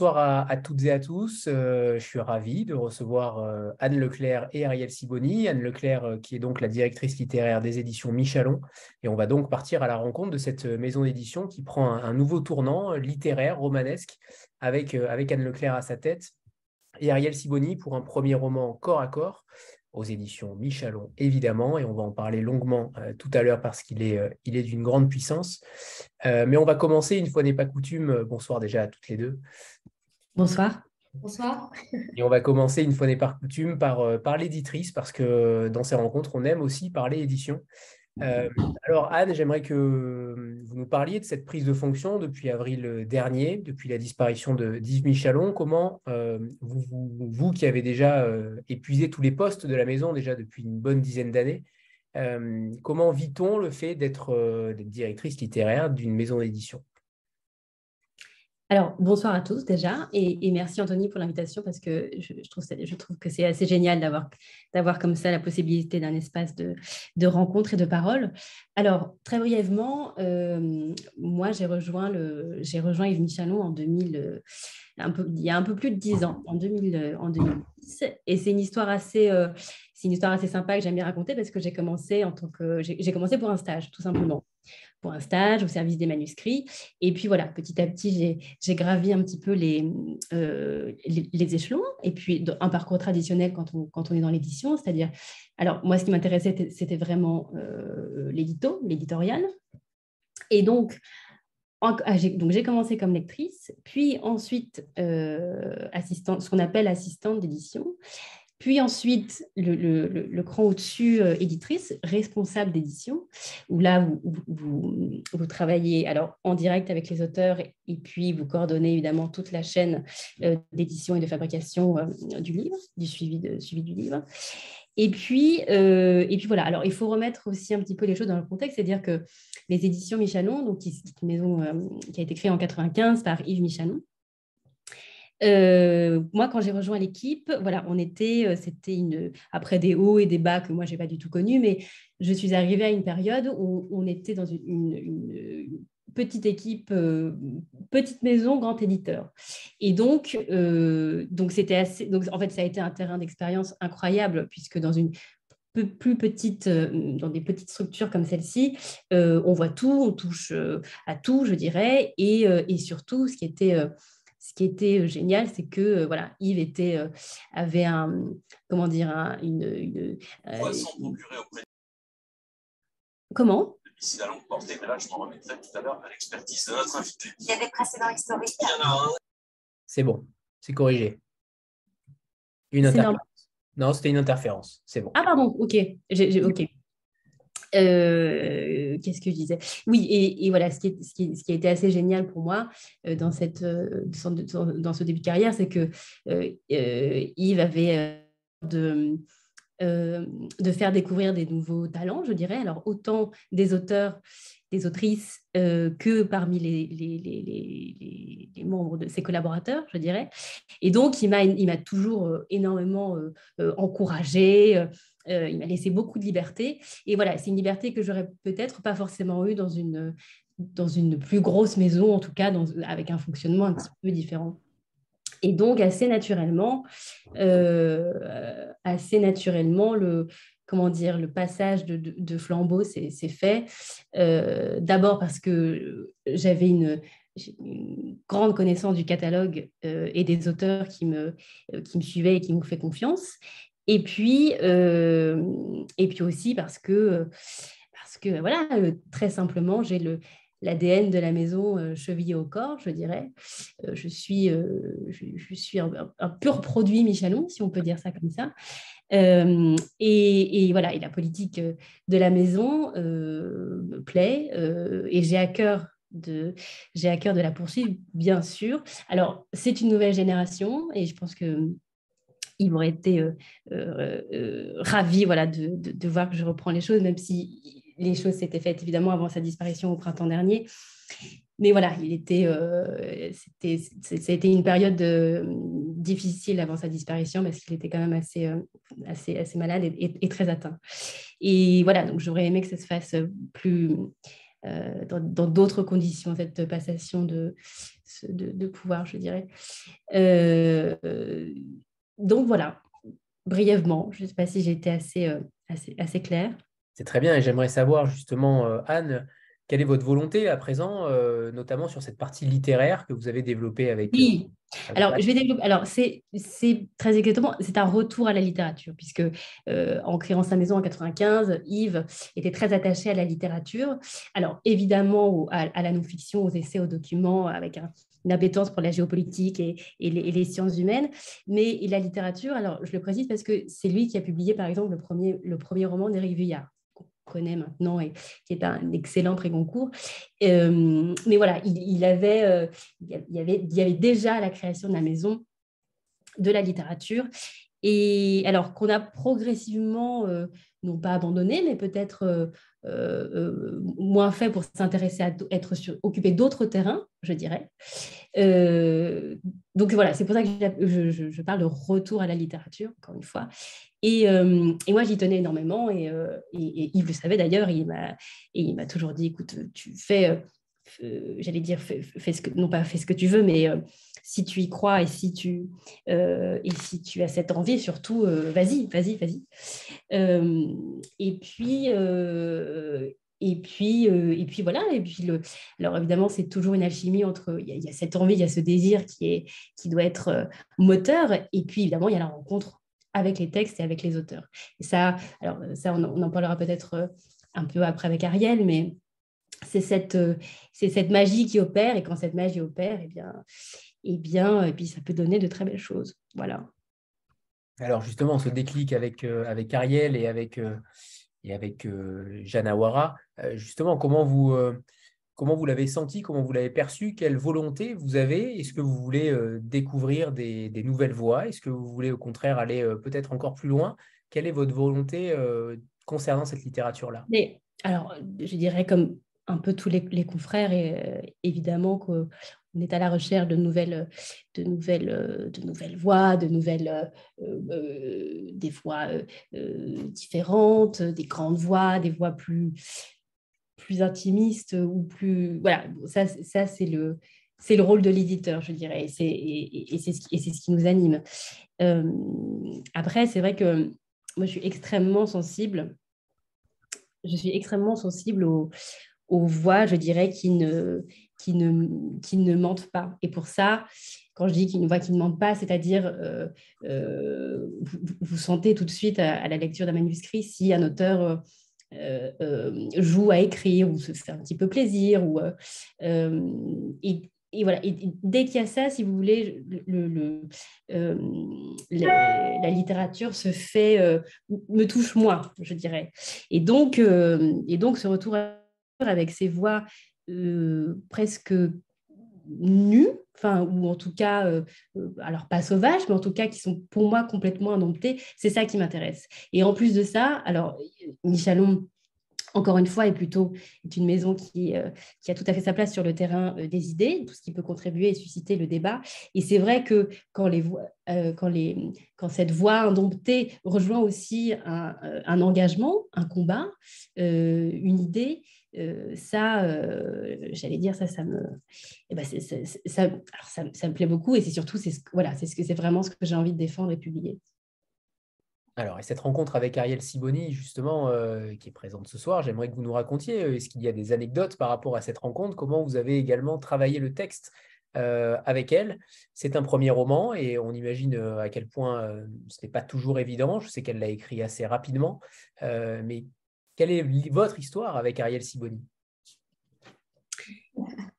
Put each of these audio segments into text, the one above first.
bonsoir à, toutes et à tous. Euh, je suis ravi de recevoir euh, Anne Leclerc et Ariel Siboni. Anne Leclerc, euh, qui est donc la directrice littéraire des éditions Michalon. Et on va donc partir à la rencontre de cette maison d'édition qui prend un, nouveau tournant littéraire, romanesque, avec, Anne Leclerc à sa tête et Ariel Siboni pour un premier roman corps à corps aux éditions Michalon, évidemment, et on va en parler longuement tout à l'heure parce qu'il est, d'une grande puissance. Mais on va commencer, une fois n'est pas coutume, bonsoir déjà à toutes les deux. Bonsoir. Bonsoir. Et on va commencer, une fois n'est pas coutume, par, par l'éditrice, parce que dans ces rencontres, on aime aussi parler édition. Euh, alors Anne, j'aimerais que vous nous parliez de cette prise de fonction depuis avril dernier, depuis la disparition de d'Yves Michalon. Comment euh, vous, qui avez déjà euh, épuisé tous les postes de la maison déjà depuis une bonne dizaine d'années, comment vit-on le fait d'être directrice littéraire d'une maison d'édition? Alors, bonsoir à tous déjà, et, merci Anthony pour l'invitation parce que je, trouve, que c'est assez génial d'avoir comme ça la possibilité d'un espace de, rencontre et de parole. Alors, très brièvement, euh, moi j'ai rejoint, Yves Michalon en 2000, euh, il y a un peu plus de dix ans, en, 2000, en 2010, et c'est une histoire assez... Euh, c'est sympa que j'aime bien raconter parce que j'ai commencé que j'ai commencé pour un stage tout simplement pour un stage au service des manuscrits. Et puis voilà, petit à petit, j'ai gravi un petit peu les, euh, les, échelons. Et puis un parcours traditionnel quand on, quand on est dans l'édition, c'est-à-dire, alors moi, ce qui m'intéressait, c'était vraiment euh, l'édito, l'éditorial. Et donc, ah, donc j'ai commencé comme lectrice, puis ensuite euh, assistante, ce qu'on appelle assistante d'édition. Puis ensuite, le, cran au-dessus, euh, éditrice, responsable d'édition, où là, vous, travaillez alors en direct avec les auteurs et, puis vous coordonnez évidemment toute la chaîne euh, d'édition et de fabrication euh, du livre, du suivi, du livre. Et puis, voilà, alors il faut remettre aussi un petit peu les choses dans le contexte, c'est-à-dire que les éditions Michalon, donc, qui, une maison qui a été créée en 95 par Yves Michalon, euh, moi, quand j'ai rejoint l'équipe, voilà, on était, euh, c'était une, après des hauts et des bas que moi, je n'ai pas du tout connus, mais je suis arrivée à une période où on était dans une, petite équipe, euh, petite maison, grand éditeur. Et donc, donc c'était assez, donc en fait, ça a été un terrain d'expérience incroyable, puisque dans une plus petite, dans des petites structures comme celle-ci, on voit tout, on touche à tout, je dirais, et, et surtout, ce qui était ce qui était euh, génial, c'est que euh, voilà, Yves était, euh, avait un, comment dire, une, une Comment? Ici la longue portée, mais là je m'en remettrai tout à l'heure à l'expertise de notre invité. Il y a des précédents historiques. Il y en a un. C'est bon, c'est corrigé. Une interférence. Non, c'était une interférence. C'est bon. Ah pardon, ok. J'ai, ok. Euh, qu'est-ce que je disais? Oui, et, voilà, ce qui, est, a été assez génial pour moi euh, euh, dans ce début de carrière, c'est que Yves avait de faire découvrir des nouveaux talents, je dirais. Alors, autant des auteurs des autrices que parmi les, membres de ses collaborateurs, je dirais. Et donc, il m'a toujours énormément encouragé, euh, il m'a laissé beaucoup de liberté. Et voilà, c'est une liberté que j'aurais peut-être pas forcément eue dans une, dans une plus grosse maison, en tout cas dans, avec un fonctionnement un petit peu différent. Et donc, assez naturellement, euh, assez naturellement, le, comment dire, le passage de, flambeau s'est fait. Euh, d'abord parce que j'avais une, grande connaissance du catalogue et des auteurs qui me, qui me suivaient et qui m'ont fait confiance. Et puis, euh, et puis aussi parce que, parce que voilà, euh, très simplement, j'ai le, l'ADN de la maison euh, chevillé au corps, je dirais. je suis, je, suis un, pur produit Michelin, si on peut dire ça comme ça. Et, et, voilà, et la politique de la maison me plaît et j'ai à cœur de j'ai à cœur de la poursuivre, bien sûr. Alors, c'est une nouvelle génération et je pense que il m'aurait été euh, euh, euh, ravi voilà, de, de, voir que je reprends les choses, même si les choses s'étaient faites évidemment avant sa disparition au printemps dernier. Mais voilà, il était, c'était, c'était une période difficile avant sa disparition parce qu'il était quand même assez, assez, assez malade et, très atteint. Et voilà, donc j'aurais aimé que ça se fasse plus dans, d'autres conditions, cette passation de, de, pouvoir, je dirais. donc voilà, brièvement, je ne sais pas si j'ai été assez, assez, assez claire. C'est très bien et j'aimerais savoir justement, Anne, quelle est votre volonté à présent, euh, notamment sur cette partie littéraire que vous avez développée avec Oui. Euh, alors, je vais développer. Alors, c'est très exactement, c'est un retour à la littérature, puisque euh, en créant sa maison en 95, Yves était très attaché à la littérature. Alors, évidemment, à, la non-fiction, aux essais, aux documents, avec une appétence pour la géopolitique et, les, sciences humaines. Mais la littérature, alors je le précise parce que c'est lui qui a publié, par exemple, le premier, le premier roman d'Éric Vuillard connaît maintenant et qui est un excellent préconcours. Euh, mais voilà, il, avait, euh, il, y avait, il y avait déjà la création de la maison de la littérature. Et alors qu'on a progressivement, euh, non pas abandonné, mais peut-être moins fait pour s'intéresser à être occupé d'autres terrains, je dirais. donc voilà, c'est pour ça que je, parle de retour à la littérature, encore une fois. Euh, et, moi, j'y tenais énormément. Et, euh, Yves le savait d'ailleurs. Il m'a toujours dit écoute, tu fais, euh, j'allais dire, fais, non pas fais ce que tu veux, mais si tu y crois et si tu, et si tu as cette envie, surtout, vas-y, vas-y, vas-y. et puis. et puis, et puis voilà. Et puis le, alors évidemment, c'est toujours une alchimie entre. Il y, a, cette envie, il y a ce désir qui est qui doit être moteur. Et puis évidemment, il y a la rencontre avec les textes et avec les auteurs. Et ça, alors ça, on, en parlera peut-être euh, un peu après avec Ariel, mais c'est cette, euh, c'est cette magie qui opère, et quand cette magie opère, eh bien, eh bien, et puis ça peut donner de très belles choses. Voilà. Alors justement, ce déclic avec, euh, avec Ariel et avec, et avec Janawara, justement, comment vous Comment vous l'avez senti Comment vous l'avez perçu Quelle volonté vous avez? Est-ce que vous voulez euh, découvrir des, nouvelles voies? Est-ce que vous voulez au contraire aller euh, peut-être encore plus loin? Quelle est votre volonté euh, concernant cette littérature-là? Alors, je dirais comme un peu tous les, confrères, et, évidemment qu'on est à la recherche de nouvelles, de nouvelles, de nouvelles voies, de nouvelles, des voies différentes, des grandes voies, des voies plus, plus intimiste ou plus. Voilà, ça, ça c'est le. C'est le rôle de l'éditeur, je dirais, et c'est ce, ce, qui nous anime. Euh, après, c'est vrai que moi, je suis extrêmement sensible. Je suis extrêmement sensible aux, aux voix, je dirais, qui ne, qui, ne, qui ne mentent pas. Et pour ça, quand je dis qu'une voix qui ne mentent pas, c'est-à-dire euh, euh, vous, sentez tout de suite à, la lecture d'un manuscrit si un auteur euh, joue à écrire ou se fait un petit peu plaisir. Ou, et, voilà, dès qu'il y a ça, si vous voulez, le, le, la, littérature se fait, me touche moins, je dirais. Et donc, et donc ce retour avec ces voix presque nues, enfin, ou en tout cas, euh, euh, alors pas sauvages, mais en tout cas qui sont pour moi complètement indomptés, c'est ça qui m'intéresse. Et en plus de ça, alors Michalon, encore une fois, est plutôt une maison qui, euh, a tout à fait sa place sur le terrain des idées, tout ce qui peut contribuer et susciter le débat. Et c'est vrai que quand, les quand, les, quand cette voix indomptée rejoint aussi un engagement, un combat, une idée, euh, ça, euh, j'allais dire, ça, ça me, eh ben, ça, ça, me plaît beaucoup et c'est surtout, c'est ce, voilà, c'est ce que c'est vraiment ce que j'ai envie de défendre et publier. Alors, et cette rencontre avec Ariel Siboni, justement, euh, qui est présente ce soir, j'aimerais que vous nous racontiez, est-ce qu'il y a des anecdotes par rapport à cette rencontre? Comment vous avez également travaillé le texte avec elle? C'est un premier roman et on imagine à quel point ce n'est pas toujours évident. Je sais qu'elle l'a écrit assez rapidement, mais quelle est votre histoire avec Ariel Siboni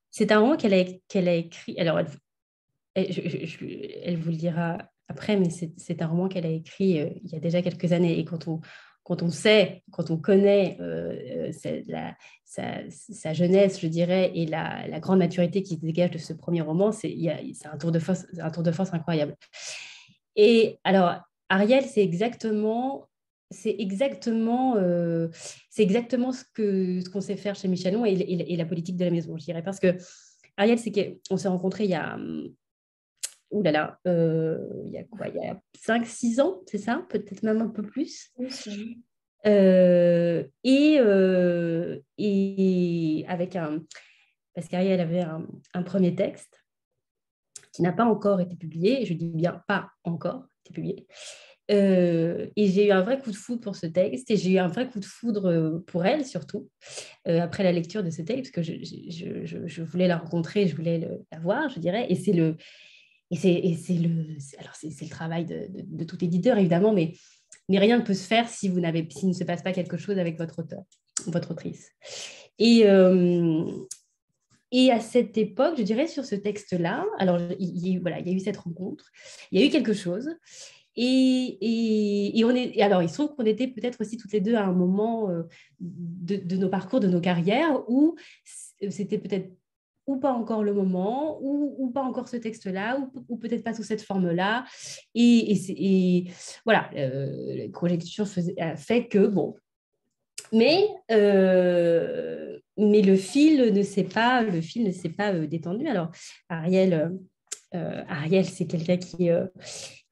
C'est un roman qu'elle a, qu'elle a écrit. Alors, elle, vous le dira après, mais c'est un roman qu'elle a écrit euh, il y a déjà quelques années. Et quand on, quand on sait, quand on connaît euh, euh, sa, jeunesse, je dirais, et la, la, grande maturité qui se dégage de ce premier roman, c'est un, tour de force, un tour de force incroyable. Et alors, Ariel, c'est exactement c'est exactement, euh, c'est exactement ce qu'on ce qu'on sait faire chez Michelon et, et, la politique de la maison, je dirais. Parce que Ariel, c'est qu'on s'est rencontrés il y a, ouh là là, euh, il y a quoi, il y a 5-6 ans, c'est ça? Peut-être même un peu plus. Euh, et, et avec un, parce qu'Ariel avait un, un, premier texte qui n'a pas encore été publié. Je dis bien pas encore été publié. Euh, et j'ai eu un vrai coup de foudre pour ce texte et j'ai eu un vrai coup de foudre euh, pour elle surtout après la lecture de ce texte parce que je, je, je, voulais la rencontrer, je voulais la voir, je dirais. Et c'est le, et c'est le, alors c'est le travail de, de, tout éditeur évidemment, mais, mais rien ne peut se faire si vous n'avez, s'il ne se passe pas quelque chose avec votre auteur, votre autrice. Et, et à cette époque, je dirais sur ce texte-là, alors il, voilà, il y a eu cette rencontre, il y a eu quelque chose. Et, on est, alors, il semble qu'on était peut-être aussi toutes les deux à un moment euh, de, nos parcours, de nos carrières, où c'était peut-être ou pas encore le moment, ou, ou pas encore ce texte-là, ou, ou peut-être pas sous cette forme-là. Et, voilà, euh, la conjecture fait que, bon, mais, euh, mais le fil ne s'est pas, le fil ne s'est pas euh, détendu. Alors, Ariel, euh, Ariel c'est quelqu'un qui,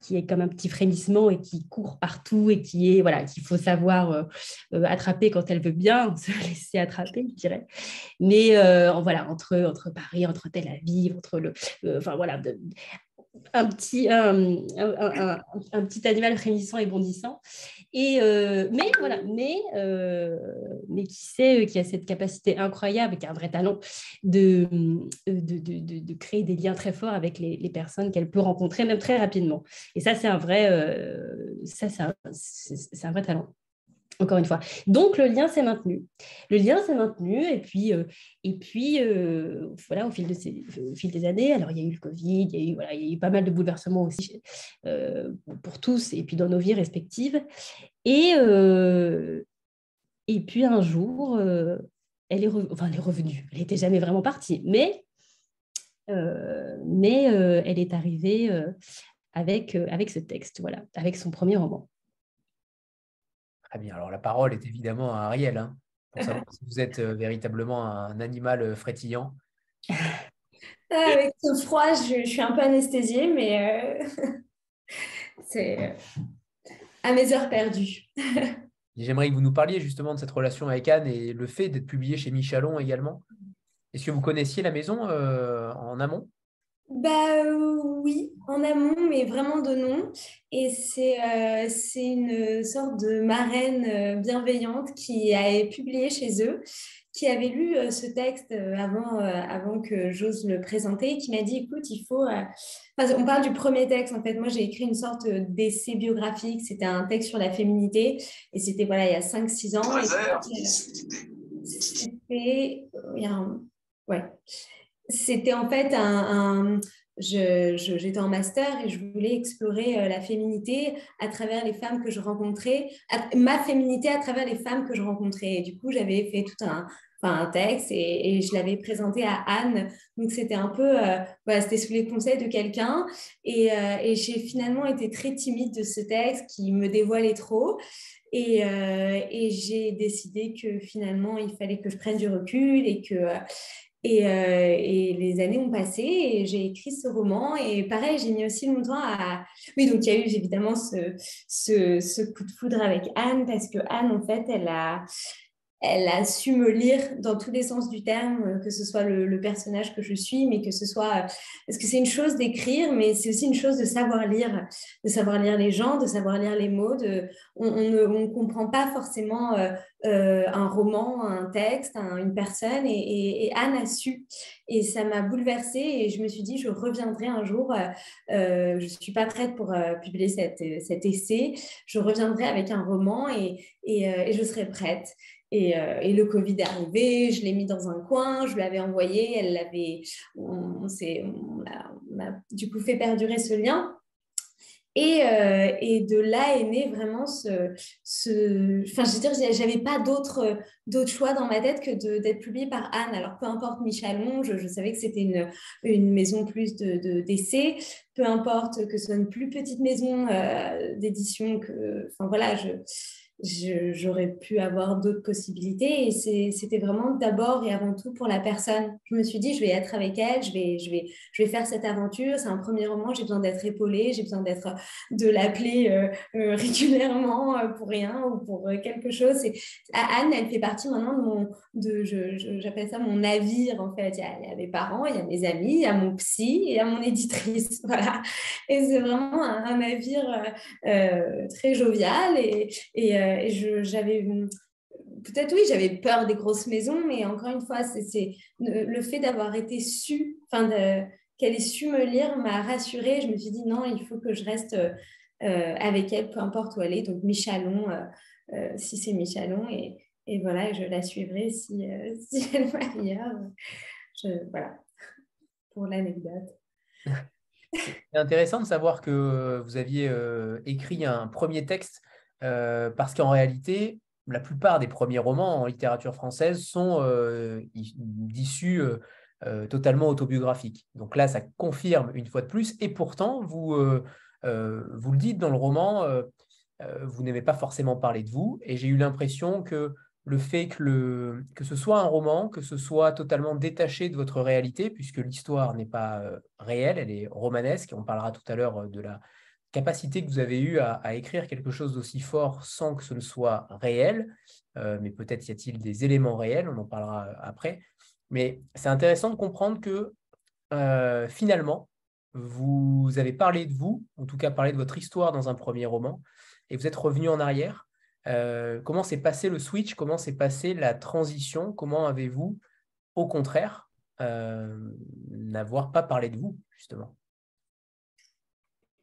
qui est comme un petit frémissement et qui court partout et qui est, voilà, qu'il faut savoir attraper quand elle veut bien, se laisser attraper, je dirais. Mais voilà, entre, entre Paris, entre Tel Aviv, entre le, enfin voilà, de, un petit, animal frémissant et bondissant. Et, euh, mais voilà, mais, euh, mais qui sait, euh, qui a cette capacité incroyable, qui a un vrai talent de, de, de, de créer des liens très forts avec les, personnes qu'elle peut rencontrer, même très rapidement. Et ça, c'est un vrai talent encore une fois. Donc, le lien s'est maintenu. Le lien s'est maintenu, et puis, euh, et puis euh, voilà, au fil, de au fil des années, alors il y a eu le Covid, il y a eu, voilà, il y a eu pas mal de bouleversements aussi euh, pour tous, et puis dans nos vies respectives. Et, et puis un jour, elle, est enfin, elle est revenue. Elle n'était jamais vraiment partie, mais, mais elle est arrivée avec, avec ce texte, voilà, avec son premier roman. Très bien. Alors, la parole est évidemment à Ariel, hein, pour savoir si vous êtes euh, véritablement un animal euh, frétillant. Ah, avec ce froid, je, suis un peu anesthésiée, mais euh, c'est à mes heures perdues. J'aimerais que vous nous parliez justement de cette relation avec Anne et le fait d'être publié chez Michalon également. Est-ce que vous connaissiez la maison en amont? Bah oui, en amont, mais vraiment de nom. Et c'est euh, une sorte de marraine euh, bienveillante qui a publié chez eux, qui avait lu euh, ce texte avant, avant que j'ose le présenter, qui m'a dit, écoute, il faut... on parle du premier texte, en fait. Moi, j'ai écrit une sorte d'essai biographique. C'était un texte sur la féminité. Et c'était, voilà, il y a 5-6 ans. C'était... Ouais c'était en fait un, j'étais en master et je voulais explorer euh, la féminité à travers les femmes que je rencontrais, ma féminité à travers les femmes que je rencontrais. Et du coup, j'avais fait tout un, un texte et, je l'avais présenté à Anne. Donc, c'était un peu, euh, c'était sous les conseils de quelqu'un. Et, euh, et j'ai finalement été très timide de ce texte qui me dévoilait trop. Et, et j'ai décidé que finalement, il fallait que je prenne du recul et que, et, euh, et, les années ont passé et j'ai écrit ce roman. Et pareil, j'ai mis aussi longtemps à... Oui, donc il y a eu évidemment ce, ce, ce, coup de foudre avec Anne parce que Anne, en fait, elle a, elle a su me lire dans tous les sens du terme, euh, que ce soit le, personnage que je suis, mais que ce soit... Euh, parce que c'est une chose d'écrire, mais c'est aussi une chose de savoir lire, de savoir lire les gens, de savoir lire les mots. On ne comprend pas forcément euh, un roman, un texte, une personne, et, Anne a su. Et ça m'a bouleversée, et je me suis dit, je reviendrai un jour. je ne suis pas prête pour publier cet essai. Je reviendrai avec un roman, et je serai prête. Euh, et, le Covid est arrivé, je l'ai mis dans un coin, je l'avais envoyé, elle l'avait, on, on, du coup fait perdurer ce lien. Et, euh, de là est né vraiment ce, enfin je veux dire, j'avais pas d'autre choix dans ma tête que d'être publié par Anne. Alors peu importe Michalon, je, je savais que c'était une, une maison plus de d'essais, peu importe que ce soit une plus petite maison euh, d'édition que, enfin voilà, je j'aurais pu avoir d'autres possibilités. Et c'était vraiment d'abord et avant tout pour la personne. Je me suis dit, je vais être avec elle, je vais, je vais, je vais faire cette aventure. C'est un premier roman, j'ai besoin d'être épaulée, j'ai besoin d'être, de l'appeler euh, euh, régulièrement euh, pour rien ou pour quelque chose. Anne, elle fait partie maintenant de mon, de, j'appelle ça mon navire en fait. Il y, a, mes parents, il y a mes amis, il y a mon psy et a mon éditrice. Voilà. Et c'est vraiment un, navire très jovial et euh, j'avais peut-être oui, j'avais peur des grosses maisons, mais encore une fois, c'est le fait d'avoir été su, enfin qu'elle ait su me lire m'a rassurée. Je me suis dit non, il faut que je reste euh, avec elle, peu importe où elle est. Donc Michalon, euh, si c'est Michalon, et, et, voilà, je la suivrai si, si elle va ailleurs. voilà, pour l'anecdote. C'est intéressant de savoir que vous aviez écrit un premier texte euh, parce qu'en réalité, la plupart des premiers romans en littérature française sont euh, d'issus euh, totalement autobiographiques. Donc là, ça confirme une fois de plus, et pourtant, vous, vous le dites dans le roman, vous n'aimez pas forcément parler de vous, et j'ai eu l'impression que le fait que, que ce soit un roman, que ce soit totalement détaché de votre réalité, puisque l'histoire n'est pas réelle, elle est romanesque, on parlera tout à l'heure de la, capacité que vous avez eue à, écrire quelque chose d'aussi fort sans que ce ne soit réel, euh, mais peut-être y a-t-il des éléments réels, on en parlera euh, après. Mais c'est intéressant de comprendre que euh, finalement, vous avez parlé de vous, en tout cas parlé de votre histoire dans un premier roman, et vous êtes revenu en arrière. comment s'est passé le switch? Comment s'est passée la transition? Comment avez-vous, au contraire, n'avoir pas parlé de vous, justement?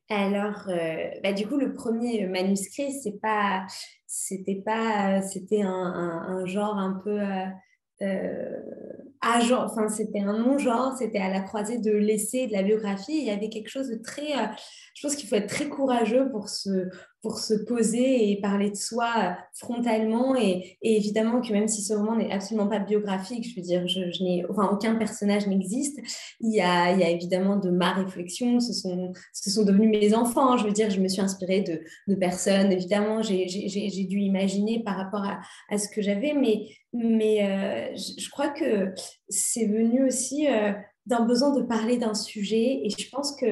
Alors, euh, bah, du coup, le premier manuscrit, c'est pas, c'était pas, c'était un, genre un peu euh, euh agent, enfin, c'était un non-genre, c'était à la croisée de l'essai de la biographie. Il y avait quelque chose de très, je pense qu'il faut être très courageux pour se, pour se poser et parler de soi euh, frontalement. Et, évidemment que même si ce roman n'est absolument pas biographique, je veux dire, je, aucun personnage n'existe, il y, a, il y a évidemment de ma réflexion, ce sont, ce sont devenus mes enfants. Je veux dire, je me suis inspirée de, de personnes, évidemment, j'ai, j'ai, dû imaginer par rapport à, à ce que j'avais, mais, mais euh, je, crois que c'est venu aussi... Euh, d'un besoin de parler d'un sujet. Et je pense que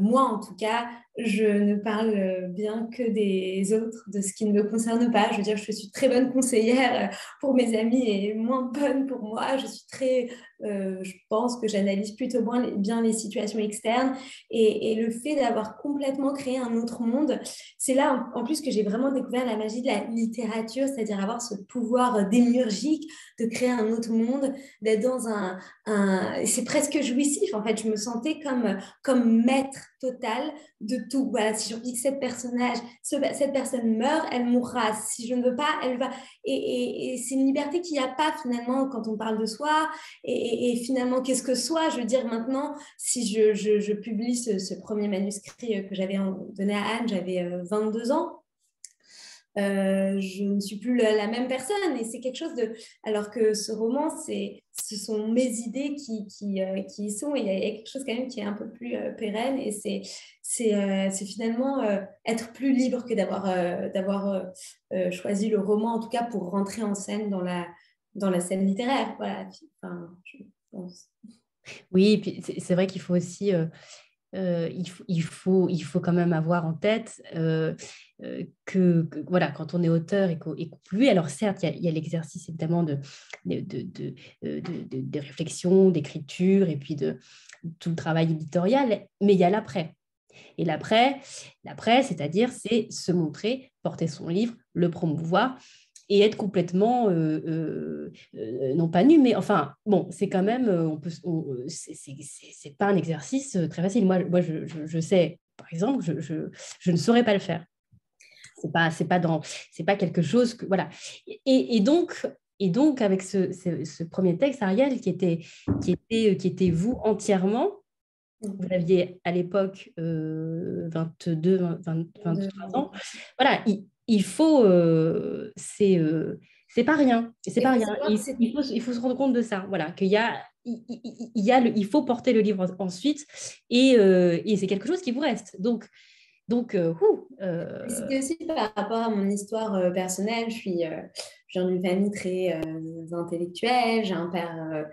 moi en tout cas je ne parle bien que des autres, de ce qui ne me concerne pas. Je veux dire, je suis très bonne conseillère pour mes amis et moins bonne pour moi. Je suis très, euh, je pense que j'analyse plutôt bien les, situations externes. Et, le fait d'avoir complètement créé un autre monde, c'est là en, plus que j'ai vraiment découvert la magie de la littérature, c'est-à-dire avoir ce pouvoir démiurgique de créer un autre monde, d'être dans un, un... c'est presque jouissif. En fait, je me sentais comme, comme maître total de Voilà, si je dis que cette, personnage, cette personne meurt, elle mourra. Si je ne veux pas, elle va. Et, c'est une liberté qu'il n'y a pas finalement quand on parle de soi. Et, finalement, qu'est-ce que soi? Je veux dire, maintenant, si je, publie ce, premier manuscrit que j'avais donné à Anne, j'avais 22 euh, ans. Euh, je ne suis plus la, même personne et c'est quelque chose de alors que ce roman c'est ce sont mes idées qui qui, euh, qui y sont. Et il y, a quelque chose quand même qui est un peu plus euh, pérenne. Et c'est c'est finalement être plus libre que d'avoir d'avoir choisi le roman en tout cas pour rentrer en scène dans la dans la scène littéraire. Voilà enfin, je pense. oui puis c'est vrai qu'il faut aussi euh, il, faut, il, faut, il faut quand même avoir en tête euh, euh, que, voilà, quand on est auteur et qu'on publie, alors certes, il y a, l'exercice évidemment de, de, de, de réflexion, d'écriture et puis de tout le travail éditorial, mais il y a l'après. Et l'après, l'après, c'est-à-dire, c'est se montrer, porter son livre, le promouvoir et être complètement, euh, euh, euh, non pas nu, mais enfin, bon, c'est quand même, on peut, c'est pas un exercice très facile. Moi, moi je, je, sais, par exemple, je, je, je, ne saurais pas le faire. C'est pas, c'est pas dans, c'est pas quelque chose que, voilà. Et, et donc, et donc, avec ce, ce, premier texte, Ariel, qui était, qui était, qui était vous entièrement, vous aviez à l'époque 22, 23 ans. Voilà, il, il faut, euh, c'est euh, c'est pas rien, c'est pas rien. Il, faut, il, faut, se rendre compte de ça, voilà, qu'il y a, il, y a il faut porter le livre ensuite et, euh, et c'est quelque chose qui vous reste. Donc, Donc, C'était aussi par rapport à mon histoire personnelle. Je suis, je viens d'une famille très intellectuelle. J'ai un père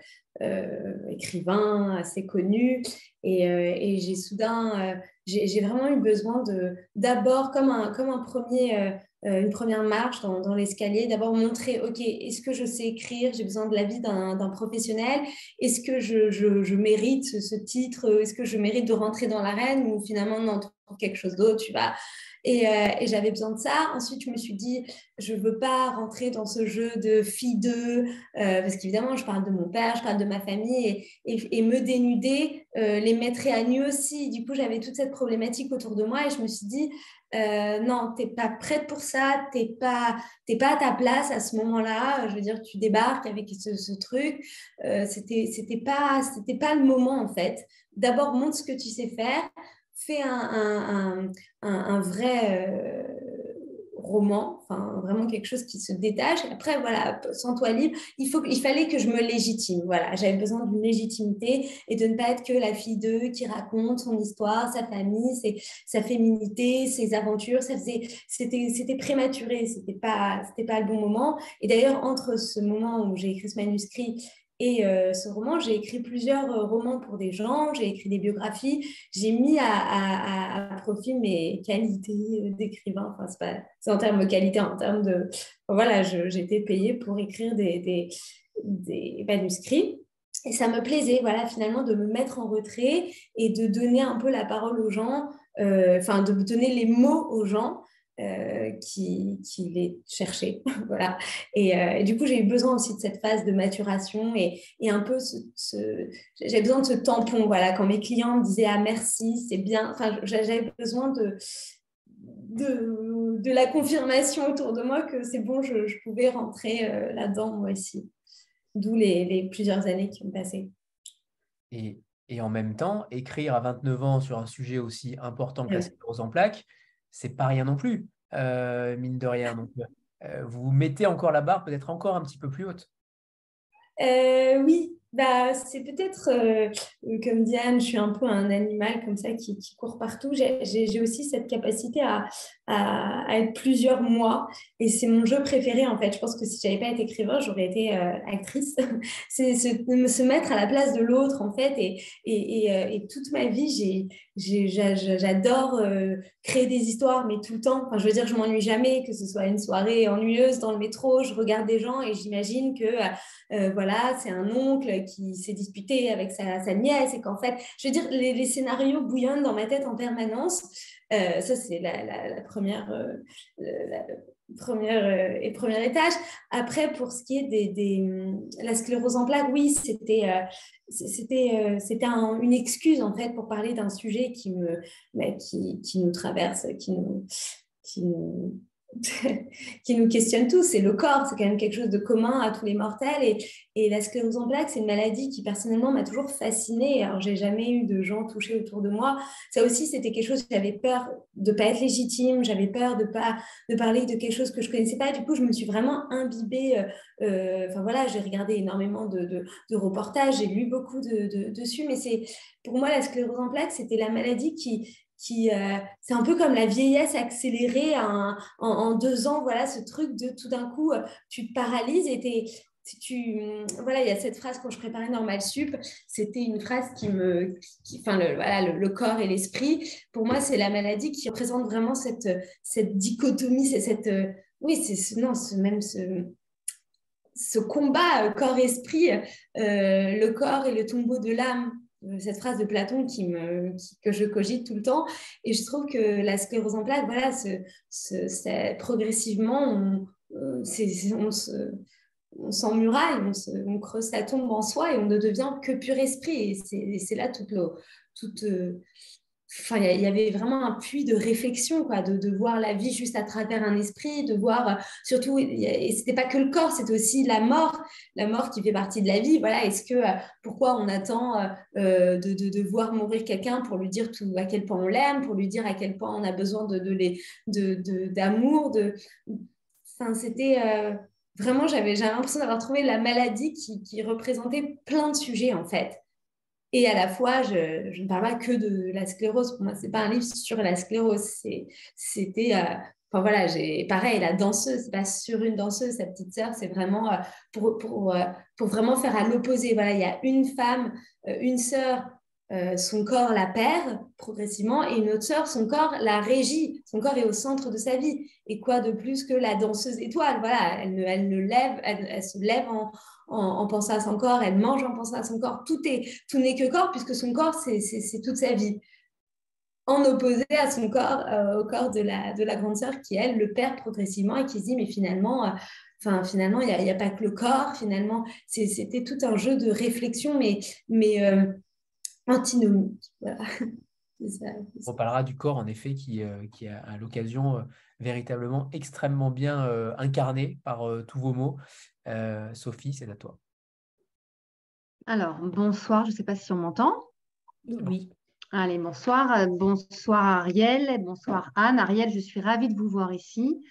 écrivain assez connu. Et, et j'ai soudain, j'ai vraiment eu besoin de d'abord, comme un, comme un premier euh, une première marche dans, l'escalier, d'abord montrer, OK, est-ce que je sais écrire J'ai besoin de l'avis d'un professionnel. Est-ce que je, mérite ce, titre Est-ce que je mérite de rentrer dans l'arène ou finalement, non, quelque chose d'autre, tu vas euh, et, j'avais besoin de ça. Ensuite, je me suis dit, je ne veux pas rentrer dans ce jeu de fille d'eux, euh, parce qu'évidemment, je parle de mon père, je parle de ma famille, et, me dénuder euh, les mettrait à nu aussi. Du coup, j'avais toute cette problématique autour de moi, et je me suis dit, non, tu n'es pas prête pour ça, tu n'es pas, pas à ta place à ce moment-là. Je veux dire, tu débarques avec ce, truc. c'était, c'était pas, pas le moment, en fait. D'abord, montre ce que tu sais faire fais un, un, vrai euh, roman, enfin vraiment quelque chose qui se détache. après, voilà, sans toi libre, il, faut, il fallait que je me légitime. Voilà, j'avais besoin d'une légitimité et de ne pas être que la fille d'eux qui raconte son histoire, sa famille, sa féminité, ses aventures. Ça faisait, c'était, c'était prématuré, c'était pas, c'était pas le bon moment. Et d'ailleurs, entre ce moment où j'ai écrit ce manuscrit et euh, ce roman, j'ai écrit plusieurs euh, romans pour des gens, j'ai écrit des biographies, j'ai mis à, profit mes qualités euh, d'écrivain. Enfin, c'est en termes de qualité, en termes de. Voilà, été payée pour écrire des, manuscrits. Et ça me plaisait, voilà, finalement, de me mettre en retrait et de donner un peu la parole aux gens, enfin, de donner les mots aux gens euh, qui, qui, les cherchait. voilà. Et, euh, et, du coup, j'ai eu besoin aussi de cette phase de maturation et, et un peu ce, j'ai besoin de ce tampon. Voilà, quand mes clients me disaient ah merci, c'est bien. Enfin, j'avais besoin de, de, de, la confirmation autour de moi que c'est bon, je, je, pouvais rentrer euh, là-dedans moi aussi. D'où les, les, plusieurs années qui ont passé. Et, et, en même temps, écrire à 29 ans sur un sujet aussi important que la sclérose en plaques, c'est pas rien non plus, euh, mine de rien. Donc, euh, vous mettez encore la barre peut-être encore un petit peu plus haute. Euh, oui, bah, c'est peut-être, euh, comme Diane, je suis un peu un animal comme ça qui, court partout. J'ai aussi cette capacité à, être plusieurs mois et c'est mon jeu préféré en fait. Je pense que si j'avais pas été écrivain, j'aurais été euh, actrice. c'est se, mettre à la place de l'autre en fait et, et, euh, toute ma vie, j'adore créer des histoires, mais tout le temps. Enfin, je veux dire, je m'ennuie jamais, que ce soit une soirée ennuyeuse dans le métro, je regarde des gens et j'imagine que voilà, c'est un oncle qui s'est disputé avec sa, nièce et qu'en fait, je veux dire, les, scénarios bouillonnent dans ma tête en permanence. Euh, ça, c'est la, première, euh, première euh, et premier étage. Après, pour ce qui est des, la sclérose en plaques, oui, c'était c'était c'était une excuse en fait pour parler d'un sujet qui me bah, qui, qui, nous traverse, qui nous qui nous questionne tous. C'est le corps, c'est quand même quelque chose de commun à tous les mortels. Et, la sclérose en plaques, c'est une maladie qui personnellement m'a toujours fascinée. Alors, j'ai jamais eu de gens touchés autour de moi. Ça aussi, c'était quelque chose, j'avais peur de pas être légitime, j'avais peur de pas de parler de quelque chose que je connaissais pas. Du coup, je me suis vraiment imbibée. Euh, euh, enfin voilà, j'ai regardé énormément de, de, reportages, j'ai lu beaucoup de, dessus, mais c'est pour moi la sclérose en plaques, c'était la maladie qui euh, c'est un peu comme la vieillesse accélérée en, deux ans voilà ce truc de tout d'un coup euh, tu te paralyses et tu voilà il y a cette phrase quand je préparais normal sup c'était une phrase qui me enfin le, voilà le, corps et l'esprit pour moi c'est la maladie qui représente vraiment cette dichotomie c'est cette euh, oui c'est non même ce ce combat corps-esprit, le corps et le tombeau de l'âme, cette phrase de Platon qui me, que je cogite tout le temps. Et je trouve que la sclérose en plaques, voilà, ce, progressivement, on, on, s'emmuraille, on, on, creuse sa tombe en soi et on ne devient que pur esprit. Et c'est là toute, Enfin, il y avait vraiment un puits de réflexion, quoi, de, voir la vie juste à travers un esprit, de voir euh, surtout, et c'était pas que le corps, c'était aussi la mort, la mort qui fait partie de la vie. Voilà, est-ce que euh, pourquoi on attend euh, de, de, de, voir mourir quelqu'un pour lui dire tout, à quel point on l'aime, pour lui dire à quel point on a besoin de, d'amour, de, c'était vraiment, j'avais, j'avais l'impression d'avoir trouvé la maladie qui, qui représentait plein de sujets en fait Et à la fois, je, ne parle pas que de la sclérose. Pour moi, c'est pas un livre sur la sclérose. C'était, euh, enfin voilà, j'ai pareil, la danseuse, c'est pas sur une danseuse, sa petite sœur, c'est vraiment euh, pour, pour, euh, pour, vraiment faire à l'opposé. Voilà, il y a une femme, une sœur son corps la perd progressivement et une autre sœur, son corps la régit. Son corps est au centre de sa vie. Et quoi de plus que la danseuse étoile? Voilà, elle, elle, ne lève, elle, se lève en, en, pensant à son corps, elle mange en pensant à son corps. Tout est, tout n'est que corps puisque son corps, c'est, toute sa vie. En opposé à son corps, euh, au corps de la, de la grande sœur qui, elle, le perd progressivement et qui se dit, mais finalement, euh, Enfin, finalement, il n'y a, pas que le corps. Finalement, c'était tout un jeu de réflexion, mais, mais antinomique. On parlera du corps, en effet, qui, euh, qui a l'occasion euh, véritablement extrêmement bien euh, incarné par tous vos mots. Sophie, c'est à toi. Alors, bonsoir, je ne sais pas si on m'entend. Oui. Allez, bonsoir. Bonsoir Ariel, bonsoir Anne. Ariel, je suis ravie de vous voir ici.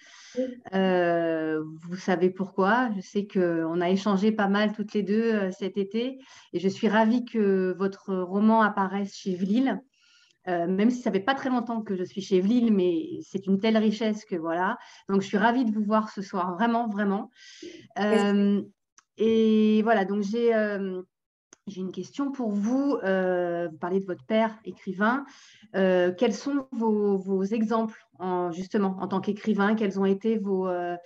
Euh, vous savez pourquoi? Je sais qu'on a échangé pas mal toutes les deux euh, cet été et je suis ravie que votre roman apparaisse chez Vlil. Euh, même si ça fait pas très longtemps que je suis chez Vlil, mais c'est une telle richesse que voilà. Donc, je suis ravie de vous voir ce soir, vraiment, vraiment. et voilà, donc j'ai j'ai une question pour vous. vous parlez de votre père, écrivain. quels sont vos, vos exemples justement, en tant qu'écrivain, quels ont été vos, euh,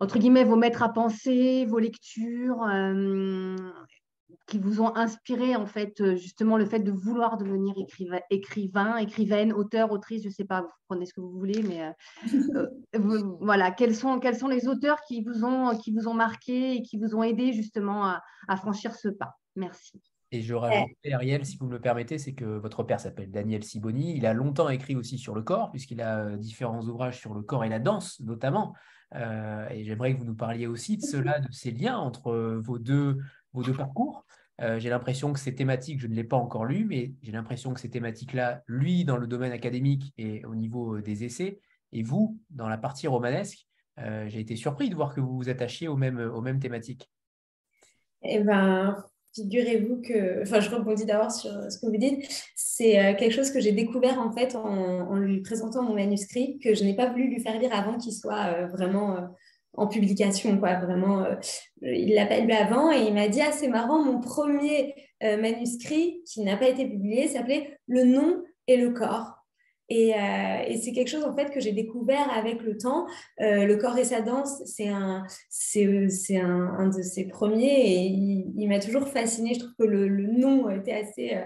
entre guillemets, vos maîtres à penser, vos lectures? Euh, qui vous ont inspiré, en fait, justement, le fait de vouloir devenir écrivain, écrivain écrivaine, auteur, autrice, je ne sais pas, vous prenez ce que vous voulez, mais euh, voilà, quels sont, quels sont les auteurs qui vous, ont, qui vous ont marqué et qui vous ont aidé, justement, à franchir ce pas? Merci. Et je rajoute, Ariel, si vous me le permettez, c'est que votre père s'appelle Daniel Siboni. Il a longtemps écrit aussi sur le corps, puisqu'il a euh, différents ouvrages sur le corps et la danse, notamment. Euh, et j'aimerais que vous nous parliez aussi de cela, de ces liens entre euh, vos deux, vos deux parcours. j'ai l'impression que ces thématiques, je ne l'ai pas encore lu, mais j'ai l'impression que ces thématiques-là, lui, dans le domaine académique et au niveau des essais, et vous, dans la partie romanesque, j'ai été surpris de voir que vous vous attachiez aux mêmes, aux mêmes thématiques. Eh ben, figurez-vous que, enfin, je rebondis d'abord sur ce que vous dites, c'est euh, quelque chose que j'ai découvert en fait en, lui présentant mon manuscrit, que je n'ai pas voulu lui faire lire avant qu'il soit euh, vraiment euh, en publication, quoi. Vraiment, il l'a pas lu avant et il m'a dit ah c'est marrant, mon premier manuscrit qui n'a pas été publié s'appelait Le nom et le corps. Et, euh, et c'est quelque chose en fait que j'ai découvert avec le temps. Euh, le corps et sa danse, c'est un, un, de ses premiers et il, il m'a toujours fasciné. Je trouve que le, le nom était assez euh,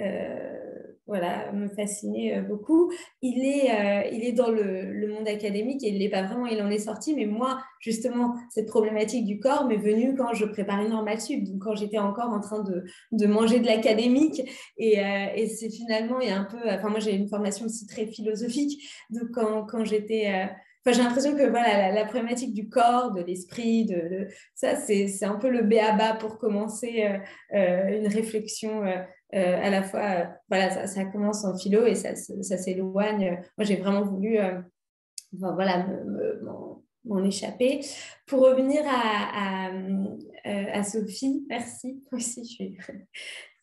euh, voilà, me fascinait euh, beaucoup. Il est, euh, il est dans le, le, monde académique et il n'est pas vraiment, il en est sorti. Mais moi, justement, cette problématique du corps m'est venue quand je préparais Normal Sub, donc quand j'étais encore en train de, de manger de l'académique. Et, et c'est finalement, il y a un peu, enfin moi j'ai une formation aussi très philosophique, donc quand, quand j'étais Enfin, j'ai l'impression que voilà, la, problématique du corps, de l'esprit, de, ça, c'est un peu le béaba pour commencer une réflexion euh, à la fois, euh, voilà, ça, commence en philo et ça, s'éloigne. Moi, j'ai vraiment voulu euh, voilà, m'en échapper. Pour revenir à, à, à, Sophie, merci. Moi aussi, je suis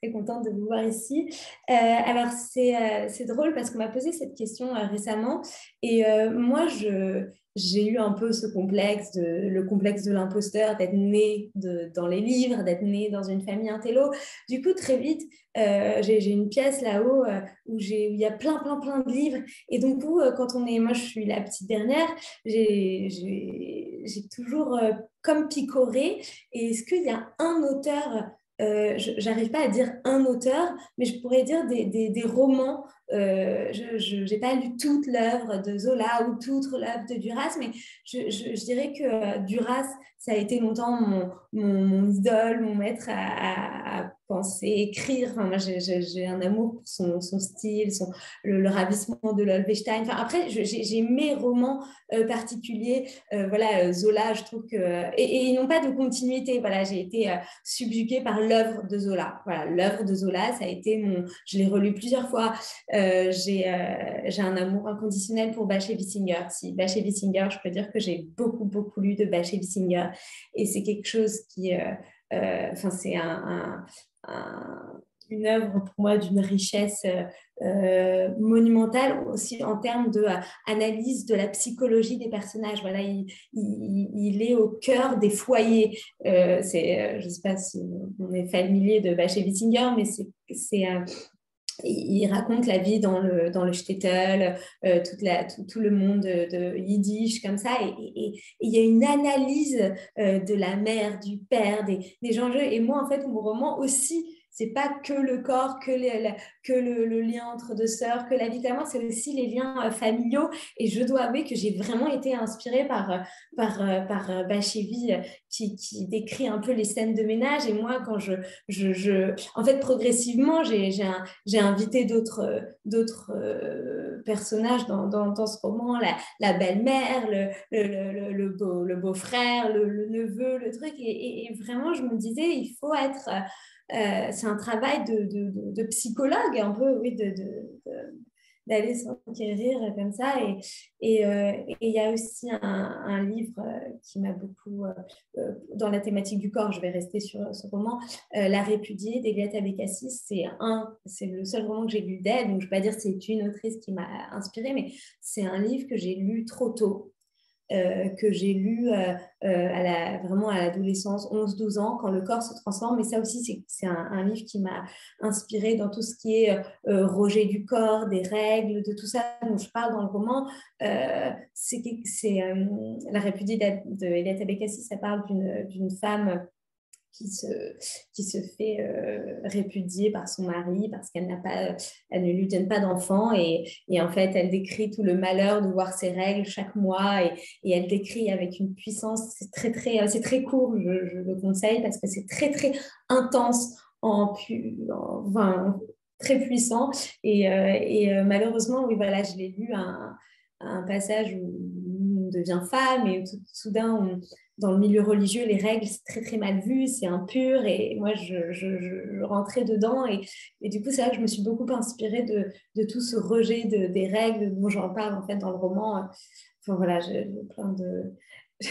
très contente de vous voir ici. alors, c'est drôle parce qu'on m'a posé cette question récemment et moi, je, j'ai eu un peu ce complexe, de, le complexe de l'imposteur, d'être né dans les livres, d'être né dans une famille intello. Du coup, très vite, euh, j'ai une pièce là-haut euh, où, il y a plein, plein, plein de livres. Et donc, euh, quand on est, moi je suis la petite dernière, j'ai toujours comme picoré. Et est-ce qu'il y a un auteur j'arrive pas à dire un auteur, mais je pourrais dire des, des, romans. Euh, je n'ai pas lu toute l'œuvre de Zola ou toute l'œuvre de Duras, mais je, je, dirais que euh, Duras, ça a été longtemps mon, mon, idole, mon maître à, penser, écrire. Enfin, moi, j'ai un amour pour son, son style, son, le, ravissement de l'Olvestein. Enfin, après, j'ai mes romans euh, particuliers. voilà, Zola, je trouve que... Et, et ils n'ont pas de continuité. Voilà, j'ai été subjuguée par l'œuvre de Zola. Voilà, l'œuvre de Zola, ça a été mon... Je l'ai relu plusieurs fois. Euh, euh, j'ai un amour inconditionnel pour Bache Wissinger. Si Bache Wissinger, je peux dire que j'ai beaucoup, beaucoup lu de Bache Wissinger. Et c'est quelque chose qui. Euh, enfin, c'est un, une œuvre pour moi d'une richesse euh, monumentale aussi en termes de, de la psychologie des personnages. Voilà, il, il, est au cœur des foyers. c'est, je ne sais pas si on est familier de Baché Wissinger, mais c'est il raconte la vie dans le, dans le shtetl, euh, toute la, tout, le monde de, yiddish, comme ça. Et il y a une analyse euh, de la mère, du père, des, des enjeux. Et moi, en fait, mon roman aussi c'est pas que le corps, que, que le, lien entre deux sœurs, que la vie c'est aussi les liens euh, familiaux. Et je dois avouer que j'ai vraiment été inspirée par, euh, par, euh, par Bachevi qui, qui, décrit un peu les scènes de ménage. Et moi, quand je. je, je... En fait, progressivement, j'ai invité d'autres personnages dans, dans, ce roman, la, la belle-mère, le, le, le, beau, le beau-frère, le, neveu, le truc. Et, vraiment, je me disais, il faut être euh, c'est un travail de, psychologue, un peu, oui, d'aller s'enquérir comme ça. Et euh, il y a aussi un, livre euh, qui m'a beaucoup, dans la thématique du corps, je vais rester sur ce roman, La répudiée d'Egliata Bekassis. C'est un, c'est le seul roman que j'ai lu d'elle, donc je ne vais pas dire que c'est une autrice qui m'a inspirée, mais c'est un livre que j'ai lu trop tôt. Euh, que j'ai lu euh, euh, vraiment à l'adolescence, 11-12 ans, quand le corps se transforme. Et ça aussi, c'est un, livre qui m'a inspiré dans tout ce qui est Roger du corps, des règles, de tout ça dont je parle dans le roman. c'est La répudie d'Eliette Abekassi, ça parle d'une femme qui se, qui se fait euh, répudier par son mari parce qu'elle n'a pas, elle ne lui donne pas d'enfant et, et, en fait elle décrit tout le malheur de voir ses règles chaque mois et, et elle décrit avec une puissance, c'est très très, c'est très court, je, le conseille parce que c'est très très intense en, enfin, très puissant. Et, euh, et euh, malheureusement oui voilà je l'ai lu un, un passage où on devient femme et tout, soudain on, dans le milieu religieux, les règles, c'est très très mal vu, c'est impur. Et moi, je, je, rentrais dedans. Et, et du coup, c'est là que je me suis beaucoup inspirée de, de tout ce rejet de, des règles dont j'en parle en fait dans le roman. Enfin voilà, j'ai plein de. je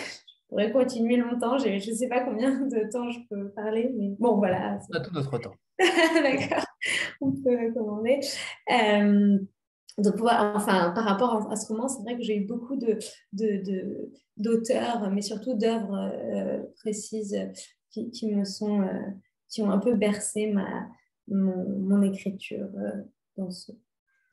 pourrais continuer longtemps. Je ne sais pas combien de temps je peux parler. Mais bon, voilà. On a tout notre temps. D'accord. On peut recommander. Euh, donc, enfin, par rapport à ce roman, c'est vrai que j'ai eu beaucoup de, de, d'auteurs, mais surtout d'œuvres euh, précises qui, qui, me sont, euh, qui ont un peu bercé ma, mon, écriture euh, dans ce.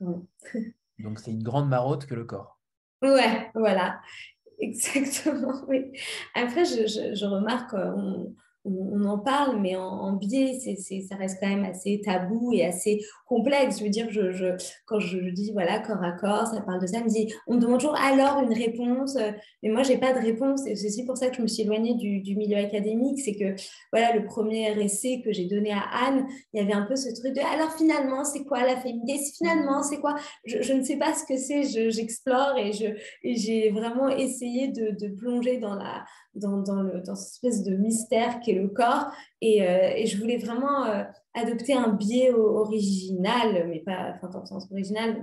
Donc, c'est une grande marotte que le corps. Ouais, voilà, exactement. Oui. Après, je, je, je remarque, on, on, en parle, mais en, biais, c'est, ça reste quand même assez tabou et assez complexe. Je veux dire, je, quand je dis voilà corps à corps, ça parle de ça, me dit, on me demande toujours alors une réponse, mais moi j'ai pas de réponse. C'est aussi pour ça que je me suis éloignée du, milieu académique, c'est que voilà le premier essai que j'ai donné à Anne, il y avait un peu ce truc de alors finalement c'est quoi la féminité? Finalement c'est quoi? Je, ne sais pas ce que c'est, j'explore et, je, j'ai vraiment essayé de, de plonger dans la dans, dans, cette espèce de mystère qu'est le corps. Et, euh, et je voulais vraiment euh, adopter un biais original, mais pas enfin, dans le sens original,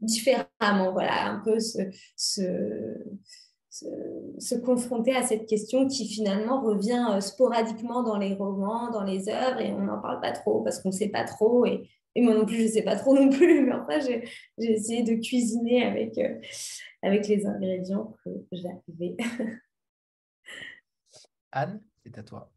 différemment. Voilà, un peu se, se, se, confronter à cette question qui finalement revient euh, sporadiquement dans les romans, dans les œuvres, et on n'en parle pas trop parce qu'on ne sait pas trop. Et, et moi non plus, je ne sais pas trop non plus, mais enfin, j'ai essayé de cuisiner avec, avec les ingrédients que j'avais. Anne, c'est à toi.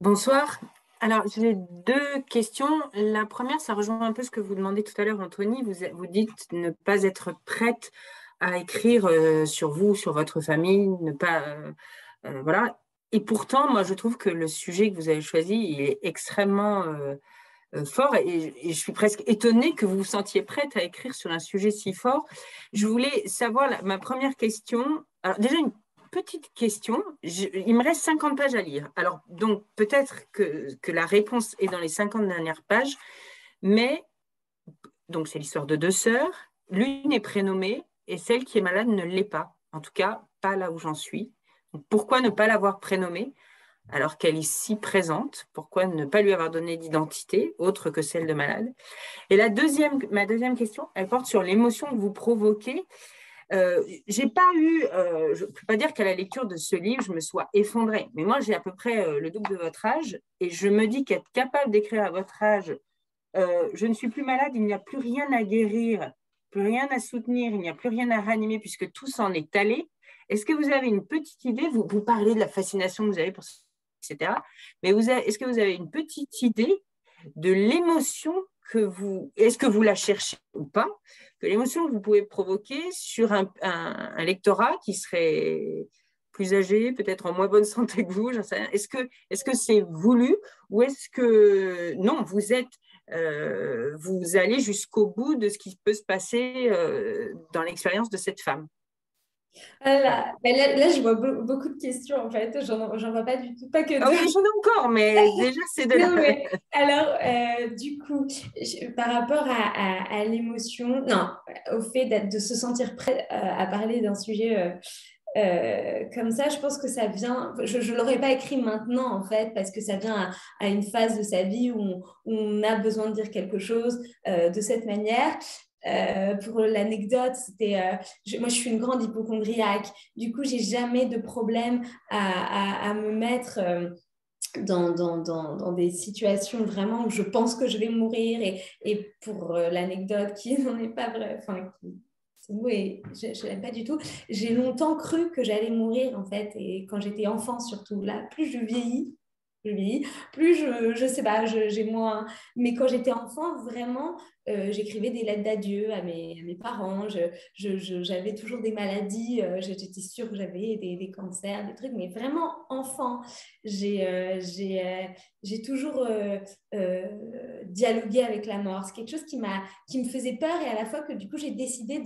Bonsoir. Alors, j'ai deux questions. La première, ça rejoint un peu ce que vous demandez tout à l'heure, Anthony. Vous, vous dites ne pas être prête à écrire euh, sur vous, sur votre famille, ne pas. Euh, euh, voilà. Et pourtant, moi, je trouve que le sujet que vous avez choisi, est extrêmement fort et, je suis presque étonnée que vous vous sentiez prête à écrire sur un sujet si fort. Je voulais savoir, ma première question, alors déjà une petite question. il me reste 50 pages à lire. Alors, donc, peut-être que, la réponse est dans les 50 dernières pages, mais donc c'est l'histoire de deux sœurs. L'une est prénommée et celle qui est malade ne l'est pas. En tout cas, pas là où j'en suis. pourquoi ne pas l'avoir prénommée alors qu'elle est si présente? Pourquoi ne pas lui avoir donné d'identité autre que celle de malade? Et la deuxième, ma deuxième question, elle porte sur l'émotion que vous provoquez Euh, j'ai pas eu, euh, je ne peux pas dire qu'à la lecture de ce livre, je me sois effondrée. Mais moi, j'ai à peu près euh, le double de votre âge et je me dis qu'être capable d'écrire à votre âge, je ne suis plus malade, il n'y a plus rien à guérir, plus rien à soutenir, il n'y a plus rien à ranimer puisque tout s'en est allé. Est-ce que vous avez une petite idée vous, vous parlez de la fascination que vous avez pour etc. Mais est-ce que vous avez une petite idée de l'émotion que vous, est-ce que vous la cherchez ou pas, que l'émotion que vous pouvez provoquer sur un, lectorat qui serait plus âgé, peut-être en moins bonne santé que vous, Est-ce que est-ce que c'est voulu ou est-ce que non, vous êtes euh, vous allez jusqu'au bout de ce qui peut se passer euh, dans l'expérience de cette femme? Ah ben là, là, je vois beaucoup de questions en fait. J'en vois pas du tout. Pas que ah oui, j'en ai encore, mais déjà, c'est de non, mais, Alors, euh, du coup, par rapport à, à, l'émotion, non, au fait de se sentir prêt euh, à parler d'un sujet. Euh, comme ça, je pense que ça vient, je ne l'aurais pas écrit maintenant en fait, parce que ça vient à, une phase de sa vie où on, où on, a besoin de dire quelque chose de cette manière. Euh, pour l'anecdote, c'était euh, moi je suis une grande hypochondriaque. Du coup, j'ai jamais de problème à, me mettre euh, dans, des situations vraiment où je pense que je vais mourir. Et, pour l'anecdote qui n'en est pas vrai, enfin, et je ne l'aime pas du tout. J'ai longtemps cru que j'allais mourir en fait. Et quand j'étais enfant surtout, là, plus je vieillis, je vieillis, plus je sais pas, j'ai moins. Mais quand j'étais enfant, vraiment, euh, j'écrivais des lettres d'adieu à mes, parents. J'avais toujours des maladies. Euh, j'étais sûre que j'avais des, cancers, des trucs. Mais vraiment, enfant, j'ai euh, j'ai toujours dialogué avec la mort. C'est quelque chose qui, qui me faisait peur et à la fois que du coup, j'ai décidé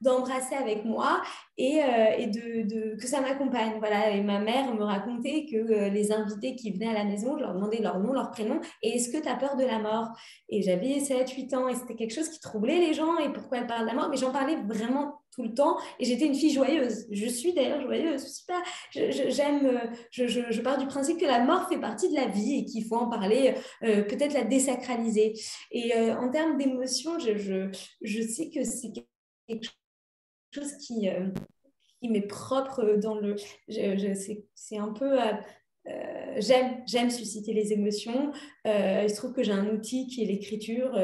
d'embrasser de, avec moi et, et de, de, que ça m'accompagne. Voilà. Et ma mère me racontait que les invités qui venaient à la maison, je leur demandais leur nom, leur prénom. Et est-ce que tu as peur de la mort? Et j'avais 7-8 ans c'était quelque chose qui troublait les gens et pourquoi elle parle de la mort, mais j'en parlais vraiment tout le temps et j'étais une fille joyeuse. Je suis d'ailleurs joyeuse. J'aime, je, je, je, pars du principe que la mort fait partie de la vie et qu'il faut en parler, euh, peut-être la désacraliser. Et euh, en termes d'émotion, je, je, sais que c'est quelque chose qui, euh, qui m'est propre dans le. c'est un peu euh, j'aime, susciter les émotions. Euh, il se trouve que j'ai un outil qui est l'écriture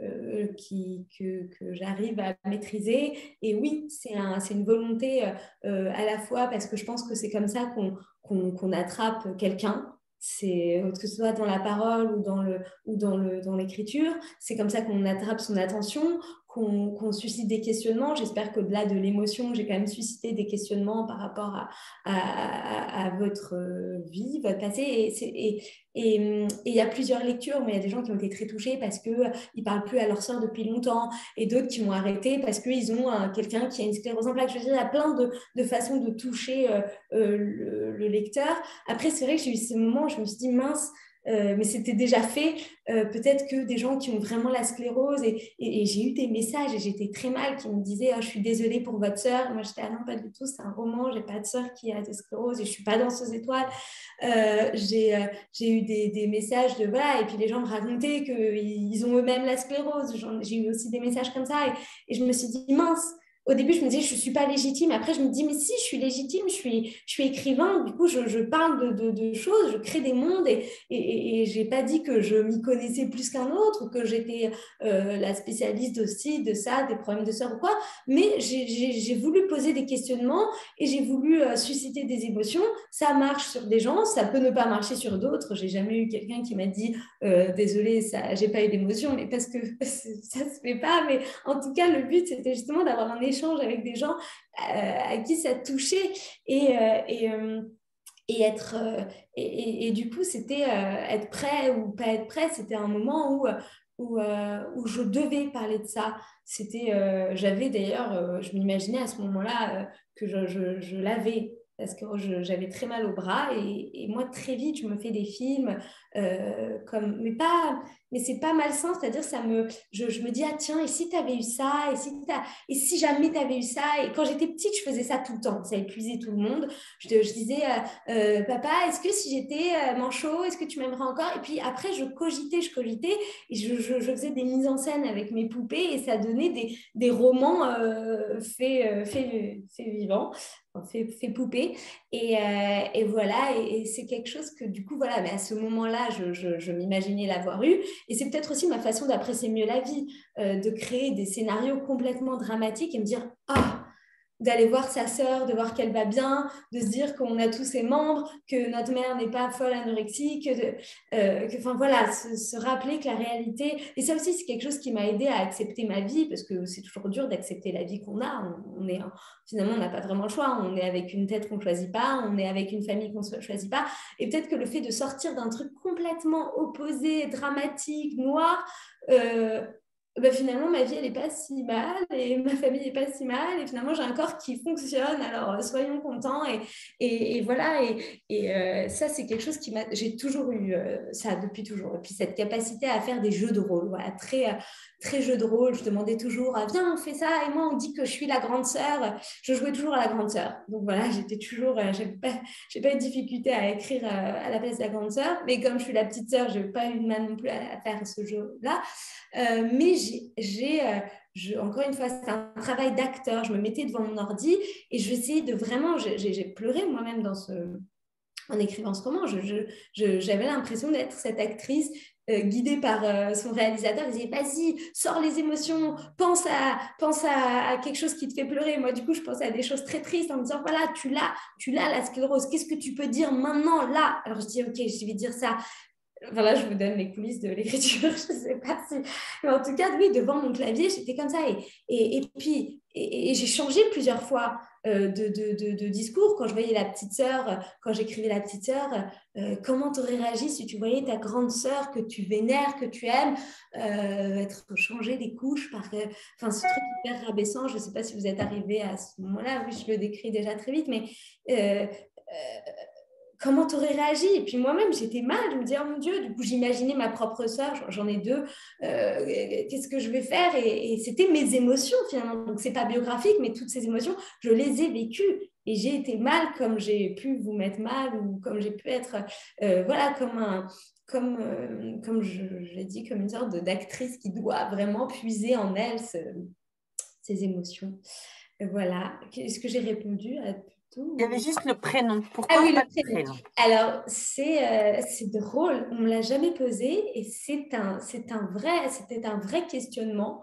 euh, qui, que, que, j'arrive à maîtriser. Et oui, c'est, un, c'est une volonté à la fois parce que je pense que c'est comme ça qu'on, qu'on, qu'on attrape quelqu'un. C'est, que ce soit dans la parole ou dans, le, ou dans, le, dans l'écriture, c'est comme ça qu'on attrape son attention, qu'on suscite des questionnements. J'espère qu'au-delà de l'émotion, j'ai quand même suscité des questionnements par rapport à, votre vie, votre passé. Et il y a plusieurs lectures, mais il y a des gens qui ont été très touchés parce qu'ils ne parlent plus à leur soeur depuis longtemps et d'autres qui ont arrêté parce qu'ils ont quelqu'un qui a une sclérose en plaques. Je veux dire, il y a plein de, façons de toucher euh, euh, le, le, lecteur. Après, c'est vrai que j'ai eu ces moments où je me suis dit, mince, euh, mais c'était déjà fait. Euh, peut-être que des gens qui ont vraiment la sclérose, et, j'ai eu des messages et j'étais très mal qui me disaient oh, Je suis désolée pour votre sœur. Moi, j'étais Ah non, pas du tout, c'est un roman, j'ai pas de sœur qui a des sclérose et je suis pas danseuse étoile. Euh, j'ai eu des, des, messages de voilà, et puis les gens me racontaient qu'ils ont eux-mêmes la sclérose. J'ai eu aussi des messages comme ça, et je me suis dit Mince, au début, je me disais, je ne suis pas légitime. Après, je me dis, mais si, je suis légitime, je suis, écrivain. Du coup, je, parle de, choses, je crée des mondes et, et, je n'ai pas dit que je m'y connaissais plus qu'un autre que j'étais euh, la spécialiste aussi de ça, des problèmes de sœur ou quoi. Mais j'ai voulu poser des questionnements et j'ai voulu euh, susciter des émotions. Ça marche sur des gens, ça peut ne pas marcher sur d'autres. J'ai jamais eu quelqu'un qui m'a dit, euh, désolé, ça, j'ai pas eu d'émotion, mais parce que ça se fait pas. Mais en tout cas, le but, c'était justement d'avoir un échange avec des gens euh, à qui ça touchait et, euh, et, euh, et être et, et, du coup c'était être prêt ou pas être prêt c'était un moment où où, où, je devais parler de ça. C'était, j'avais d'ailleurs, je m'imaginais à ce moment-là que je, je, je l'avais parce que j'avais très mal au bras et, et, moi très vite je me fais des films comme mais pas mais c'est pas malsain, c'est-à-dire ça me, je, me dis, ah tiens, et si tu avais eu ça, et si, et si jamais tu avais eu ça, et quand j'étais petite, je faisais ça tout le temps, ça épuisait tout le monde. Je, disais, euh, euh, papa, est-ce que si j'étais euh, manchot, est-ce que tu m'aimerais encore? Et puis après, je cogitais, je cogitais, et je, faisais des mises en scène avec mes poupées, et ça donnait des, des romans faits, faits, faits vivants fait, fait poupée. Et, et voilà, et, c'est quelque chose que du coup, voilà, mais à ce moment-là, je, je, je m'imaginais l'avoir eu. Et c'est peut-être aussi ma façon d'apprécier mieux la vie, euh, de créer des scénarios complètement dramatiques et me dire, ah, d'aller voir sa sœur, de voir qu'elle va bien, de se dire qu'on a tous ses membres, que notre mère n'est pas folle anorexique, euh, que, enfin voilà, se, rappeler que la réalité, et ça aussi c'est quelque chose qui m'a aidé à accepter ma vie, parce que c'est toujours dur d'accepter la vie qu'on a, on, est, finalement on n'a pas vraiment le choix, on est avec une tête qu'on ne choisit pas, on est avec une famille qu'on ne choisit pas, et peut-être que le fait de sortir d'un truc complètement opposé, dramatique, noir, euh, bah, finalement, ma vie, elle n'est pas si mal et ma famille n'est pas si mal. Et finalement, j'ai un corps qui fonctionne. Alors, euh, soyons contents. Et, et, voilà. Et, et euh, ça, c'est quelque chose qui m'a. J'ai toujours eu euh, ça depuis toujours. Et puis, cette capacité à faire des jeux de rôle. Voilà, très, très jeu de rôle. Je demandais toujours Viens, on fait ça. Et moi, on dit que je suis la grande sœur. Je jouais toujours à la grande sœur. Donc, voilà, j'étais toujours. j'ai pas, pas eu de difficulté à écrire à la place de la grande sœur. Mais comme je suis la petite sœur, je n'ai pas eu de mal non plus à, faire ce jeu-là. mais j'ai, euh, encore une fois, c'est un travail d'acteur. Je me mettais devant mon ordi et je essayais de vraiment, j'ai pleuré moi-même en écrivant ce roman. J'avais l'impression d'être cette actrice euh, guidée par euh, son réalisateur. Il disait, vas-y, sors les émotions, pense, à, pense à, quelque chose qui te fait pleurer. Moi, du coup, je pensais à des choses très tristes en me disant, voilà, tu l'as, tu l'as la sclérose. Qu'est-ce que tu peux dire maintenant, là? Alors, je dis, ok, je vais dire ça. Voilà, je vous donne les coulisses de l'écriture, je ne sais pas si. Mais en tout cas, oui, devant mon clavier, j'étais comme ça. Et, et, puis, et, j'ai changé plusieurs fois euh, de, de, de, discours. Quand je voyais la petite sœur, quand j'écrivais la petite sœur, euh, comment tu aurais réagi si tu voyais ta grande sœur que tu vénères, que tu aimes, euh, être changée des couches par. Enfin, ce truc hyper rabaissant, je ne sais pas si vous êtes arrivé à ce moment-là. Oui, je le décris déjà très vite, mais comment tu aurais réagi? Et puis moi-même, j'étais mal. Je me disais, oh mon Dieu, du coup, j'imaginais ma propre sœur, j'en ai deux, euh, qu'est-ce que je vais faire? Et, c'était mes émotions finalement. Donc, c'est pas biographique, mais toutes ces émotions, je les ai vécues. Et j'ai été mal comme j'ai pu vous mettre mal ou comme j'ai pu être, euh, voilà, comme un, comme, euh, je, l'ai dit, comme une sorte d'actrice qui doit vraiment puiser en elle ces émotions. Voilà. Est-ce que j'ai répondu il y avait juste le prénom. Pourquoi ah oui, le prénom. Alors, c'est euh, drôle, on ne me l'a jamais posé et c'est un, un, vrai, c'était un vrai questionnement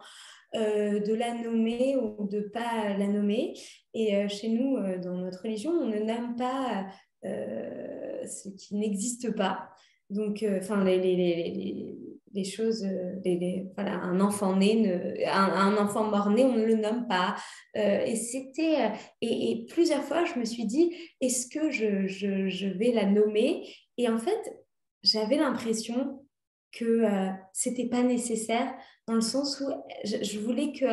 euh, de la nommer ou de ne pas la nommer. Et euh, chez nous, dans notre religion, on ne nomme pas ce qui n'existe pas. Donc, enfin, les, les, les, les, choses, voilà, un enfant né, un, enfant mort-né, on ne le nomme pas. Euh, et c'était, euh, et, plusieurs fois, je me suis dit, est-ce que je, vais la nommer? Et en fait, j'avais l'impression que euh, c'était pas nécessaire dans le sens où je, voulais que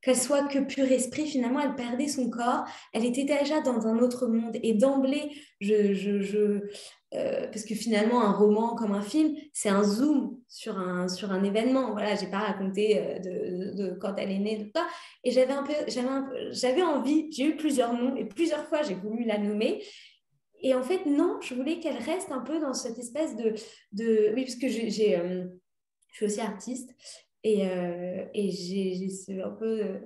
qu'elle soit que pur esprit. Finalement elle perdait son corps. Elle était déjà dans un autre monde. Et d'emblée je, euh, parce que finalement, un roman comme un film, c'est un zoom sur un, sur un événement. Voilà, j'ai pas raconté euh, de, quand elle est née, de quoi. Et j'avais envie, j'ai eu plusieurs noms et plusieurs fois j'ai voulu la nommer. Et en fait, non, je voulais qu'elle reste un peu dans cette espèce de, de... oui, parce que j'ai, euh, je suis aussi artiste et, euh, et j'ai un peu, euh,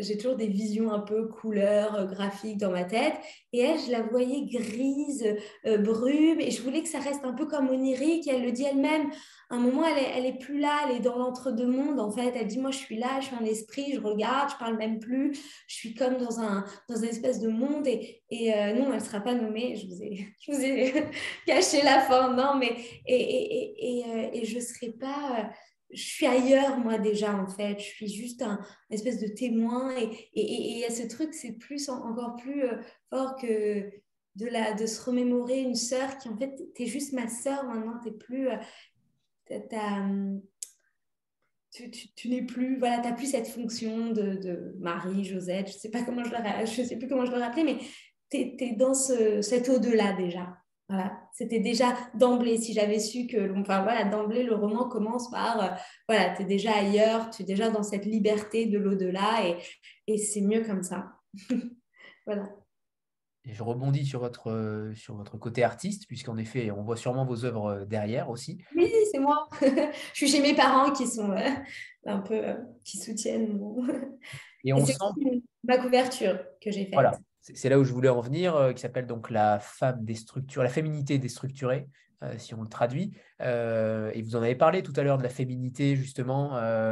j'ai toujours des visions un peu couleurs, euh, graphiques dans ma tête. Et elle, je la voyais grise, brume, et je voulais que ça reste un peu comme onirique. Et elle le dit elle-même. un moment, elle est, elle est plus là, elle est dans l'entre-deux mondes. En fait, elle dit moi, je suis là, je suis un esprit, je regarde, je parle même plus. Je suis comme dans un, dans une espèce de monde. Et, et non, elle sera pas nommée. Je vous ai, je vous ai caché la fin, non, mais et et, et, je serai pas je suis ailleurs, moi, déjà, en fait. Je suis juste un espèce de témoin. Et il y a ce truc, c'est plus encore plus euh, fort que de, la, de se remémorer une sœur qui, en fait, tu es juste ma sœur maintenant. Tu plus. Euh, tu, tu, n'es plus, voilà, tu n'as plus cette fonction de, de, Marie, Josette, je sais pas comment je je sais plus comment je le rappeler, mais tu es, dans ce, cet au-delà déjà. Voilà, c'était déjà d'emblée, si j'avais su que, enfin voilà, d'emblée, le roman commence par, euh, voilà, tu es déjà ailleurs, tu es déjà dans cette liberté de l'au-delà et, et c'est mieux comme ça. voilà. Et je rebondis sur votre, euh, sur votre côté artiste, puisqu'en effet, on voit sûrement vos œuvres euh, derrière aussi. Oui, c'est moi. je suis chez mes parents qui sont un peu, qui soutiennent. Et on sent... ma couverture que j'ai faite. Voilà c'est là où je voulais en venir, euh, qui s'appelle donc la femme déstructurée, la féminité déstructurée, euh, si on le traduit. Euh, et vous en avez parlé tout à l'heure de la féminité, justement,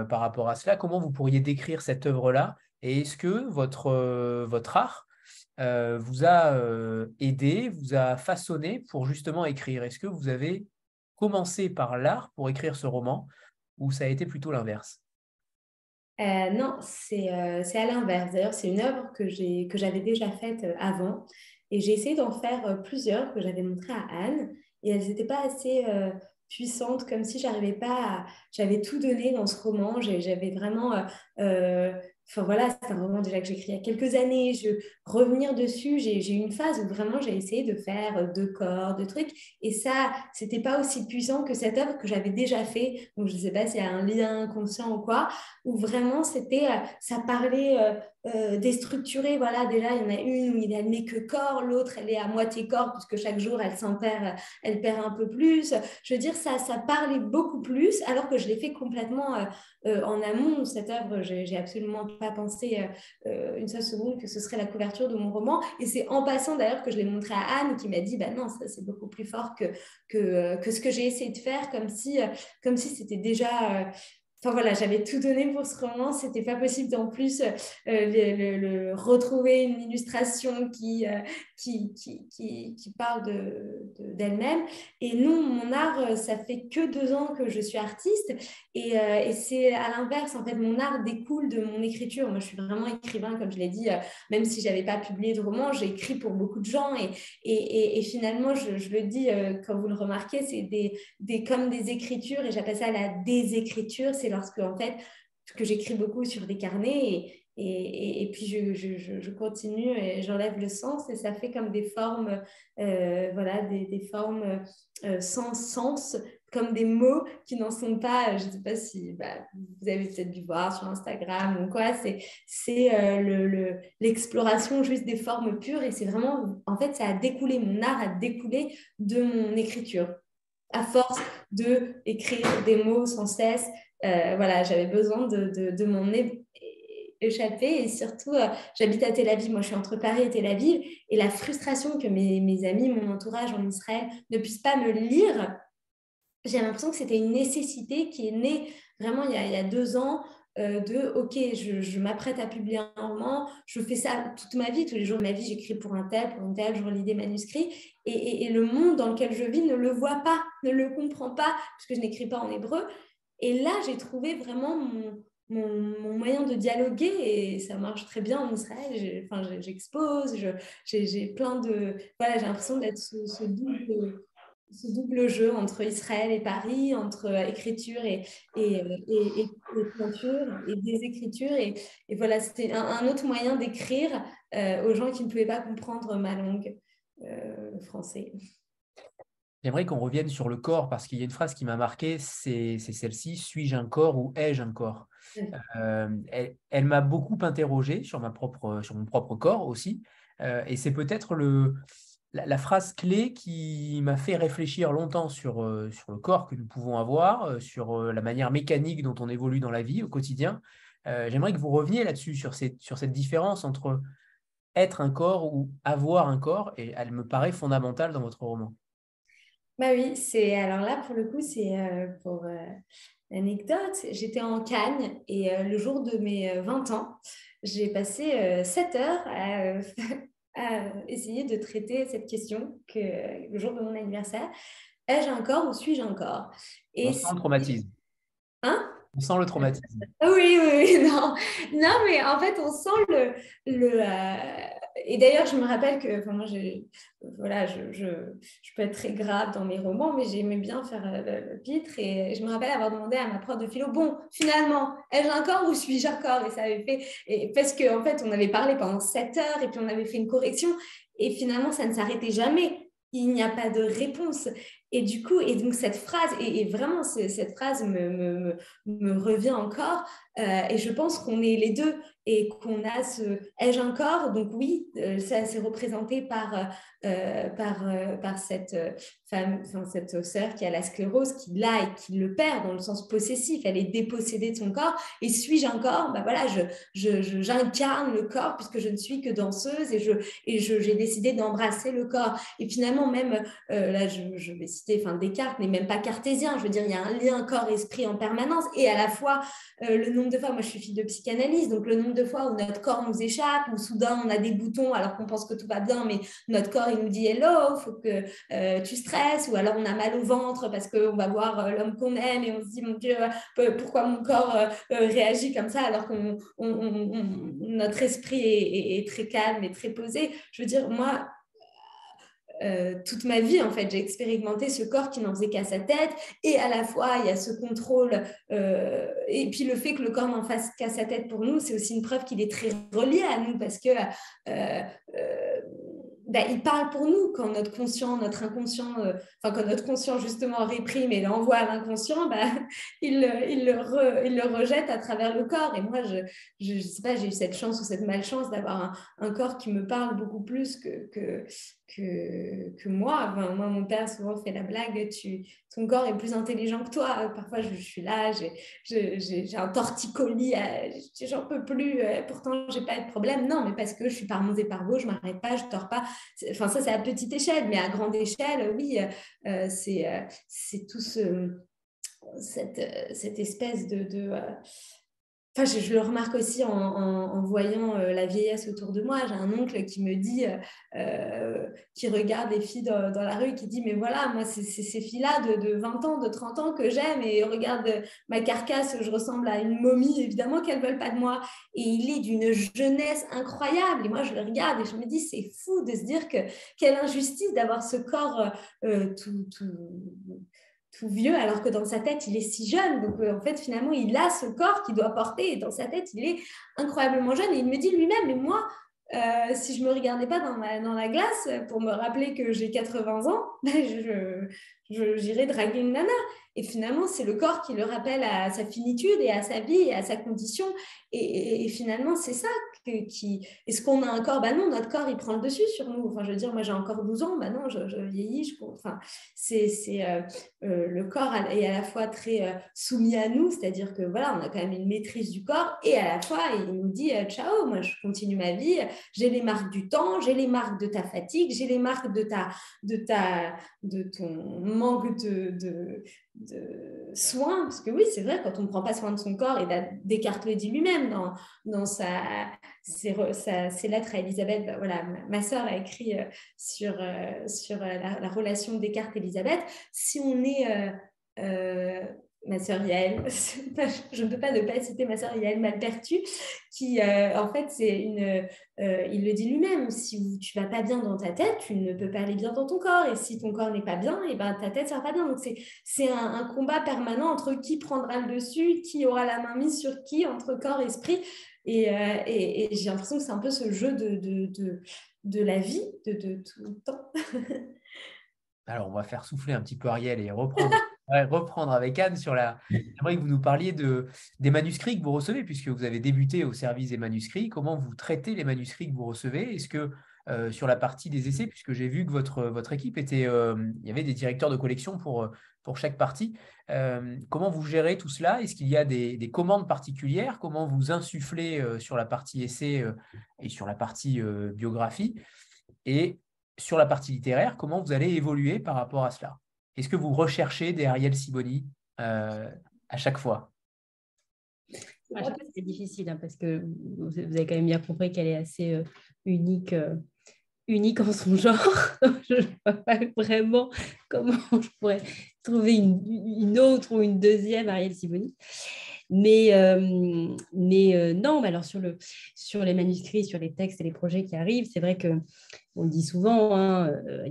par rapport à cela. Comment vous pourriez décrire cette œuvre-là? Et est-ce que votre art vous a aidé, vous a façonné pour justement écrire? Est-ce que vous avez commencé par l'art pour écrire ce roman ou ça a été plutôt l'inverse? Euh, non, euh, c'est à l'inverse. D'ailleurs, c'est une œuvre que j'avais déjà faite euh, avant. Et j'ai essayé d'en faire plusieurs que j'avais montrées à Anne. Et elles n'étaient pas assez puissantes, comme si j'arrivais pas. J'avais tout donné dans ce roman. J'avais vraiment Enfin voilà, c'est un roman déjà que j'ai écrit il y a quelques années. Je revenir dessus, j'ai eu une phase où vraiment j'ai essayé de faire euh, deux corps, deux trucs, et ça, c'était pas aussi puissant que cette œuvre que j'avais déjà fait. Donc je sais pas s'il y a un lien inconscient ou quoi, où vraiment c'était, euh, ça parlait euh, euh, déstructurée. Voilà, déjà, il y en a une où il n'est que corps, l'autre, elle est à moitié corps, puisque chaque jour, elle s'en perd, elle perd un peu plus. Je veux dire, ça, ça parlait beaucoup plus, alors que je l'ai fait complètement euh, euh, en amont. Cette œuvre, j'ai absolument pas pensé une seule seconde que ce serait la couverture de mon roman. Et c'est en passant, d'ailleurs, que je l'ai montré à Anne, qui m'a dit, bah non, ça, c'est beaucoup plus fort que, que, que ce que j'ai essayé de faire, comme si, comme si c'était déjà Enfin voilà, j'avais tout donné pour ce roman. C'était pas possible d'en plus euh, le, retrouver une illustration qui, euh, qui, qui, qui, parle d'elle-même. De, et non, mon art, euh, ça fait que deux ans que je suis artiste. Et, et c'est à l'inverse, en fait, mon art découle de mon écriture. Moi, je suis vraiment écrivain, comme je l'ai dit, même si j'avais pas publié de roman, j'ai écrit pour beaucoup de gens. Et, et, et finalement, je, je, le dis, comme vous le remarquez, c'est des, des, comme des écritures, et j'appelle ça la désécriture. C'est lorsque, en fait, que j'écris beaucoup sur des carnets et, et, puis je, je, continue et j'enlève le sens et ça fait comme des formes, euh, voilà, des, des formes euh, sans sens, comme des mots qui n'en sont pas. Je ne sais pas si bah, vous avez peut-être dû voir sur Instagram ou quoi. C'est euh, l'exploration le, juste des formes pures et c'est vraiment, en fait, ça a découlé, mon art a découlé de mon écriture à force de écrire des mots sans cesse, euh, voilà, j'avais besoin de, de, m'en échapper. Et surtout, euh, j'habite à Tel Aviv, moi je suis entre Paris et Tel Aviv. Et la frustration que mes, amis, mon entourage en Israël ne puissent pas me lire, j'ai l'impression que c'était une nécessité qui est née vraiment il y a, deux ans euh, de OK, je, m'apprête à publier un roman, je fais ça toute ma vie, tous les jours de ma vie, j'écris pour un tel, pour une telle, je relis des manuscrits, et, et, et, le monde dans lequel je vis ne le voit pas, ne le comprend pas, puisque je n'écris pas en hébreu. Et là, j'ai trouvé vraiment mon, mon, moyen de dialoguer et ça marche très bien en Israël. Enfin, j'expose, j'ai plein de. Voilà, j'ai l'impression d'être ce, double, ce double jeu entre Israël et Paris, entre écriture et, et, et, et peinture et des écritures. Et, et voilà, c'était un, autre moyen d'écrire euh, aux gens qui ne pouvaient pas comprendre ma langue euh, française. J'aimerais qu'on revienne sur le corps parce qu'il y a une phrase qui m'a marqué, c'est celle-ci suis-je un corps ou ai-je un corps? Euh, Elle, m'a beaucoup interrogé sur, ma propre, sur mon propre corps aussi. Euh, et c'est peut-être la, la, phrase clé qui m'a fait réfléchir longtemps sur, euh, sur le corps que nous pouvons avoir, sur la manière mécanique dont on évolue dans la vie au quotidien. J'aimerais que vous reveniez là-dessus, sur, sur cette différence entre être un corps ou avoir un corps. Et elle me paraît fondamentale dans votre roman. Bah oui, c'est alors là pour le coup, c'est euh, pour euh, l'anecdote. J'étais en Cagne et euh, le jour de mes 20 ans, j'ai passé 7 heures à, essayer de traiter cette question que le jour de mon anniversaire. Ai-je un corps ou suis-je un corps et On sent le traumatisme. Hein? On sent le traumatisme. Oui, oui, oui, non. Non, mais en fait, on sent le, le, et d'ailleurs, je me rappelle que, moi, voilà, je, peux être très grave dans mes romans, mais j'aimais bien faire euh, le, titre. Et je me rappelle avoir demandé à ma prof de philo, bon, finalement, ai-je un corps ou suis-je un corps? Et ça avait fait, parce qu'en en fait, on avait parlé pendant sept heures et puis on avait fait une correction. Et finalement, ça ne s'arrêtait jamais. il n'y a pas de réponse. Et du coup, et donc cette phrase, et, vraiment cette phrase me revient encore, euh, et je pense qu'on est les deux et qu'on a ce ai-je un corps Donc oui, euh, ça c'est représenté par, euh, par cette femme, cette sœur qui a la sclérose, qui l'a et qui le perd dans le sens possessif. Elle est dépossédée de son corps. Et suis-je un corps? Ben voilà, je, je, j'incarne le corps puisque je ne suis que danseuse et je et j'ai décidé d'embrasser le corps. Et finalement même là, je, je vais citer enfin Descartes, mais même pas cartésien. Je veux dire, il y a un lien corps-esprit en permanence et à la fois le nombre de fois, moi je suis fille de psychanalyse, donc le nombre de fois où notre corps nous échappe, où soudain on a des boutons alors qu'on pense que tout va bien, mais notre corps il nous dit hello, faut que euh, tu stresses, ou alors on a mal au ventre parce qu'on va voir euh, l'homme qu'on aime et on se dit mon Dieu, pourquoi mon corps euh, réagit comme ça alors que notre esprit est, très calme et très posé. Je veux dire, moi, euh, toute ma vie, en fait, j'ai expérimenté ce corps qui n'en faisait qu'à sa tête, et à la fois, il y a ce contrôle, euh, et puis le fait que le corps n'en fasse qu'à sa tête pour nous, c'est aussi une preuve qu'il est très relié à nous, parce que euh, bah, il parle pour nous quand notre conscient, notre inconscient, euh, enfin quand notre conscient justement réprime et l'envoie à l'inconscient, bah, il, il, le rejette à travers le corps. Et moi, je ne sais pas, j'ai eu cette chance ou cette malchance d'avoir un, corps qui me parle beaucoup plus que, moi. Moi, mon père souvent fait la blague, tu, ton corps est plus intelligent que toi. Parfois, je, suis là, j'ai un torticolis, euh, j'en peux plus, euh, pourtant, j'ai pas de problème. Non, mais parce que je suis par mon et par je m'arrête pas, je dors pas. Enfin, ça, c'est à petite échelle, mais à grande échelle, oui, euh, c'est tout ce, cette, espèce de Enfin, je, le remarque aussi en, voyant euh, la vieillesse autour de moi. J'ai un oncle qui me dit, euh, euh, qui regarde les filles dans, la rue, qui dit, mais voilà, moi, c'est ces filles-là de, 20 ans, de 30 ans que j'aime, et regarde ma carcasse, je ressemble à une momie, évidemment qu'elles ne veulent pas de moi. Et il est d'une jeunesse incroyable. Et moi, je le regarde et je me dis, c'est fou de se dire que quelle injustice d'avoir ce corps tout vieux alors que dans sa tête il est si jeune. Donc euh, en fait finalement il a ce corps qu'il doit porter et dans sa tête il est incroyablement jeune et il me dit lui-même mais moi euh, si je me regardais pas dans, la glace pour me rappeler que j'ai 80 ans, j'irais draguer une nana. Et finalement, c'est le corps qui le rappelle à sa finitude et à sa vie et à sa condition. Et, finalement, c'est ça qui. Est-ce qu'on a un corps? Bah non, notre corps, il prend le dessus sur nous. Enfin, je veux dire, moi, j'ai encore 12 ans. Bah non, je, vieillis. Je... Enfin, c'est, c'est euh, euh, le corps est à la fois très euh, soumis à nous, c'est-à-dire que voilà, on a quand même une maîtrise du corps. Et à la fois, il nous dit ciao, moi, je continue ma vie. J'ai les marques du temps, j'ai les marques de ta fatigue, j'ai les marques de ta, de ta, de ton manque de, de, soins, parce que oui, c'est vrai, quand on ne prend pas soin de son corps, et Descartes le dit lui-même dans, dans sa, ses, lettres à Elisabeth, bah, voilà, ma, soeur a écrit euh, sur, euh, sur euh, la, relation Descartes-Elisabeth, si on est ma sœur Yael, je ne peux pas ne pas citer ma sœur Yael Malpertu, qui euh, en fait, c'est une, euh, il le dit lui-même, si tu vas pas bien dans ta tête, tu ne peux pas aller bien dans ton corps, et si ton corps n'est pas bien, et eh ben ta tête ne va pas bien. Donc c'est un, un, combat permanent entre qui prendra le dessus, qui aura la main mise sur qui, entre corps et esprit. Et, euh, et, j'ai l'impression que c'est un peu ce jeu de, de, de, de la vie, de, de tout le temps. Alors, on va faire souffler un petit peu Ariel et reprendre, reprendre avec Anne sur la. J'aimerais que vous nous parliez de, des manuscrits que vous recevez, puisque vous avez débuté au service des manuscrits. Comment vous traitez les manuscrits que vous recevez? Est-ce que euh, sur la partie des essais, puisque j'ai vu que votre, votre équipe était. Euh, il y avait des directeurs de collection pour, pour chaque partie. Euh, comment vous gérez tout cela? Est-ce qu'il y a des, des, commandes particulières? Comment vous insufflez sur la partie essai et sur la partie biographie? Et sur la partie littéraire, comment vous allez évoluer par rapport à cela? Est-ce que vous recherchez des Ariel Siboni euh, à chaque fois? C'est difficile hein, parce que vous avez quand même bien compris qu'elle est assez euh, unique, euh, unique en son genre. je ne vois pas vraiment comment je pourrais trouver une, autre ou une deuxième Ariel Siboni. Mais, mais non, mais alors sur, le, sur les manuscrits, sur les textes et les projets qui arrivent, c'est vrai que on le dit souvent, hein, euh,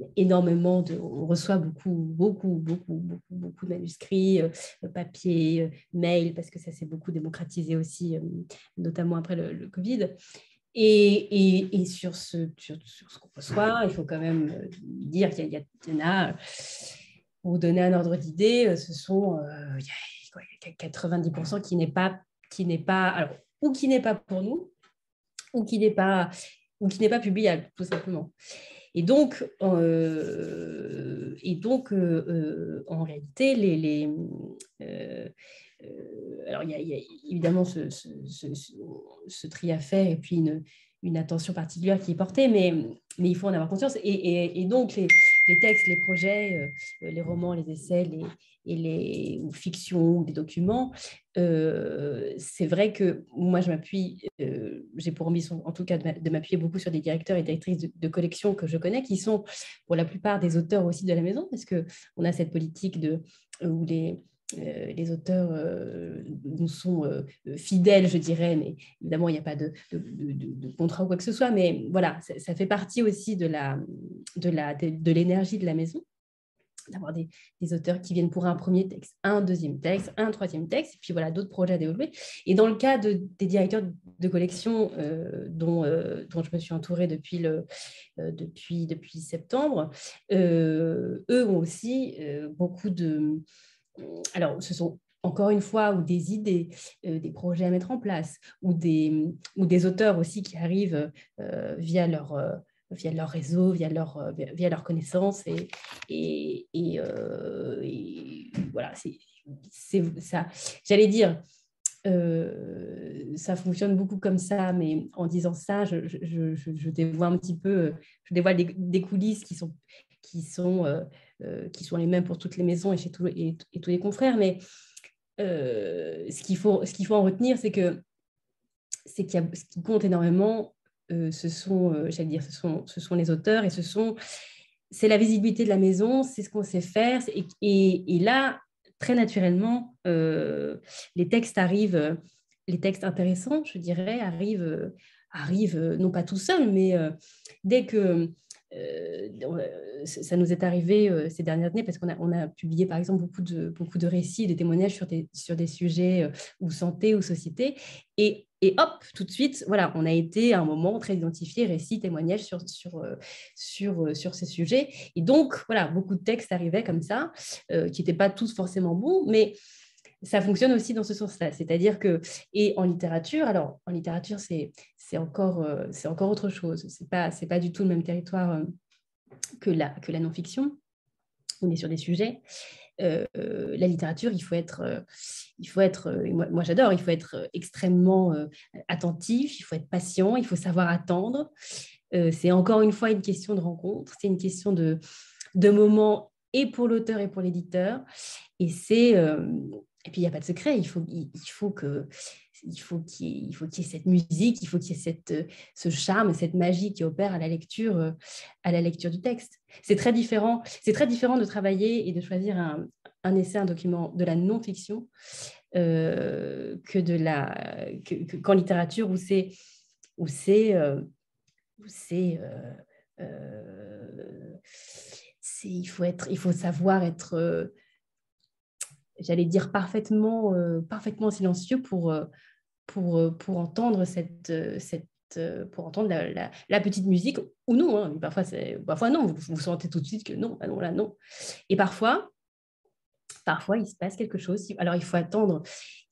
y énormément de, on reçoit beaucoup, beaucoup, beaucoup, beaucoup, beaucoup de manuscrits, euh, papier, euh, mail, parce que ça s'est beaucoup démocratisé aussi, notamment après le, Covid. Et, et, sur ce, sur, ce qu'on reçoit, il faut quand même dire qu'il y, en a, pour donner un ordre d'idée, ce sont il y a 90% qui n'est pas, qui n'est pas, alors, ou qui n'est pas pour nous, ou qui n'est pas, ou qui n'est pas publiable, tout simplement. Et donc, euh, et donc euh, euh, en réalité, alors il y, a, évidemment ce, ce, tri à faire et puis une, attention particulière qui est portée, mais, il faut en avoir conscience. Et, donc, les, textes, les projets, les romans, les essais, les, et les ou fictions, des documents, euh, c'est vrai que moi, je m'appuie, euh, j'ai pour ambition en tout cas de m'appuyer beaucoup sur des directeurs et directrices de, de, collection que je connais, qui sont pour la plupart des auteurs aussi de la maison, parce qu'on a cette politique de, où les, euh, les auteurs nous sont fidèles, je dirais, mais évidemment, il n'y a pas de, contrat ou quoi que ce soit, mais voilà, ça, fait partie aussi de l'énergie de, la maison d'avoir des, auteurs qui viennent pour un premier texte, un deuxième texte, un troisième texte, et puis voilà, d'autres projets à développer. Et dans le cas de, des directeurs de collection euh, dont, euh, je me suis entourée euh, depuis, depuis septembre, eux ont aussi beaucoup de... Alors, ce sont encore une fois, ou des idées, des projets à mettre en place, ou des, ou des auteurs aussi qui arrivent via leur via leur réseau, via leur, euh, via leur connaissance. Et, et, et, euh, voilà, c'est ça. J'allais dire, euh, ça fonctionne beaucoup comme ça, mais en disant ça, je, je, je, dévoile un petit peu, je dévoile des, coulisses qui sont, qui, sont, qui sont les mêmes pour toutes les maisons et chez tous, et, tous les confrères. Mais ce qu'il faut, qu'il faut en retenir, c'est que c'est qu'il ce qui compte énormément, euh, ce sont, euh, j'allais dire, ce sont, ce sont les auteurs et ce sont, c'est la visibilité de la maison, c'est ce qu'on sait faire. Et, et, là, très naturellement, euh, les textes arrivent, les textes intéressants, je dirais, arrivent, arrivent non pas tout seuls, mais dès que ça nous est arrivé ces dernières années parce qu'on a, publié par exemple beaucoup de, de récits, des témoignages sur des, sujets ou santé ou société. Et hop, tout de suite, voilà, on a été à un moment très identifié, récit, témoignage sur, euh, euh, ces sujets. Et donc, voilà, beaucoup de textes arrivaient comme ça, euh, qui n'étaient pas tous forcément bons, mais ça fonctionne aussi dans ce sens-là. C'est-à-dire que, et en littérature, alors en littérature, c'est encore, c'est encore autre chose. Ce n'est pas, pas du tout le même territoire que la, que la non-fiction. On est sur des sujets. Euh, la littérature, il faut être, euh, il faut être euh, moi, j'adore, il faut être extrêmement attentif, il faut être patient, il faut savoir attendre. c'est encore une fois une question de rencontre, c'est une question de, de moment et pour l'auteur et pour l'éditeur. Et c'est et puis il n'y a pas de secret, il faut, il faut que il qu'il y, ait, ait cette musique, il faut qu'il y ait cette, euh, ce charme, cette magie qui opère à la lecture, euh, à la lecture du texte. C'est très différent. Très différent de travailler et de choisir un, un essai, un document de la non-fiction euh, que de la qu'en littérature où c'est c'est où c'est il faut être il faut savoir être j'allais dire parfaitement parfaitement silencieux pour pour, euh, pour entendre cette, euh, cette euh, pour entendre la, petite musique ou non. Hein, parfois, parfois, non, vous, vous sentez tout de suite que non, bah non, là, non. Et parfois, parfois, il se passe quelque chose. Alors, il faut attendre,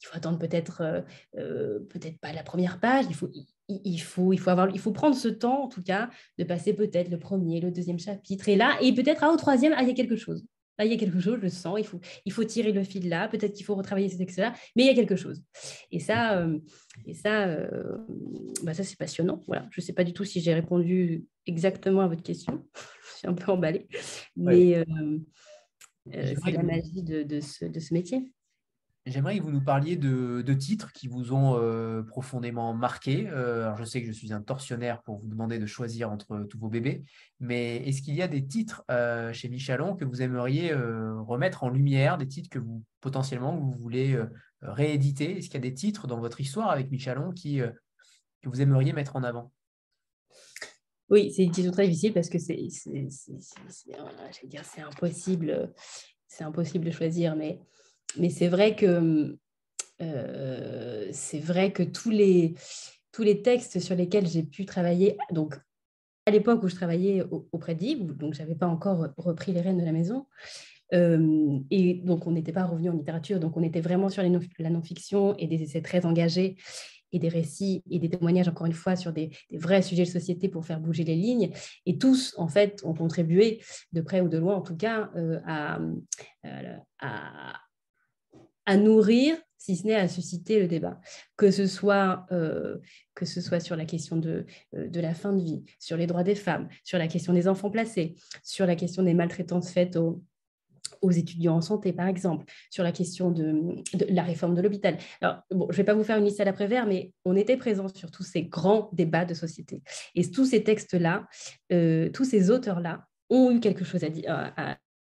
il faut attendre peut-être peut-être pas la première page, il faut, il, faut, il, faut avoir, il faut prendre ce temps, en tout cas, de passer peut-être le premier, le deuxième chapitre, et là, et peut-être au troisième, ah, il y a quelque chose. Là, il y a quelque chose, je le sens, il faut, il faut tirer le fil là, peut-être qu'il faut retravailler ces textes-là, mais il y a quelque chose. Et ça, euh, et ça, euh, bah ça c'est passionnant. Voilà. Je ne sais pas du tout si j'ai répondu exactement à votre question. je suis un peu emballée, mais euh, c'est la magie de, de, ce, de ce métier. J'aimerais que vous nous parliez de, titres qui vous ont euh, profondément marqué. Euh, alors je sais que je suis un tortionnaire pour vous demander de choisir entre tous vos bébés, mais est-ce qu'il y a des titres euh, chez Michalon que vous aimeriez remettre en lumière, des titres que vous potentiellement vous voulez rééditer? Est-ce qu'il y a des titres dans votre histoire avec Michalon qui, que vous aimeriez mettre en avant? Oui, c'est une question très difficile parce que c'est impossible, impossible de choisir, mais mais c'est vrai que euh, c'est vrai que tous les tous les textes sur lesquels j'ai pu travailler, donc à l'époque où je travaillais auprès d'Yves, donc je n'avais pas encore repris les rênes de la maison. Euh, et donc, on n'était pas revenu en littérature, donc on était vraiment sur la non-fiction et des essais très engagés et des récits et des témoignages, encore une fois, sur des, vrais sujets de société pour faire bouger les lignes. Et tous, en fait, ont contribué, de près ou de loin en tout cas, euh, à, à, nourrir si ce n'est à susciter le débat, que ce soit, euh, que ce soit sur la question de, euh, de la fin de vie, sur les droits des femmes, sur la question des enfants placés, sur la question des maltraitances faites aux, aux étudiants en santé, par exemple, sur la question de, la réforme de l'hôpital. Alors, bon, je ne vais pas vous faire une liste à l'après-vert, mais on était présents sur tous ces grands débats de société. Et tous ces textes-là, euh, tous ces auteurs-là ont eu quelque chose à dire,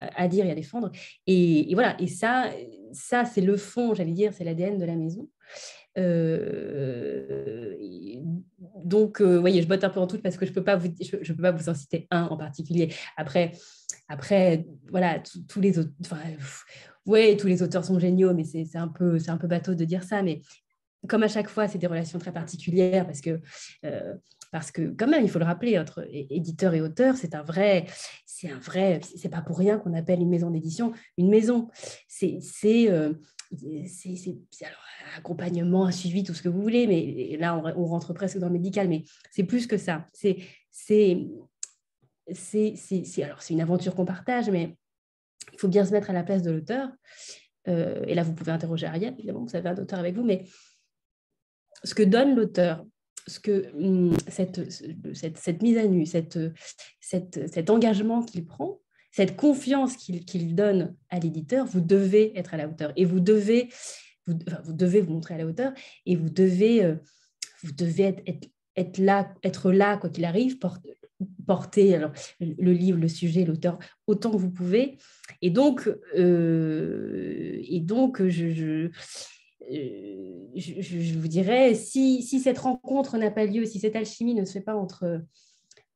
à dire et à défendre. Et, voilà, et ça, ça c'est le fond, j'allais dire, c'est l'ADN de la maison. Euh, donc, euh, voyez, je botte un peu en tout parce que je ne peux, pas vous, je, peux pas vous en citer un en particulier. Après, après voilà, tous les autres. Tous les auteurs sont géniaux, mais c'est un, peu, un peu bateau de dire ça. Mais comme à chaque fois, c'est des relations très particulières parce que, euh, parce que quand même, il faut le rappeler, entre éditeur et auteur, c'est un vrai, c'est un vrai, c'est pas pour rien qu'on appelle une maison d'édition une maison. C'est, c'est, euh, c'est, alors accompagnement, suivi, tout ce que vous voulez, mais là, on, rentre presque dans le médical, mais c'est plus que ça. C'est, c'est, c'est, c'est, alors c'est une aventure qu'on partage, mais il faut bien se mettre à la place de l'auteur. Euh, et là, vous pouvez interroger Ariel, évidemment, vous avez un auteur avec vous, mais ce que donne l'auteur, ce que hum, cette, cette, mise à nu, cette, cet engagement qu'il prend, cette confiance qu'il donne à l'éditeur, vous devez être à la hauteur et vous devez vous, vous devez vous montrer à la hauteur et vous devez, euh, vous devez être, être, là, être là quoi qu'il arrive, porter, porter le livre, le sujet, l'auteur autant que vous pouvez. Et donc, euh, et donc je euh, je, vous dirais, si, cette rencontre n'a pas lieu, si cette alchimie ne se fait pas entre,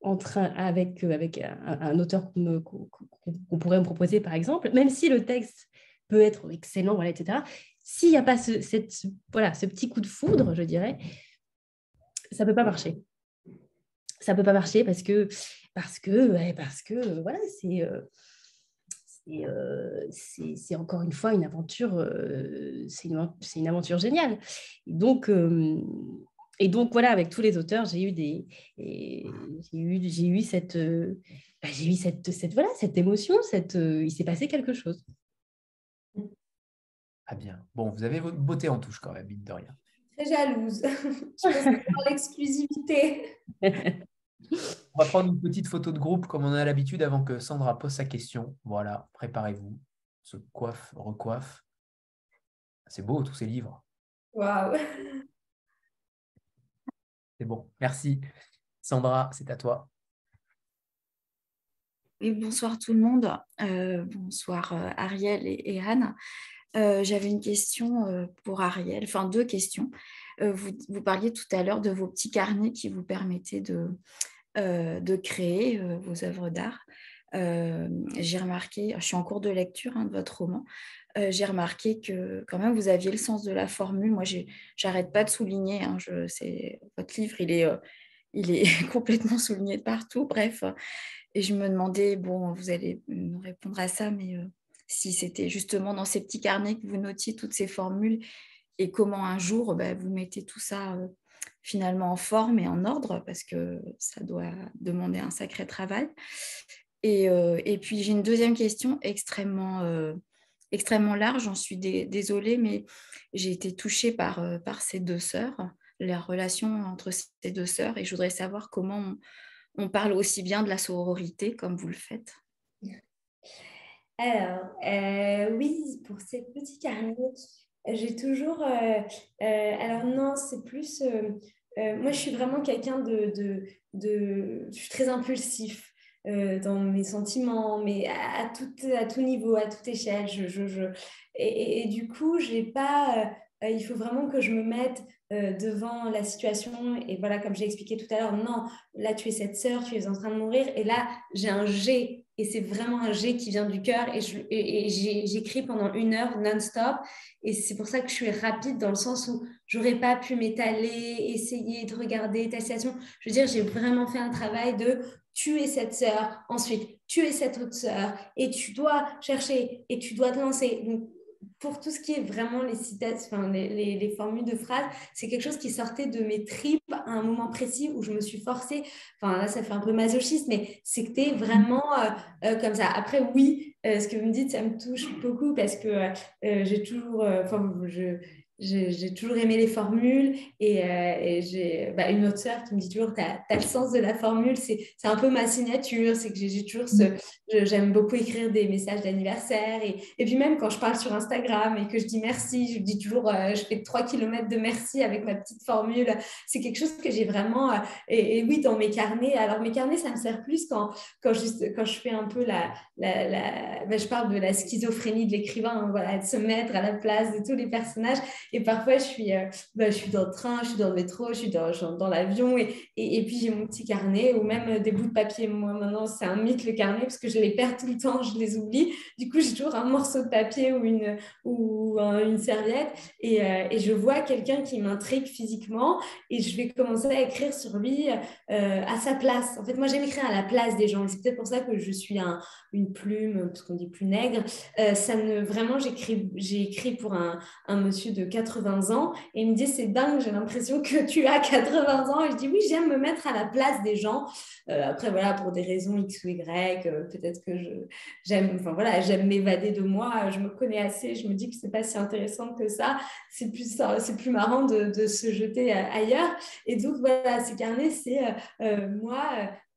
entre avec, avec un, auteur qu'on pourrait me proposer, par exemple, même si le texte peut être excellent, voilà, etc., s'il n'y a pas ce, cette, voilà, ce petit coup de foudre, je dirais, ça ne peut pas marcher. Ça ne peut pas marcher parce que, parce que, parce que voilà, c'est... Euh, euh, c'est encore une fois une aventure, euh, c'est une, aventure géniale. Et donc, euh, et donc voilà, avec tous les auteurs, j'ai eu des, j'ai eu, j'ai eu cette, bah, j'ai eu cette, cette, voilà, cette émotion, cette, il s'est passé quelque chose. Ah bien. Bon, vous avez votre beauté en touche quand même, mine de rien. Très jalouse. Je pense pour l'exclusivité. On va prendre une petite photo de groupe comme on a l'habitude avant que Sandra pose sa question. Voilà, préparez-vous. Se coiffe, recoiffe. C'est beau tous ces livres. Waouh. C'est bon, merci. Sandra, c'est à toi. Oui, bonsoir tout le monde. Euh, bonsoir euh, Ariel et, Anne. Euh, j'avais une question pour Ariel, enfin deux questions. Vous, vous, parliez tout à l'heure de vos petits carnets qui vous permettaient de, euh, de créer euh, vos œuvres d'art. Euh, j'ai remarqué, je suis en cours de lecture hein, de votre roman, j'ai remarqué que quand même vous aviez le sens de la formule. Moi, j'arrête pas de souligner. Hein, votre livre, il est, il est complètement souligné de partout. Bref, et je me demandais, bon, vous allez nous répondre à ça, mais si c'était justement dans ces petits carnets que vous notiez toutes ces formules et comment un jour bah, vous mettez tout ça finalement en forme et en ordre parce que ça doit demander un sacré travail. Et, euh, et puis j'ai une deuxième question extrêmement, euh, extrêmement large, j'en suis désolée, mais j'ai été touchée par, euh, par ces deux sœurs, la relation entre ces deux sœurs, et je voudrais savoir comment on, parle aussi bien de la sororité comme vous le faites. Alors, oui, pour ces petits carnets, j'ai toujours... alors non, c'est plus euh, moi, je suis vraiment quelqu'un de, Je suis très impulsif euh, dans mes sentiments, mais à, tout, à tout niveau, à toute échelle. Et, du coup, j'ai pas... Euh, il faut vraiment que je me mette devant la situation. Et voilà, comme j'ai expliqué tout à l'heure, non, là, tu es cette sœur, tu es en train de mourir. Et là, j'ai un G et c'est vraiment un G qui vient du cœur et, j'écris pendant une heure non-stop et c'est pour ça que je suis rapide dans le sens où j'aurais pas pu m'étaler, essayer de regarder ta situation. Je veux dire, j'ai vraiment fait un travail de tuer cette sœur, ensuite tuer cette autre sœur et tu dois chercher et tu dois te lancer. Pour tout ce qui est vraiment les citations, enfin, les, les, formules de phrases, c'est quelque chose qui sortait de mes tripes à un moment précis où je me suis forcée. Enfin, là, ça fait un peu masochiste, mais c'était vraiment euh, euh, comme ça. Après, oui, euh, ce que vous me dites, ça me touche beaucoup parce que j'ai toujours, enfin, je, j'ai toujours aimé les formules et, euh, j'ai bah, une autre sœur qui me dit toujours tu as, le sens de la formule, c'est un peu ma signature, c'est que j'ai toujours ce. J'aime beaucoup écrire des messages d'anniversaire et, et, puis même quand je parle sur Instagram et que je dis merci, je dis toujours euh, je fais 3 km de merci avec ma petite formule. C'est quelque chose que j'ai vraiment. Euh, et, oui, dans mes carnets, alors mes carnets, ça me sert plus quand, quand, juste, quand je fais un peu la. la, la bah, je parle de la schizophrénie de l'écrivain, hein, voilà, de se mettre à la place de tous les personnages. Et parfois, je suis, euh, bah, je suis dans le train, je suis dans le métro, je suis dans, dans l'avion. Et, et, puis, j'ai mon petit carnet ou même euh, des bouts de papier. Moi, maintenant, c'est un mythe le carnet parce que je les perds tout le temps, je les oublie. Du coup, j'ai toujours un morceau de papier ou une, ou une serviette. Et, euh, et je vois quelqu'un qui m'intrigue physiquement et je vais commencer à écrire sur lui à sa place. En fait, moi, j'aime écrire à la place des gens. c'est peut-être pour ça que je suis un, une plume, parce qu'on dit plus nègre. ça ne, vraiment, j'ai écrit pour un, un monsieur de 80 ans. Et me dit, c'est dingue, j'ai l'impression que tu as 80 ans. Et je dis, oui, j'aime me mettre à la place des gens. Euh, après, voilà, pour des raisons X ou Y, euh, peut-être que j'aime, enfin voilà, j'aime m'évader de moi. Je me connais assez. Je me dis que c'est pas si intéressant que ça. C'est plus, c'est plus marrant de, de, se jeter ailleurs. Et donc, voilà, ces carnets, c'est euh, moi,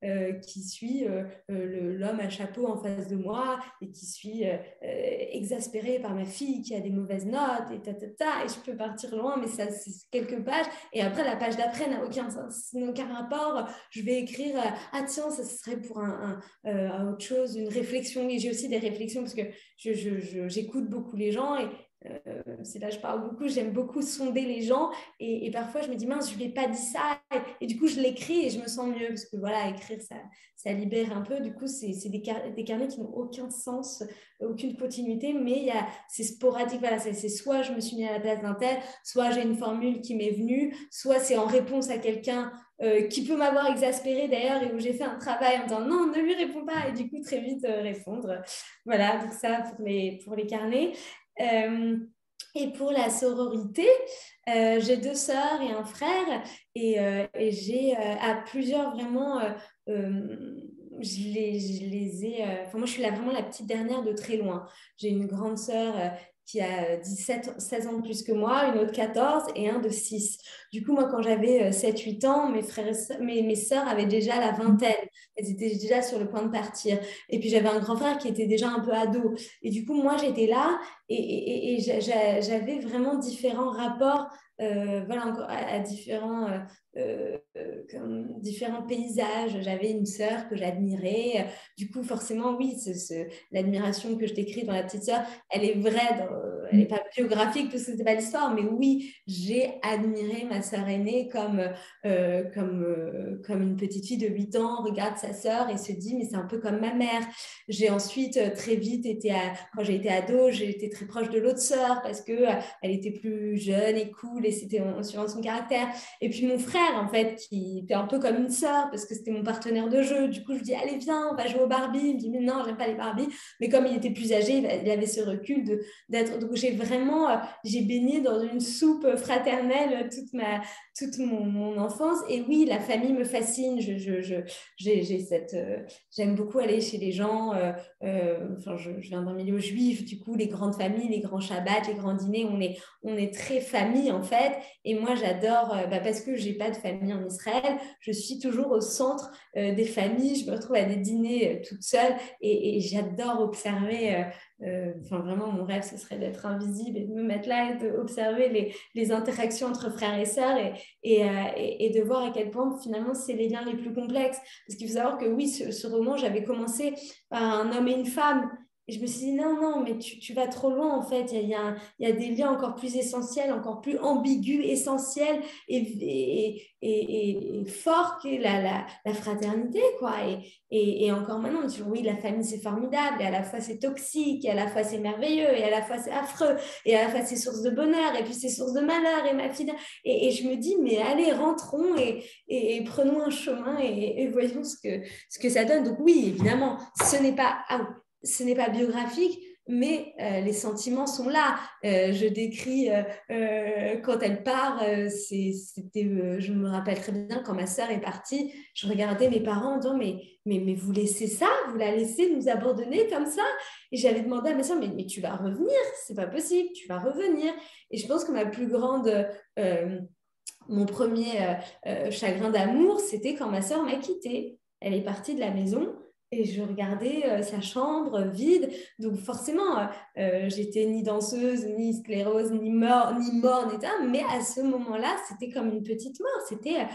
euh, qui suis euh, euh, l'homme à chapeau en face de moi et qui suis exaspérée par ma fille qui a des mauvaises notes et ta, ta, ta, et je peux partir loin, mais ça, c'est quelques pages. Et après, la page d'après n'a aucun, aucun rapport. Je vais écrire Ah, tiens, ça serait pour un, autre chose, une réflexion. Et j'ai aussi des réflexions parce que j'écoute je, beaucoup les gens et, euh, c'est là je parle beaucoup, j'aime beaucoup sonder les gens et, parfois je me dis mince, je lui ai pas dit ça et, du coup je l'écris et je me sens mieux parce que voilà, écrire ça, ça libère un peu. Du coup, c'est des, des, carnets qui n'ont aucun sens, aucune continuité, mais c'est sporadique. Voilà, c'est soit je me suis mis à la place d'un tel, soit j'ai une formule qui m'est venue, soit c'est en réponse à quelqu'un euh, qui peut m'avoir exaspéré d'ailleurs et où j'ai fait un travail en disant non, ne lui réponds pas et du coup très vite euh, répondre. Voilà, donc ça pour les, pour les carnets. Euh, et pour la sororité, euh, j'ai deux sœurs et un frère et, euh, j'ai à plusieurs vraiment, je les, je, les, ai, enfin moi je suis là, vraiment la petite dernière de très loin. J'ai une grande sœur qui a 17, 16 ans de plus que moi, une autre 14 et un de 6. Du coup, moi, quand j'avais 7-8 ans, mes, frères mes, mes soeurs avaient déjà la vingtaine. Elles étaient déjà sur le point de partir. Et puis, j'avais un grand frère qui était déjà un peu ado. Et du coup, moi, j'étais là et, et, et j'avais vraiment différents rapports euh, voilà, à, différents, euh, euh, différents paysages. J'avais une sœur que j'admirais. Du coup, forcément, oui, l'admiration que je décris dans La Petite Sœur, elle est vraie, elle n'est pas biographique parce que ce pas l'histoire, mais oui, j'ai admiré ma sœur aînée comme, comme, comme une petite fille de 8 ans, regarde sa sœur et se dit, mais c'est un peu comme ma mère. J'ai ensuite très vite été, à, quand j'ai été ado, j'ai été très proche de l'autre sœur parce qu'elle était plus jeune et cool c'était en, suivant son caractère. Et puis mon frère, en fait, qui était un peu comme une sœur parce que c'était mon partenaire de jeu. Du coup, je dis, allez, viens, on va jouer au Barbie. Il me dit, mais non, j'aime pas les Barbie. Mais comme il était plus âgé, il avait ce recul d'être. Donc, j'ai vraiment, euh, j'ai baigné dans une soupe fraternelle toute ma, toute mon, enfance. Et oui, la famille me fascine. Je, je, j'ai, cette, euh, j'aime beaucoup aller chez les gens. Euh, enfin, je, viens d'un milieu juif. Du coup, les grandes familles, les grands shabbats, les grands dîners, on est, on est très famille en fait. Et moi, j'adore, bah, parce que j'ai pas de famille en Israël, je suis toujours au centre des familles. Je me retrouve à des dîners toute seule et, j'adore observer. Enfin, vraiment, mon rêve, ce serait d'être invisible et de me mettre là et d'observer les, interactions entre frères et sœurs et, et, et, de voir à quel point finalement c'est les liens les plus complexes. Parce qu'il faut savoir que oui, ce, ce roman, j'avais commencé par un homme et une femme Et je me suis dit, non, non, mais tu, vas trop loin, en fait. Il y a, y a, des liens encore plus essentiels, encore plus ambigus, essentiels et, et, forts que la, la, fraternité, quoi. Et, encore maintenant, tu oui, la famille, c'est formidable, et à la fois, c'est toxique, et à la fois, c'est merveilleux, et à la fois, c'est affreux, et à la fois, c'est source de bonheur, et puis c'est source de malheur, et ma fille. Et, je me dis, mais allez, rentrons et, prenons un chemin et, voyons ce que, ce que ça donne. Donc oui, évidemment, ce n'est pas... ce n'est pas biographique, mais euh, les sentiments sont là. Euh, je décris euh, quand elle part, c'était, je me rappelle très bien quand ma sœur est partie, je regardais mes parents en disant mais, mais, mais vous laissez ça, vous la laissez nous abandonner comme ça? Et j'avais demandé à ma sœur mais, mais tu vas revenir, c'est pas possible, tu vas revenir. Et je pense que ma plus grande mon premier chagrin d'amour, c'était quand ma sœur m'a quittée. Elle est partie de la maison et je regardais euh, sa chambre vide. Donc forcément, euh, euh, j'étais ni danseuse, ni sclérose, ni, mort, ni morne, mais à ce moment-là, c'était comme une petite mort. C'était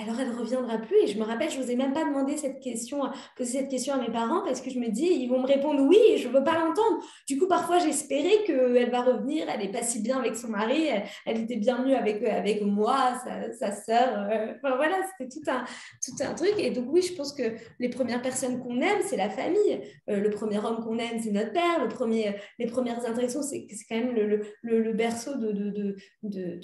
alors elle ne reviendra plus. Et je me rappelle, je n'osais même pas demander cette question, poser cette question à mes parents parce que je me dis, ils vont me répondre oui je ne veux pas l'entendre. Du coup, parfois, j'espérais qu'elle va revenir. Elle n'est pas si bien avec son mari. Elle, était bien mieux avec, avec moi, sa, sa sœur. Euh, enfin, voilà, c'était tout un, tout un truc. Et donc, oui, je pense que les premières personnes qu'on aime, c'est la famille. Euh, le premier homme qu'on aime, c'est notre père. Le premier, les premières interactions, c'est quand même le, le, le, berceau de, de, de, de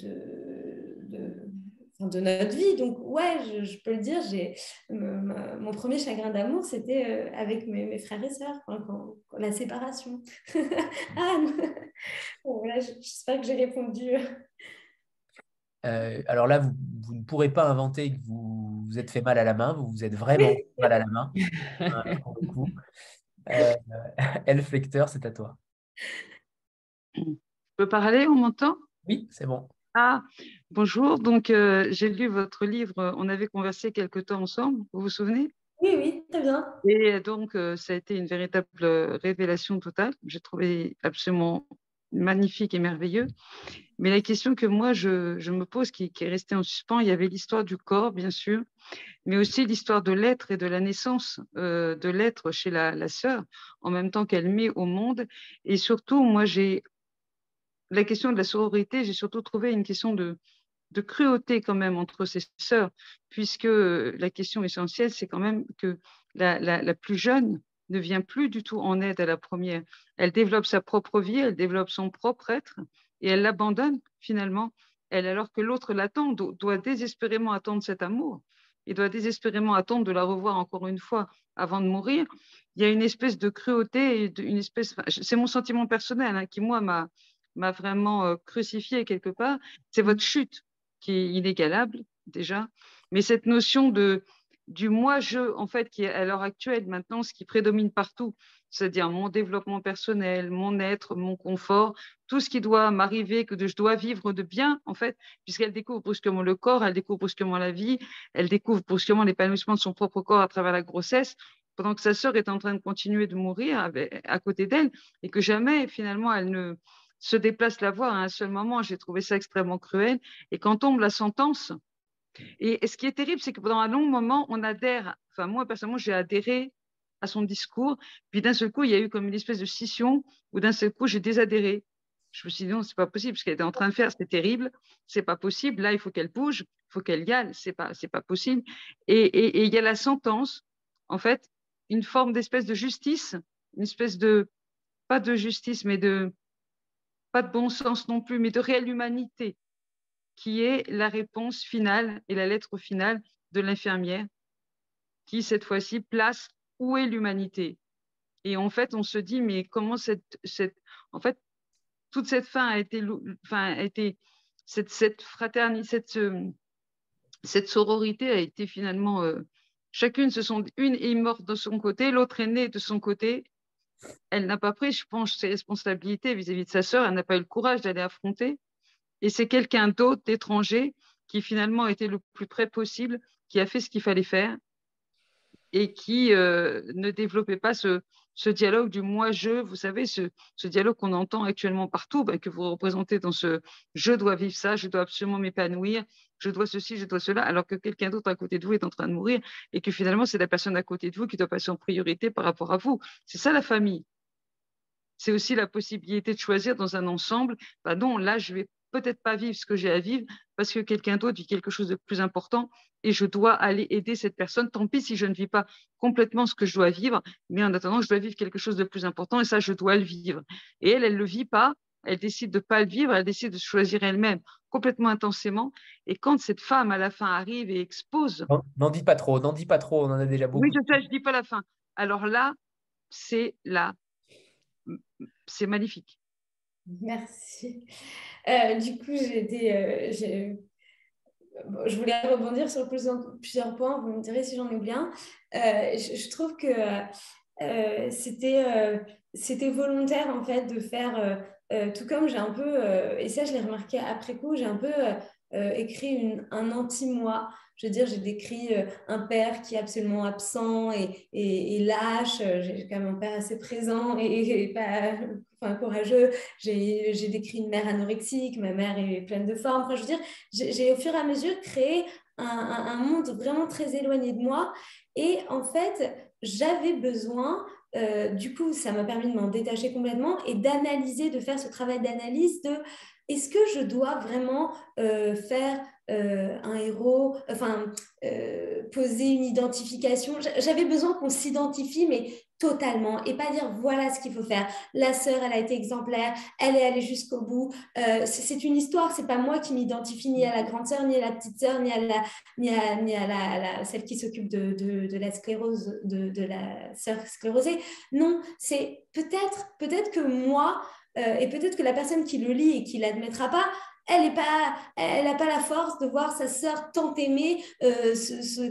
de notre vie. Donc, ouais, je, peux le dire, j'ai mon premier chagrin d'amour, c'était euh, avec mes, frères et sœurs, quand, la séparation. Anne voilà, J'espère que j'ai répondu. Euh, alors là, vous, ne pourrez pas inventer que vous vous êtes fait mal à la main, vous vous êtes vraiment fait mal à la main. euh, Elf Lecteur, c'est à toi. Je peux parler, on m'entend? Oui, c'est bon. Ah, bonjour. Donc, euh, j'ai lu votre livre. On avait conversé quelque temps ensemble. Vous vous souvenez? Oui, oui, très bien. Et donc, euh, ça a été une véritable révélation totale. J'ai trouvé absolument magnifique et merveilleux. Mais la question que moi, je, me pose, qui, est restée en suspens, il y avait l'histoire du corps, bien sûr, mais aussi l'histoire de l'être et de la naissance euh, de l'être chez la, la sœur, en même temps qu'elle met au monde. Et surtout, moi, j'ai la question de la sororité, j'ai surtout trouvé une question de, cruauté quand même entre ses sœurs, puisque la question essentielle, c'est quand même que la, plus jeune ne vient plus du tout en aide à la première. Elle développe sa propre vie, elle développe son propre être, et elle l'abandonne finalement, elle, alors que l'autre l'attend, doit désespérément attendre cet amour, et doit désespérément attendre de la revoir encore une fois avant de mourir. Il y a une espèce de cruauté, une espèce, c'est mon sentiment personnel hein, qui, moi, m'a m'a vraiment euh, crucifié quelque part, c'est votre chute qui est inégalable déjà, mais cette notion de du moi-je, en fait, qui est à l'heure actuelle maintenant ce qui prédomine partout, c'est-à-dire mon développement personnel, mon être, mon confort, tout ce qui doit m'arriver, que je dois vivre de bien, en fait, puisqu'elle découvre brusquement le corps, elle découvre brusquement la vie, elle découvre brusquement l'épanouissement de son propre corps à travers la grossesse, pendant que sa sœur est en train de continuer de mourir à côté d'elle, et que jamais, finalement, elle ne, se déplace la voix à un seul moment. J'ai trouvé ça extrêmement cruel. Et quand tombe la sentence, et, ce qui est terrible, c'est que pendant un long moment, on adhère, enfin moi personnellement, j'ai adhéré à son discours, puis d'un seul coup, il y a eu comme une espèce de scission, où d'un seul coup, j'ai désadhéré. Je me suis dit, non, c'est pas possible, ce qu'elle était en train de faire, c'était terrible, c'est pas possible, là, il faut qu'elle bouge, il faut qu'elle y aille, c'est pas, pas possible. Et il y a la sentence, en fait, une forme d'espèce de justice, une espèce de, pas de justice, mais de, pas de bon sens non plus, mais de réelle humanité, qui est la réponse finale et la lettre finale de l'infirmière, qui cette fois-ci place où est l'humanité. Et en fait, on se dit, mais comment cette, cette en fait, toute cette fin a été, enfin, a été cette, cette fraternité, cette, cette sororité a été finalement, euh, chacune se sont, une est morte de son côté, l'autre est née de son côté, elle n'a pas pris, je pense, ses responsabilités vis-à-vis de sa sœur, elle n'a pas eu le courage d'aller affronter. Et c'est quelqu'un d'autre, d'étranger, qui finalement était le plus près possible, qui a fait ce qu'il fallait faire et qui euh, ne développait pas ce, ce dialogue du moi-je, vous savez, ce, dialogue qu'on entend actuellement partout, bah, que vous représentez dans ce je dois vivre ça, je dois absolument m'épanouir, je dois ceci, je dois cela, alors que quelqu'un d'autre à côté de vous est en train de mourir et que finalement, c'est la personne à côté de vous qui doit passer en priorité par rapport à vous. C'est ça la famille. C'est aussi la possibilité de choisir dans un ensemble, bah non, là, je vais peut-être pas vivre ce que j'ai à vivre parce que quelqu'un d'autre vit quelque chose de plus important et je dois aller aider cette personne. Tant pis si je ne vis pas complètement ce que je dois vivre, mais en attendant, je dois vivre quelque chose de plus important et ça, je dois le vivre. Et elle, elle ne le vit pas, elle décide de ne pas le vivre, elle décide de choisir elle-même complètement intensément. Et quand cette femme, à la fin, arrive et expose... N'en dis pas trop, n'en dis pas trop, on en a déjà beaucoup. Oui, je sais, je ne dis pas la fin. Alors là, c'est là, c'est magnifique. Merci. Euh, du coup, j'ai euh, je voulais rebondir sur plusieurs, points, vous me direz si j'en ai bien. Euh, je, trouve que c'était c'était volontaire en fait de faire, tout comme j'ai un peu, et ça je l'ai remarqué après coup, j'ai un peu écrit un anti-moi je veux dire, j'ai décrit euh, un père qui est absolument absent et, et, lâche. Euh, j'ai quand même un père assez présent et, pas courageux. J'ai décrit une mère anorexique, ma mère est pleine de forme. Enfin, je veux dire, j'ai au fur et à mesure créé un, monde vraiment très éloigné de moi. Et en fait, j'avais besoin euh, du coup, ça m'a permis de m'en détacher complètement et d'analyser, de faire ce travail d'analyse de est-ce que je dois vraiment faire euh, un héros, enfin, euh, poser une identification? J'avais besoin qu'on s'identifie, mais totalement, et pas dire voilà ce qu'il faut faire. La sœur, elle a été exemplaire, elle est allée jusqu'au bout. Euh, c'est une histoire, c'est pas moi qui m'identifie ni à la grande sœur, ni à la petite sœur, ni à la, ni à, ni à la, celle qui s'occupe de, de, la sclérose, de, la sœur sclérosée. Non, c'est peut-être, peut-être que moi, et peut-être que la personne qui le lit et qui l'admettra pas, elle n'a pas, elle pas la force de voir sa sœur tant aimée euh, se,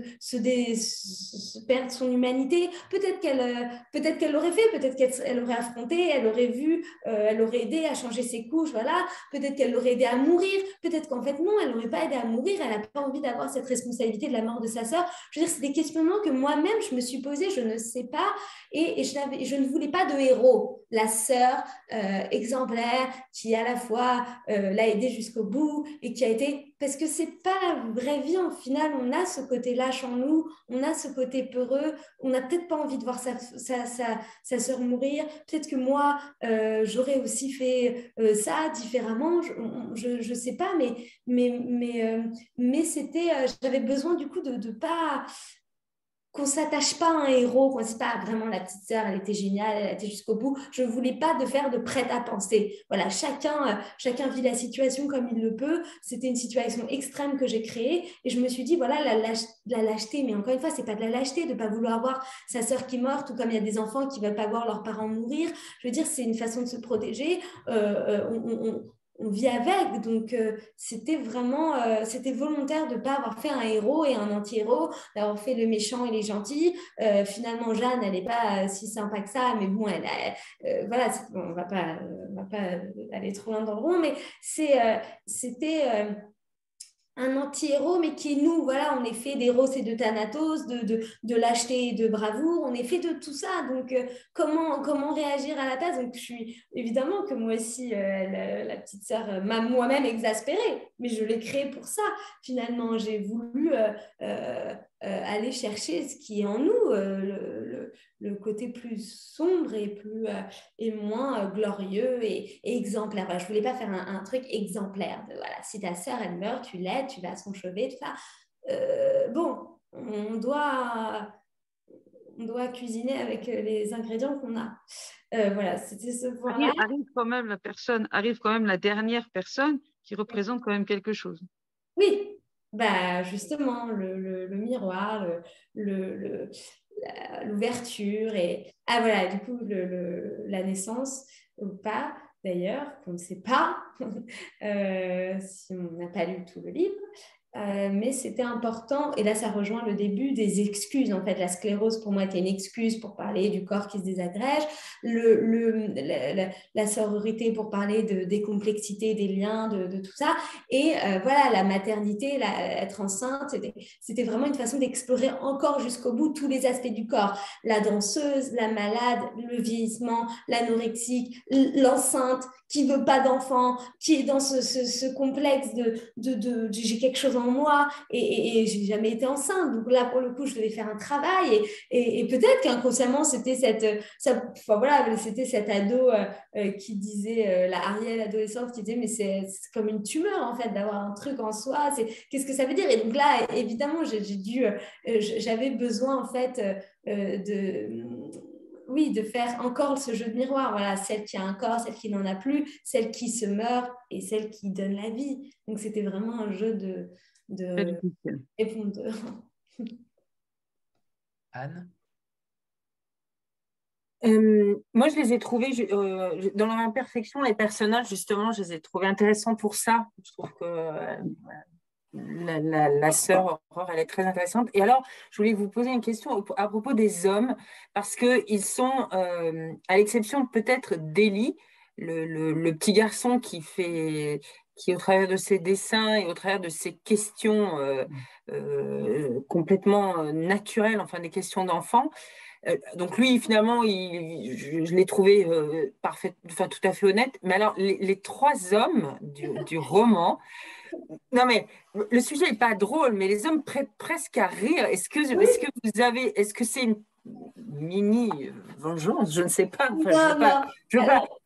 perdre son humanité. Peut-être qu'elle euh, l'aurait fait, peut-être qu'elle aurait affronté, elle aurait vu, euh, elle aurait aidé à changer ses couches, voilà. Peut-être qu'elle l'aurait aidé à mourir, peut-être qu'en fait non, elle n'aurait pas aidé à mourir, elle n'a pas envie d'avoir cette responsabilité de la mort de sa sœur. Je veux dire, c'est des questionnements que moi-même je me suis posé, je ne sais pas, et, je, je, ne voulais pas de héros. La sœur exemplaire qui à la fois l'a aidé jusqu'au bout et qui a été parce que c'est pas la vraie vie en final on a ce côté lâche en nous on a ce côté peureux on n'a peut-être pas envie de voir sa, sa, soeur mourir. Peut-être que moi euh, j'aurais aussi fait euh, ça différemment je, sais pas mais mais mais euh, mais c'était j'avais besoin du coup de ne pas qu'on s'attache pas à un héros, qu'on ne dise pas vraiment la petite sœur, elle était géniale, elle était jusqu'au bout. Je ne voulais pas de faire de prête à penser. Voilà, chacun, euh, chacun vit la situation comme il le peut. C'était une situation extrême que j'ai créée et je me suis dit voilà la, lâcheté, mais encore une fois, c'est pas de la lâcheté de ne pas vouloir voir sa sœur qui est morte ou comme il y a des enfants qui veulent pas voir leurs parents mourir. Je veux dire, c'est une façon de se protéger. Euh, euh, vit avec. Donc, euh, c'était vraiment, euh, c'était volontaire de ne pas avoir fait un héros et un anti-héros, d'avoir fait le méchant et les gentils. Euh, finalement, Jeanne, elle n'est pas si sympa que ça, mais bon, elle voilà, on ne va pas aller trop loin dans le rond, mais c'était un anti-héros, mais qui est nous. Voilà, on est fait d'héros et de thanatos, de, de, de, lâcheté et de bravoure, on est fait de tout ça. Donc, euh, comment, comment réagir à la place? Donc, je suis évidemment que moi aussi, euh, la, petite sœur euh, m'a moi-même exaspérée, mais je l'ai créée pour ça. Finalement, j'ai voulu aller chercher ce qui est en nous, le, le, côté plus sombre et, plus, et moins glorieux et, exemplaire. je ne voulais pas faire un, un, truc exemplaire. De, voilà, si ta sœur, elle meurt, tu l'aides tu vas à son chevet, tout ça. Euh, bon, on doit, on doit cuisiner avec les ingrédients qu'on a. Euh, voilà, c'était ce point Arrive quand même la personne, arrive quand même la dernière personne qui représente quand même quelque chose. Oui, bah justement, le, miroir, le, l'ouverture et ah voilà du coup la naissance ou pas d'ailleurs, qu'on ne sait pas euh, si on n'a pas lu tout le livre. Euh, mais c'était important, et là ça rejoint le début des excuses. En fait, la sclérose pour moi était une excuse pour parler du corps qui se désagrège, le, la, sororité pour parler de, des complexités, des liens, de, tout ça. Et euh, voilà, la maternité, être enceinte, c'était vraiment une façon d'explorer encore jusqu'au bout tous les aspects du corps. La danseuse, la malade, le vieillissement, l'anorexique, l'enceinte qui veut pas d'enfant, qui est dans ce, complexe de, de, j'ai quelque chose en moi et, j'ai jamais été enceinte. Donc là, pour le coup, je devais faire un travail et, peut-être qu'inconsciemment, c'était cette, ça, enfin, voilà, c'était cet ado euh, euh, qui disait, euh, la Ariel adolescente qui disait, mais c'est comme une tumeur en fait d'avoir un truc en soi. C'est qu'est-ce que ça veut dire? Et donc là, évidemment, j'ai dû, j'avais besoin en fait de oui, de faire encore ce jeu de miroir. Voilà, celle qui a un corps, celle qui n'en a plus, celle qui se meurt et celle qui donne la vie. Donc, c'était vraiment un jeu de, de répondeur. Anne? Euh, moi, je les ai trouvés euh, dans leur imperfection, les personnages, justement, je les ai trouvés intéressants pour ça. Je trouve que euh, la, sœur Aurore, elle est très intéressante. Et alors, je voulais vous poser une question à propos des hommes, parce qu'ils sont, euh, à l'exception peut-être d'Elie, le, petit garçon qui fait, qui au travers de ses dessins et au travers de ses questions euh, euh, complètement naturelles, enfin des questions d'enfant, donc lui, finalement, je, l'ai trouvé parfait, enfin tout à fait honnête. Mais alors, les, trois hommes du, du roman, non, mais le sujet n'est pas drôle, mais les hommes prêtent presque à rire. Est-ce que, est que vous avez, est-ce que c'est une mini vengeance? Je ne sais pas.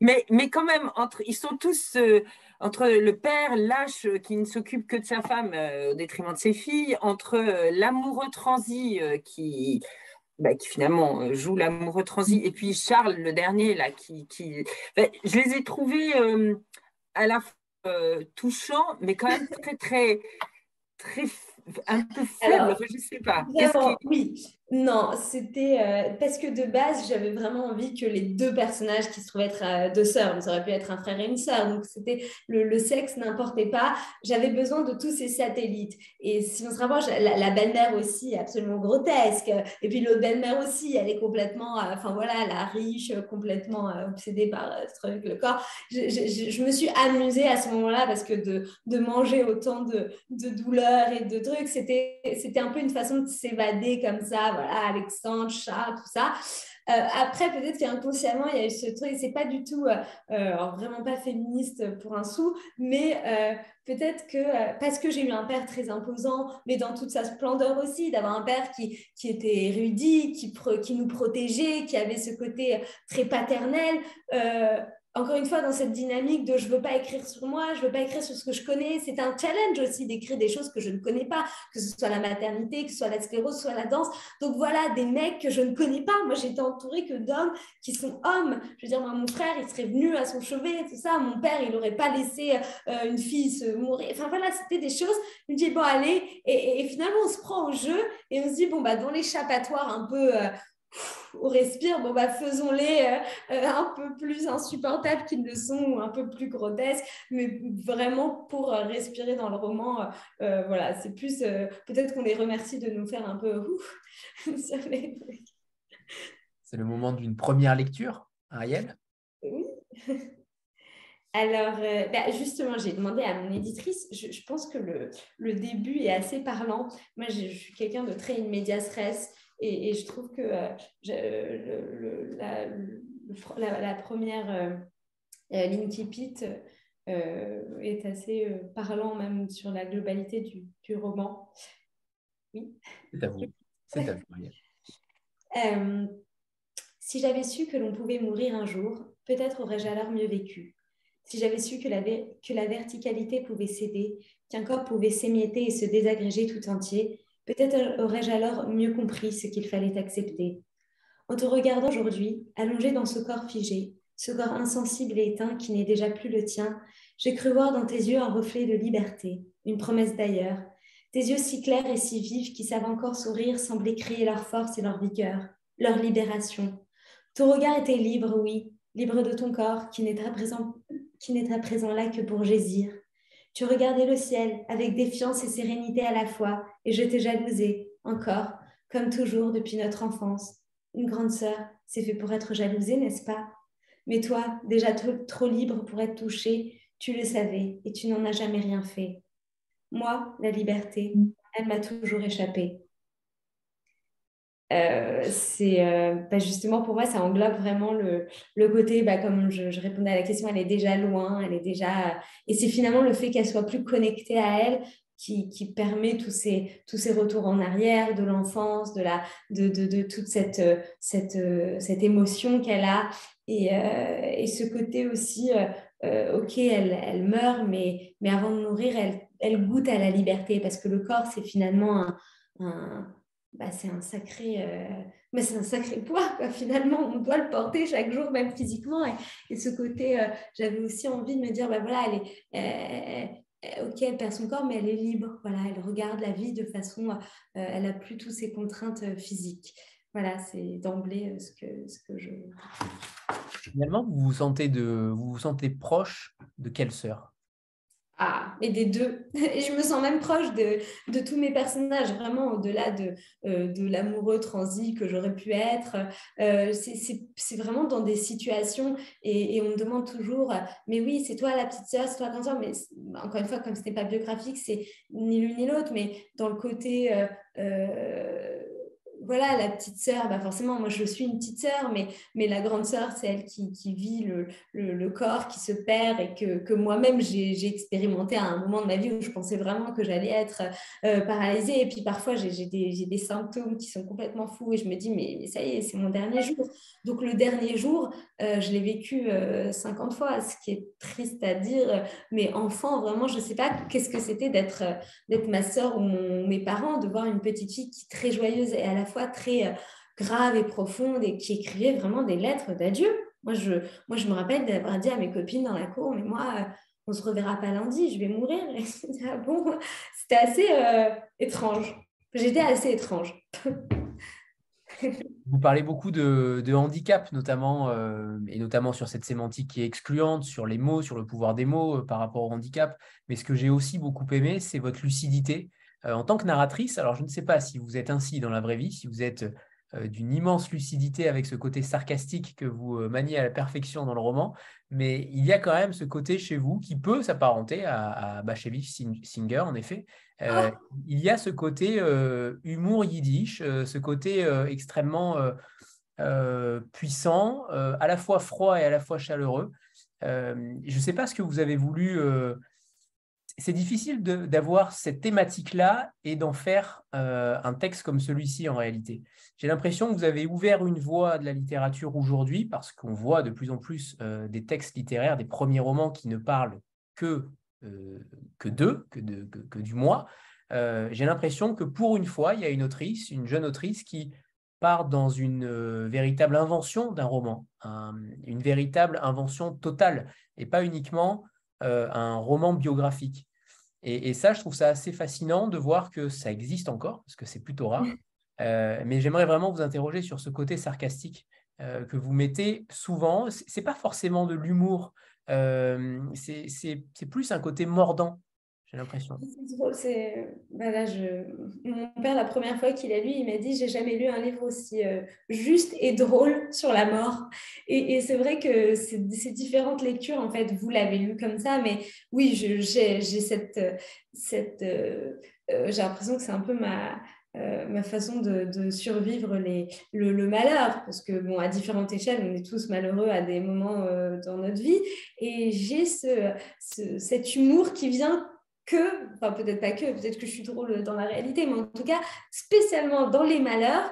mais, mais quand même, entre, ils sont tous euh, entre le père lâche qui ne s'occupe que de sa femme euh, au détriment de ses filles, entre euh, l'amoureux transi qui, bah, qui finalement joue l'amoureux transi, et puis Charles, le dernier, là, qui. qui... Bah, je les ai trouvés à la fois euh, touchant, mais quand même très, très, très, un peu faible. je ne sais pas. Oui, non, c'était euh, parce que de base, j'avais vraiment envie que les deux personnages qui se trouvaient être euh, deux sœurs, ça aurait pu être un frère et une sœur, donc c'était le, sexe n'importait pas. J'avais besoin de tous ces satellites. Et si on se rapproche, la, belle-mère aussi absolument grotesque. Et puis l'autre belle-mère aussi, elle est complètement, euh, enfin voilà, la riche, complètement obsédée par ce truc, le corps. Je, me suis amusée à ce moment-là parce que de, de manger autant de, de douleurs et de trucs, c'était un peu une façon de s'évader comme ça Alexandre, chat, tout ça. Euh, après, peut-être qu'inconsciemment, il y a eu ce truc, c'est pas du tout, euh, euh, vraiment pas féministe pour un sou, mais peut-être que parce que j'ai eu un père très imposant, mais dans toute sa splendeur aussi, d'avoir un père qui, qui était érudit, qui, qui nous protégeait, qui avait ce côté très paternel encore une fois, dans cette dynamique de je veux pas écrire sur moi, je veux pas écrire sur ce que je connais, c'est un challenge aussi d'écrire des choses que je ne connais pas, que ce soit la maternité, que ce soit la sclérose, soit la danse. Donc voilà, des mecs que je ne connais pas. Moi, j'étais entourée que d'hommes qui sont hommes. Je veux dire, moi, mon frère, il serait venu à son chevet, tout ça. Mon père, il n'aurait pas laissé euh, une fille se mourir. Enfin voilà, c'était des choses. Je me dis, bon, allez. Et, finalement, on se prend au jeu et on se dit, bon, bah, dans l'échappatoire un peu. Euh, on respire, bon bah faisons-les euh, euh, un peu plus insupportables qu'ils ne sont, ou un peu plus grotesques, mais vraiment pour euh, respirer dans le roman, voilà, c'est plus, peut-être qu'on les remercie de nous faire un peu C'est le moment d'une première lecture, Ariel? Oui. Alors, bah, justement, j'ai demandé à mon éditrice, je, pense que le, le, début est assez parlant. Moi, je, je suis quelqu'un de très immédiat stress. Et, je trouve que euh, la, première euh, euh, ligne qui pite est assez parlant même sur la globalité du, roman. Oui. C'est à vous. C'est à vous, si j'avais su que l'on pouvait mourir un jour, peut-être aurais-je alors mieux vécu. Si j'avais su que la, que la verticalité pouvait céder, qu'un corps pouvait s'émietter et se désagréger tout entier, Peut-être aurais-je alors mieux compris ce qu'il fallait accepter. En te regardant aujourd'hui, allongé dans ce corps figé, ce corps insensible et éteint qui n'est déjà plus le tien, j'ai cru voir dans tes yeux un reflet de liberté, une promesse d'ailleurs. Tes yeux si clairs et si vifs qui savent encore sourire semblaient crier leur force et leur vigueur, leur libération. Ton regard était libre, oui, libre de ton corps qui n'est à présent, qui n'est à présent là que pour gésir. Tu regardais le ciel avec défiance et sérénité à la fois, et je t'ai jalousée, encore, comme toujours depuis notre enfance. Une grande sœur, c'est fait pour être jalousée, n'est-ce pas? Mais toi, déjà trop libre pour être touchée, tu le savais et tu n'en as jamais rien fait. Moi, la liberté, elle m'a toujours échappé. Euh, c'est euh, bah, justement pour moi, ça englobe vraiment le, le côté, bah, comme je, répondais à la question, elle est déjà loin, elle est déjà. Et c'est finalement le fait qu'elle soit plus connectée à elle qui, qui, permet tous ces, tous ces retours en arrière de l'enfance, de, de, de, toute cette, cette, cette émotion qu'elle a. Et, euh, et, ce côté aussi, ok, elle, elle meurt, mais, mais avant de mourir, elle, elle goûte à la liberté parce que le corps, c'est finalement un bah, c'est un sacré, euh, mais c'est un sacré poids. Finalement, on doit le porter chaque jour, même physiquement. Et, ce côté, euh, j'avais aussi envie de me dire, bah voilà, elle est, ok, elle perd son corps, mais elle est libre. Voilà, elle regarde la vie de façon, euh, elle a plus toutes ses contraintes physiques. Voilà, c'est d'emblée ce que, ce que je. Finalement, vous vous sentez de, vous vous sentez proche de quelle sœur? Ah, mais des deux. Et je me sens même proche de, tous mes personnages, vraiment au-delà de, euh, de l'amoureux transi que j'aurais pu être. Euh, c'est vraiment dans des situations et, on me demande toujours, mais oui, c'est toi la petite sœur, c'est toi la grande. Mais encore une fois, comme ce n'est pas biographique, c'est ni l'une ni l'autre, mais dans le côté... Euh, voilà, la petite sœur, bah forcément, moi je suis une petite sœur, mais, la grande sœur, c'est elle qui, vit le, corps, qui se perd et que, que moi-même j'ai expérimenté à un moment de ma vie où je pensais vraiment que j'allais être euh, paralysée. Et puis parfois j'ai des, des, symptômes qui sont complètement fous et je me dis, mais, ça y est, c'est mon dernier jour. Donc le dernier jour, euh, je l'ai vécu 50 euh, fois, ce qui est triste à dire, mais enfant, vraiment, je ne sais pas qu'est-ce que c'était d'être ma sœur ou mes parents, de voir une petite fille qui est très joyeuse et à la fois très euh, grave et profonde et qui écrivait vraiment des lettres d'adieu. Moi je, moi, je me rappelle d'avoir dit à mes copines dans la cour, mais moi, euh, on se reverra pas lundi, je vais mourir. Ah bon, c'était assez euh, étrange. J'étais assez étrange. Vous parlez beaucoup de, handicap, notamment, et notamment sur cette sémantique qui est excluante, sur les mots, sur le pouvoir des mots par rapport au handicap. Mais ce que j'ai aussi beaucoup aimé, c'est votre lucidité en tant que narratrice, alors je ne sais pas si vous êtes ainsi dans la vraie vie, si vous êtes euh, d'une immense lucidité avec ce côté sarcastique que vous euh, maniez à la perfection dans le roman, mais il y a quand même ce côté chez vous qui peut s'apparenter à, à Singer, en effet. Ah il y a ce côté humour yiddish, ce côté extrêmement puissant, à la fois froid et à la fois chaleureux. je ne sais pas ce que vous avez voulu c'est difficile d'avoir cette thématique-là et d'en faire euh, un texte comme celui-ci en réalité. J'ai l'impression que vous avez ouvert une voie de la littérature aujourd'hui parce qu'on voit de plus en plus euh, des textes littéraires, des premiers romans qui ne parlent que, euh, que d'eux, que, que, du moi. J'ai l'impression que pour une fois, il y a une autrice, une jeune autrice qui part dans une véritable invention d'un roman, une véritable invention totale et pas uniquement un roman biographique. Et, ça, je trouve ça assez fascinant de voir que ça existe encore, parce que c'est plutôt rare. Euh, mais j'aimerais vraiment vous interroger sur ce côté sarcastique euh, que vous mettez souvent. Ce n'est pas forcément de l'humour, euh, c'est plus un côté mordant j'ai l'impression. C'est c'est. Bah je... Mon père, la première fois qu'il a lu, il m'a dit J'ai jamais lu un livre aussi euh, juste et drôle sur la mort. Et, et c'est vrai que ces différentes lectures, en fait, vous l'avez lu comme ça, mais oui, j'ai cette. cette euh, euh, j'ai l'impression que c'est un peu ma. ma façon de, de survivre les, le, malheur, parce que, bon, à différentes échelles, on est tous malheureux à des moments dans notre vie, et j'ai ce, cet humour qui vient que, enfin peut-être pas que, peut-être que je suis drôle dans la réalité, mais en tout cas, spécialement dans les malheurs,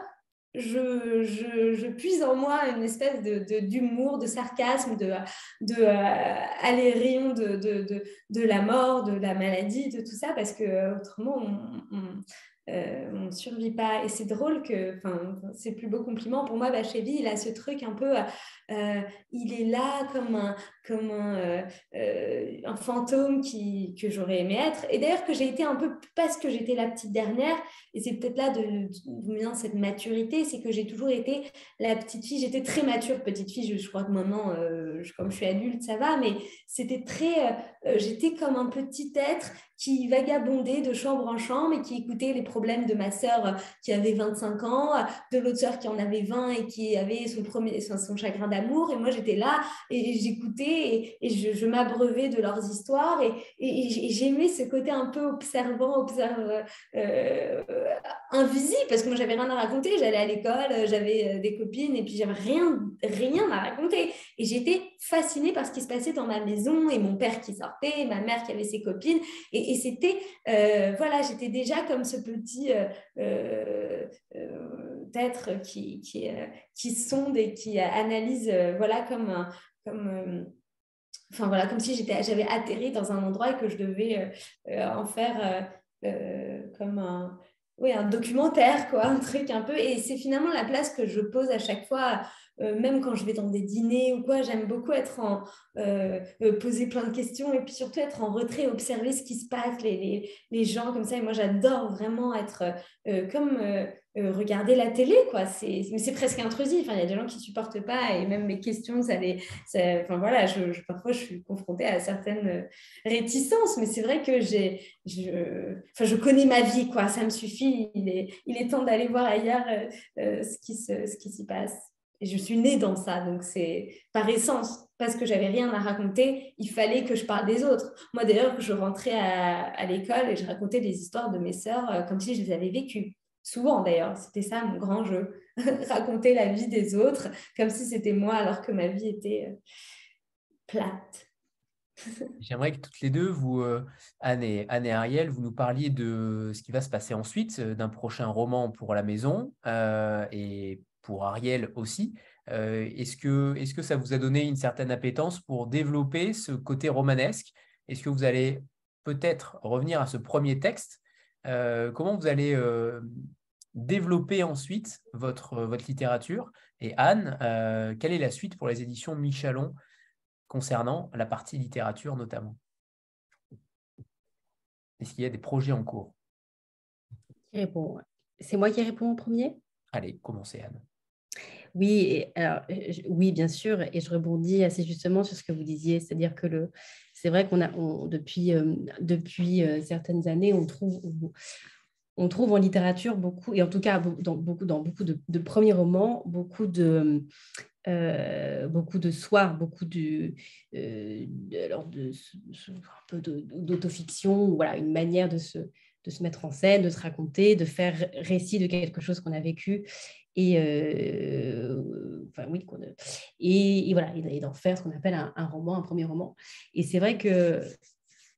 je, je, je puise en moi une espèce de, d'humour, de, sarcasme, de, de euh, de, de, de, la mort, de la maladie, de tout ça, parce que autrement, euh, on ne survit pas. Et c'est drôle que, enfin, c'est plus beau compliment pour moi, Bachevi, il a ce truc un peu, euh, il est là comme un, comme un, euh, un fantôme qui, que j'aurais aimé être. Et d'ailleurs que j'ai été un peu, parce que j'étais la petite dernière, et c'est peut-être là de, vient cette maturité, c'est que j'ai toujours été la petite fille, j'étais très mature petite fille, je, crois que maintenant, comme je suis adulte, ça va, mais c'était très, j'étais comme un petit être qui vagabondait de chambre en chambre et qui écoutait les problèmes de ma sœur euh, qui avait 25 ans, de l'autre sœur qui en avait 20 et qui avait son, premier, son, chagrin Et moi, j'étais là et, j'écoutais et, je, m'abreuvais de leurs histoires. Et, j'aimais ce côté un peu observant, observe, euh, invisible, parce que moi, j'avais rien à raconter. J'allais à l'école, j'avais euh, des copines et puis j'avais rien, rien à raconter. Et j'étais fascinée par ce qui se passait dans ma maison et mon père qui sortait, ma mère qui avait ses copines. Et, c'était, euh, voilà, j'étais déjà comme ce petit euh, euh, être qui, qui, qui, sonde et qui analyse, voilà, comme comme, enfin voilà, comme si j'avais atterri dans un endroit et que je devais en faire comme un, oui, un documentaire, quoi, un truc un peu. Et c'est finalement la place que je pose à chaque fois euh, même quand je vais dans des dîners ou quoi, j'aime beaucoup être en euh, euh, poser plein de questions et puis surtout être en retrait, observer ce qui se passe, les, gens comme ça. Et moi, j'adore vraiment être comme regarder la télé, quoi. Mais c'est presque intrusif. il y a des gens qui supportent pas et même mes questions, ça les, enfin voilà, je, parfois je suis confrontée à certaines réticences, mais c'est vrai que j'ai, je, enfin, je connais ma vie, quoi. Ça me suffit. Il est, il est temps d'aller voir ailleurs ce qui ce qui s'y passe. Je suis née dans ça, donc c'est par essence, parce que j'avais rien à raconter, il fallait que je parle des autres. Moi d'ailleurs, je rentrais à, l'école et je racontais des histoires de mes sœurs euh, comme si je les avais vécues. Souvent d'ailleurs, c'était ça mon grand jeu, raconter la vie des autres comme si c'était moi alors que ma vie était euh, plate. J'aimerais que toutes les deux, vous, euh, Anne, et, Anne et Ariel, vous nous parliez de ce qui va se passer ensuite, d'un prochain roman pour la maison et pour Ariel aussi. Euh, est-ce, que, est-ce que ça vous a donné une certaine appétence pour développer ce côté romanesque? Est-ce que vous allez peut-être revenir à ce premier texte? Euh, Comment vous allez euh, développer ensuite votre, votre littérature? Et Anne, quelle est la suite pour les éditions Michalon concernant la partie littérature notamment? Est-ce qu'il y a des projets en cours? C'est moi qui réponds en premier? Allez, commencez Anne. Oui, alors, oui, bien sûr, et je rebondis assez justement sur ce que vous disiez, c'est-à-dire que le, c'est vrai qu'on a, depuis, depuis certaines années, on trouve, on trouve en littérature beaucoup, et en tout cas dans beaucoup, dans beaucoup de, premiers romans, beaucoup de, beaucoup de soi, beaucoup de, alors de, un peu d'autofiction, voilà, une manière de se, de se mettre en scène, de se raconter, de faire récit de quelque chose qu'on a vécu et, euh, enfin, oui, et, et, voilà, et d'en faire ce qu'on appelle un, roman, un premier roman. Et c'est vrai que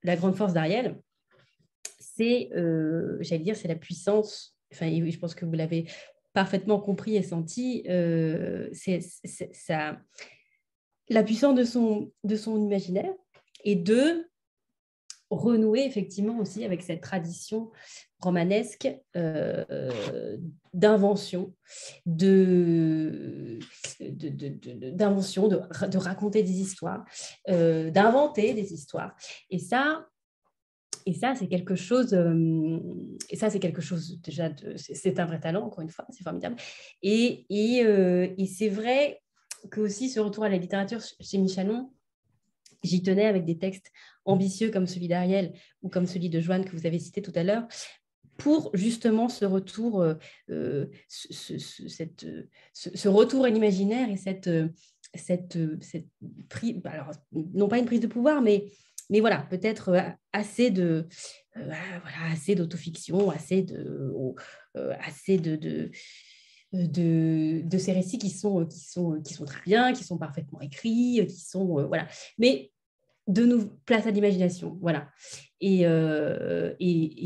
la grande force d'Ariel, c'est, euh, j'allais dire, c'est la puissance, enfin, je pense que vous l'avez parfaitement compris et senti, euh, c'est ça, la puissance de son, de son imaginaire et de renouer effectivement aussi avec cette tradition romanesque euh, d'invention, de, d'invention, de, de, raconter des histoires, euh, d'inventer des histoires. Et ça, et ça, c'est quelque chose. Euh, et ça, c'est quelque chose déjà. c'est un vrai talent, encore une fois, c'est formidable. Et, et, c'est vrai que aussi ce retour à la littérature chez Michalon, j'y tenais avec des textes ambitieux comme celui d'Ariel ou comme celui de Joanne que vous avez cité tout à l'heure, pour justement ce retour, euh, euh, ce, cette, ce, retour à l'imaginaire et cette, cette, cette prise, bah, non pas une prise de pouvoir, mais, mais voilà, peut-être euh, assez de voilà, assez d'autofiction, assez de, assez de de, de, ces récits qui sont, qui, sont, qui sont très bien, qui sont parfaitement écrits, qui sont... voilà. Mais de nous place à l'imagination. Voilà. Et, euh,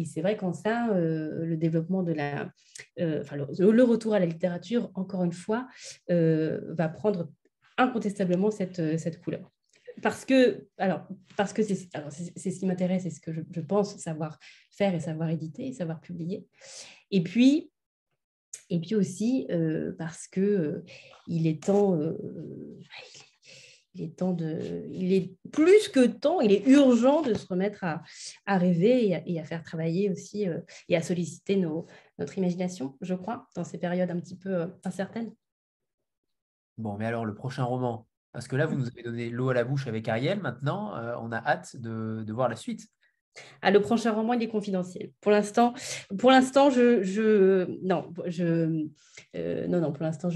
c'est vrai qu'en ça, euh, le développement de la. Euh, enfin, le, retour à la littérature, encore une fois, va prendre incontestablement cette, cette couleur. parce que, alors, parce que c'est, ce qui m'intéresse et ce que je, pense savoir faire et savoir éditer et savoir publier. Et puis, et puis aussi parce que il est temps, il est temps de, il est plus que temps, il est urgent de se remettre à, à rêver et à, faire travailler aussi et à solliciter nos, notre imagination, je crois, dans ces périodes un petit peu incertaines. Bon, mais alors le prochain roman, parce que là, vous nous avez donné l'eau à la bouche avec Ariel. Maintenant, on a hâte de, de voir la suite. Ah, le prochain roman, il est confidentiel. Pour l'instant, pour l'instant, je, non, je, euh, non, non, pour l'instant,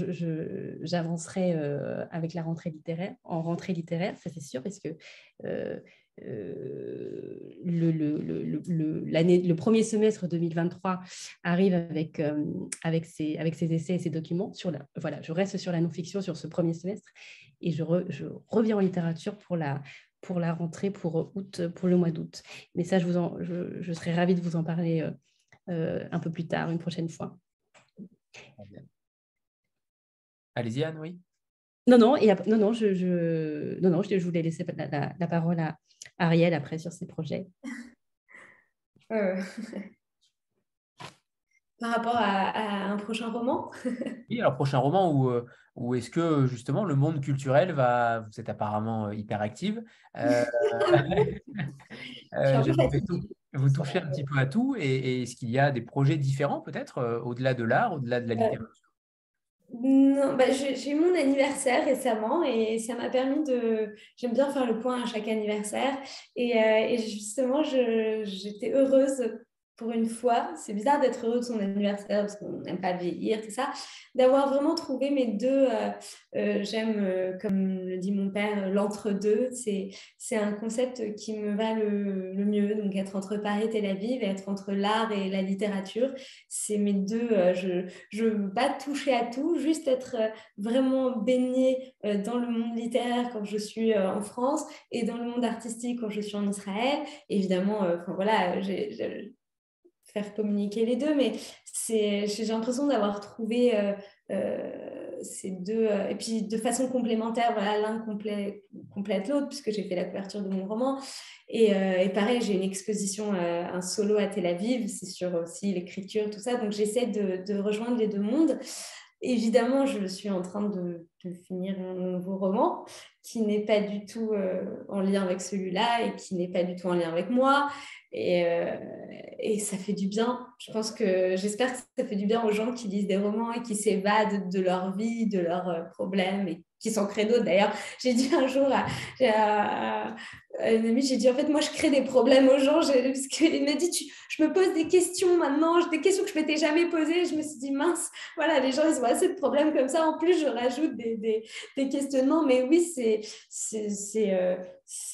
j'avancerai euh, avec la rentrée littéraire, en rentrée littéraire, ça c'est sûr, parce que euh, le, l'année, le premier semestre 2023 arrive avec, avec, ses, avec ses essais et ses documents. Sur la, voilà, je reste sur la non-fiction sur ce premier semestre et je reviens en littérature pour la, pour la rentrée pour août, pour le mois d'août. Mais ça, je, vous en, je, serais ravie de vous en parler euh, euh, un peu plus tard, une prochaine fois. Allez-y, Anne, oui. Non, non, et, non, non, je, je, non, non, je, voulais laisser la, la, parole à Ariel après sur ses projets. Euh, par rapport à, un prochain roman. Oui, alors prochain roman où, euh, où est-ce que justement le monde culturel va, vous êtes apparemment euh, hyper active, euh, vous touchez un petit peu à tout. Et, est-ce qu'il y a des projets différents peut-être au-delà de l'art, au-delà de la littérature? non, bah, j'ai eu mon anniversaire récemment et ça m'a permis de... J'aime bien faire le point à chaque anniversaire. Et, et justement, j'étais heureuse pour une fois, c'est bizarre d'être heureux de son anniversaire parce qu'on n'aime pas vieillir, tout ça, d'avoir vraiment trouvé mes deux, euh, euh, j'aime, euh, comme le dit mon père, l'entre-deux. C'est, un concept qui me va le, mieux. Donc, être entre Paris et Tel Aviv, être entre l'art et la littérature, c'est mes deux. je ne veux pas toucher à tout, juste être vraiment baignée dans le monde littéraire quand je suis en France et dans le monde artistique quand je suis en Israël. Évidemment, enfin voilà, communiquer les deux, mais j'ai l'impression d'avoir trouvé euh, euh, ces deux, euh, et puis de façon complémentaire, voilà, l'un complète l'autre, puisque j'ai fait la couverture de mon roman. Et, et pareil, j'ai une exposition, un solo à Tel Aviv, c'est sur aussi l'écriture, tout ça, donc j'essaie de, rejoindre les deux mondes. Évidemment, je suis en train de, finir un nouveau roman qui n'est pas du tout en lien avec celui-là et qui n'est pas du tout en lien avec moi. Et, euh, et, ça fait du bien. Je pense que j'espère que ça fait du bien aux gens qui lisent des romans et qui s'évadent de leur vie, de leurs euh, problèmes qui créent d'autres. D'ailleurs, j'ai dit un jour à, à, un ami, j'ai dit en fait, moi je crée des problèmes aux gens. Parce qu'il m'a dit, je me pose des questions maintenant, des questions que je m'étais jamais posées. Je me suis dit, mince, voilà, les gens ils ont assez de problèmes comme ça. En plus, je rajoute des, des, des questionnements. Mais oui, c'est. c'est euh,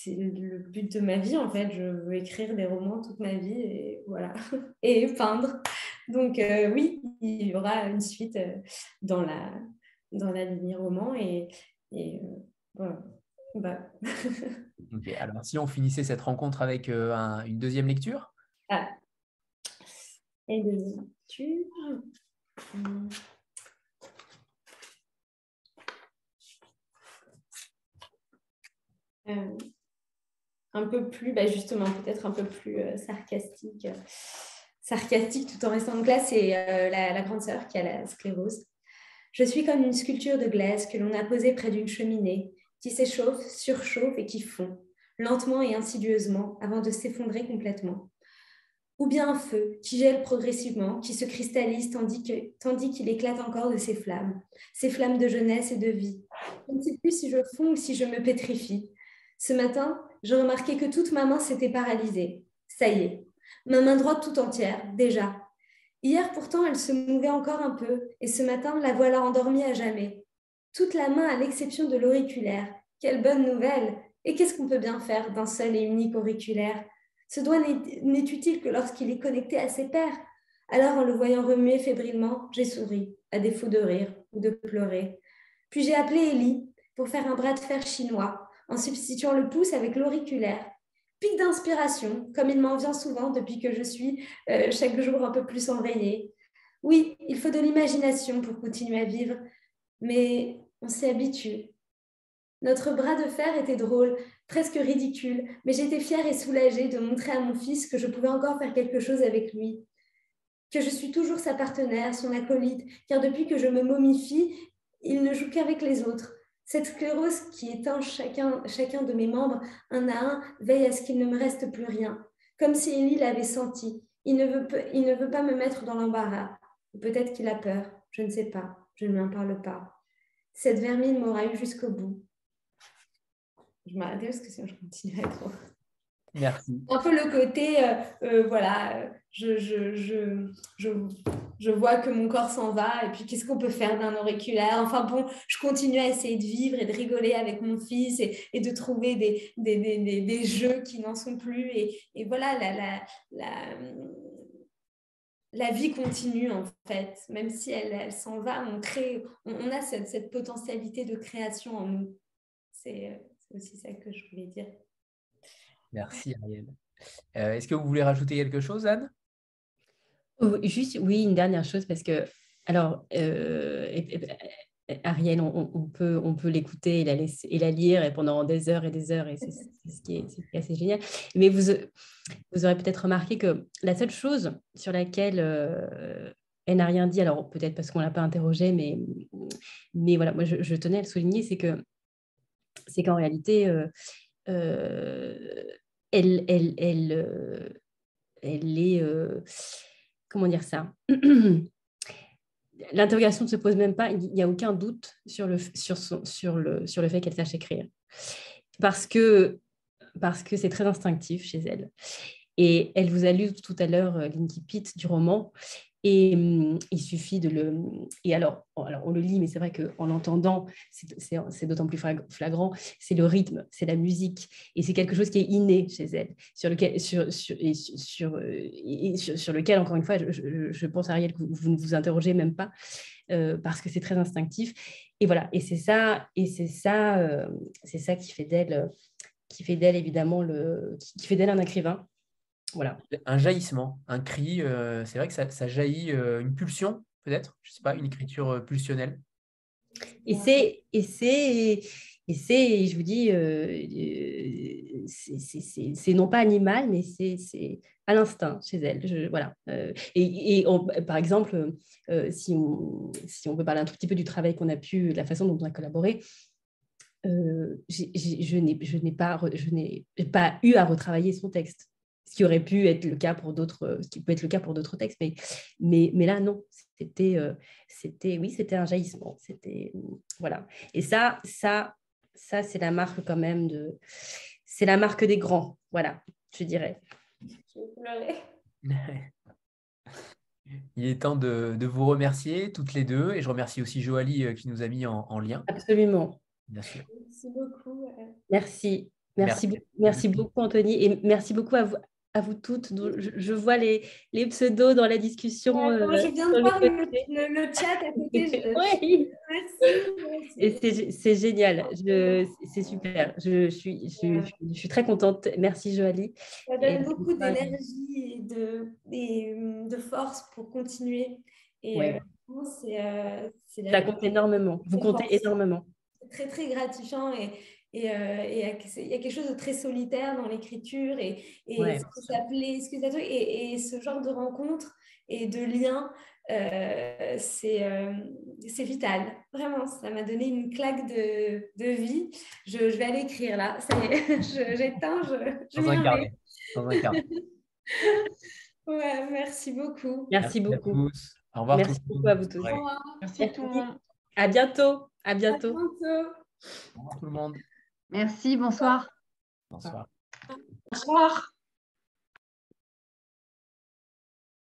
le but de ma vie en fait. Je veux écrire des romans toute ma vie et voilà et peindre. Donc euh, oui, il y aura une suite euh, dans la dans la ligne roman et, et euh, voilà. Bah. Alors si on finissait cette rencontre avec une deuxième lecture? Ah. Et deuxième lecture. Euh, un peu plus, bah, justement, peut-être un peu plus euh, sarcastique, euh, sarcastique tout en restant en classe, c'est la, grande sœur qui a la sclérose. Je suis comme une sculpture de glace que l'on a posée près d'une cheminée, qui s'échauffe, surchauffe et qui fond, lentement et insidieusement, avant de s'effondrer complètement. Ou bien un feu qui gèle progressivement, qui se cristallise tandis qu'il éclate encore de ses flammes, ses flammes de jeunesse et de vie. Je ne sais plus si je fonds ou si je me pétrifie, ce matin, je remarquais que toute ma main s'était paralysée. Ça y est, ma main droite tout entière, déjà. Hier pourtant, elle se mouvait encore un peu, et ce matin, la voilà endormie à jamais. Toute la main à l'exception de l'auriculaire. Quelle bonne nouvelle Et qu'est-ce qu'on peut bien faire d'un seul et unique auriculaire? Ce doigt n'est utile que lorsqu'il est connecté à ses pairs. Alors, en le voyant remuer fébrilement, j'ai souri, à défaut de rire ou de pleurer. Puis j'ai appelé Ellie pour faire un bras de fer chinois en substituant le pouce avec l'auriculaire. D'inspiration, comme il m'en vient souvent depuis que je suis euh, chaque jour un peu plus enrayée. Oui, il faut de l'imagination pour continuer à vivre, mais on s'y habitue. Notre bras de fer était drôle, presque ridicule, mais j'étais fière et soulagée de montrer à mon fils que je pouvais encore faire quelque chose avec lui, que je suis toujours sa partenaire, son acolyte, car depuis que je me momifie, il ne joue qu'avec les autres. Cette sclérose qui éteint chacun, chacun de mes membres un à un veille à ce qu'il ne me reste plus rien, comme si Élie l'avait senti. Il ne, veut, il ne veut pas me mettre dans l'embarras. Peut-être qu'il a peur, je ne sais pas, je ne lui en parle pas. Cette vermine m'aura eu jusqu'au bout. Je m'arrête parce que sinon je continuerai trop. Un peu le côté, euh, euh, voilà, je, vois que mon corps s'en va et puis qu'est-ce qu'on peut faire d'un auriculaire? Enfin bon, je continue à essayer de vivre et de rigoler avec mon fils et, de trouver des, jeux qui n'en sont plus. Et, voilà, la, vie continue en fait. Même si elle, s'en va, on, crée, on, a cette, cette, potentialité de création en nous. C'est aussi ça que je voulais dire. Merci Ariel. Euh, Est-ce que vous voulez rajouter quelque chose, Anne? Oh, Juste, oui, une dernière chose, parce que, alors, euh, Ariel, on, peut, l'écouter et la, et la lire pendant des heures et des heures, et c'est ce, qui est, assez génial. Mais vous, aurez peut-être remarqué que la seule chose sur laquelle euh, elle n'a rien dit, alors peut-être parce qu'on ne l'a pas interrogée, mais, voilà, moi je, tenais à le souligner, c'est que c'est qu'en réalité, euh, euh, elle, elle, elle, euh, elle est... Euh, comment dire ça? L'interrogation ne se pose même pas, il n'y a aucun doute sur le, sur sur le, sur le fait qu'elle sache écrire. Parce que parce que c'est très instinctif chez elle. Et elle vous a lu tout à l'heure l'incipit du roman. Et hum, il suffit de le. Et alors, alors on le lit, mais c'est vrai qu'en l'entendant, c'est d'autant plus flagrant. C'est le rythme, c'est la musique, et c'est quelque chose qui est inné chez elle, sur lequel, sur, sur, et sur, sur, lequel, encore une fois, je, je, je, pense, Ariel, que vous ne vous interrogez même pas, euh, parce que c'est très instinctif. Et voilà, et c'est ça, et c'est ça, euh, c'est ça qui fait d'elle, qui fait d'elle évidemment le, qui fait d'elle un écrivain voilà. Un jaillissement, un cri, euh, c'est vrai que ça, ça jaillit, euh, une pulsion peut-être, je ne sais pas, une écriture euh, pulsionnelle. Et c'est, et c'est, et c'est, je vous dis, euh, c'est non pas animal, mais c'est à l'instinct chez elle. Je, voilà. Euh, et, et on, par exemple, euh, si, on, si on peut parler un tout petit peu du travail qu'on a pu, de la façon dont on a collaboré, je n'ai pas, pas eu à retravailler son texte ce qui aurait pu être le cas pour d'autres, ce qui peut être le cas pour d'autres textes, mais, mais, mais là non, c'était, euh, c'était, oui, c'était un jaillissement, c'était, voilà. Et ça, ça, ça, c'est la marque quand même de, c'est la marque des grands, voilà, je dirais. Je vais pleurer? Il est temps de, de, vous remercier toutes les deux, et je remercie aussi Joali qui nous a mis en, en lien. Absolument. Bien sûr. Merci beaucoup. Merci. Merci, merci, merci beaucoup, Anthony, et merci beaucoup à vous, à vous toutes. Je, je vois les, les, pseudos dans la discussion. Ouais, euh, je viens de voir le, le, le, chat à côté. Je... oui. Merci. Et c'est génial. C'est super. Je, je, suis, je, je, suis très contente. Merci, Joali. Ça donne et beaucoup d'énergie et de, et de force pour continuer. Et ouais. euh, c'est. Euh, Ça compte énormément. Vous comptez énormément. C'est très, très gratifiant. Et, et, euh, et, il y a quelque chose de très solitaire dans l'écriture et, et, ouais, et, et, ce genre de rencontre et de lien, euh, c'est euh, vital. Vraiment, ça m'a donné une claque de, de vie. Je, je, vais aller écrire là. Ça y est, j'éteins. Je, je Dans un carnet. Dans un carnet. ouais, merci beaucoup. Merci, merci beaucoup. Au revoir. Merci beaucoup à vous tous. Au revoir. Merci à tout le monde. À bientôt. À bientôt. À bientôt. Au revoir tout le monde. Merci, bonsoir. Bonsoir. Bonsoir.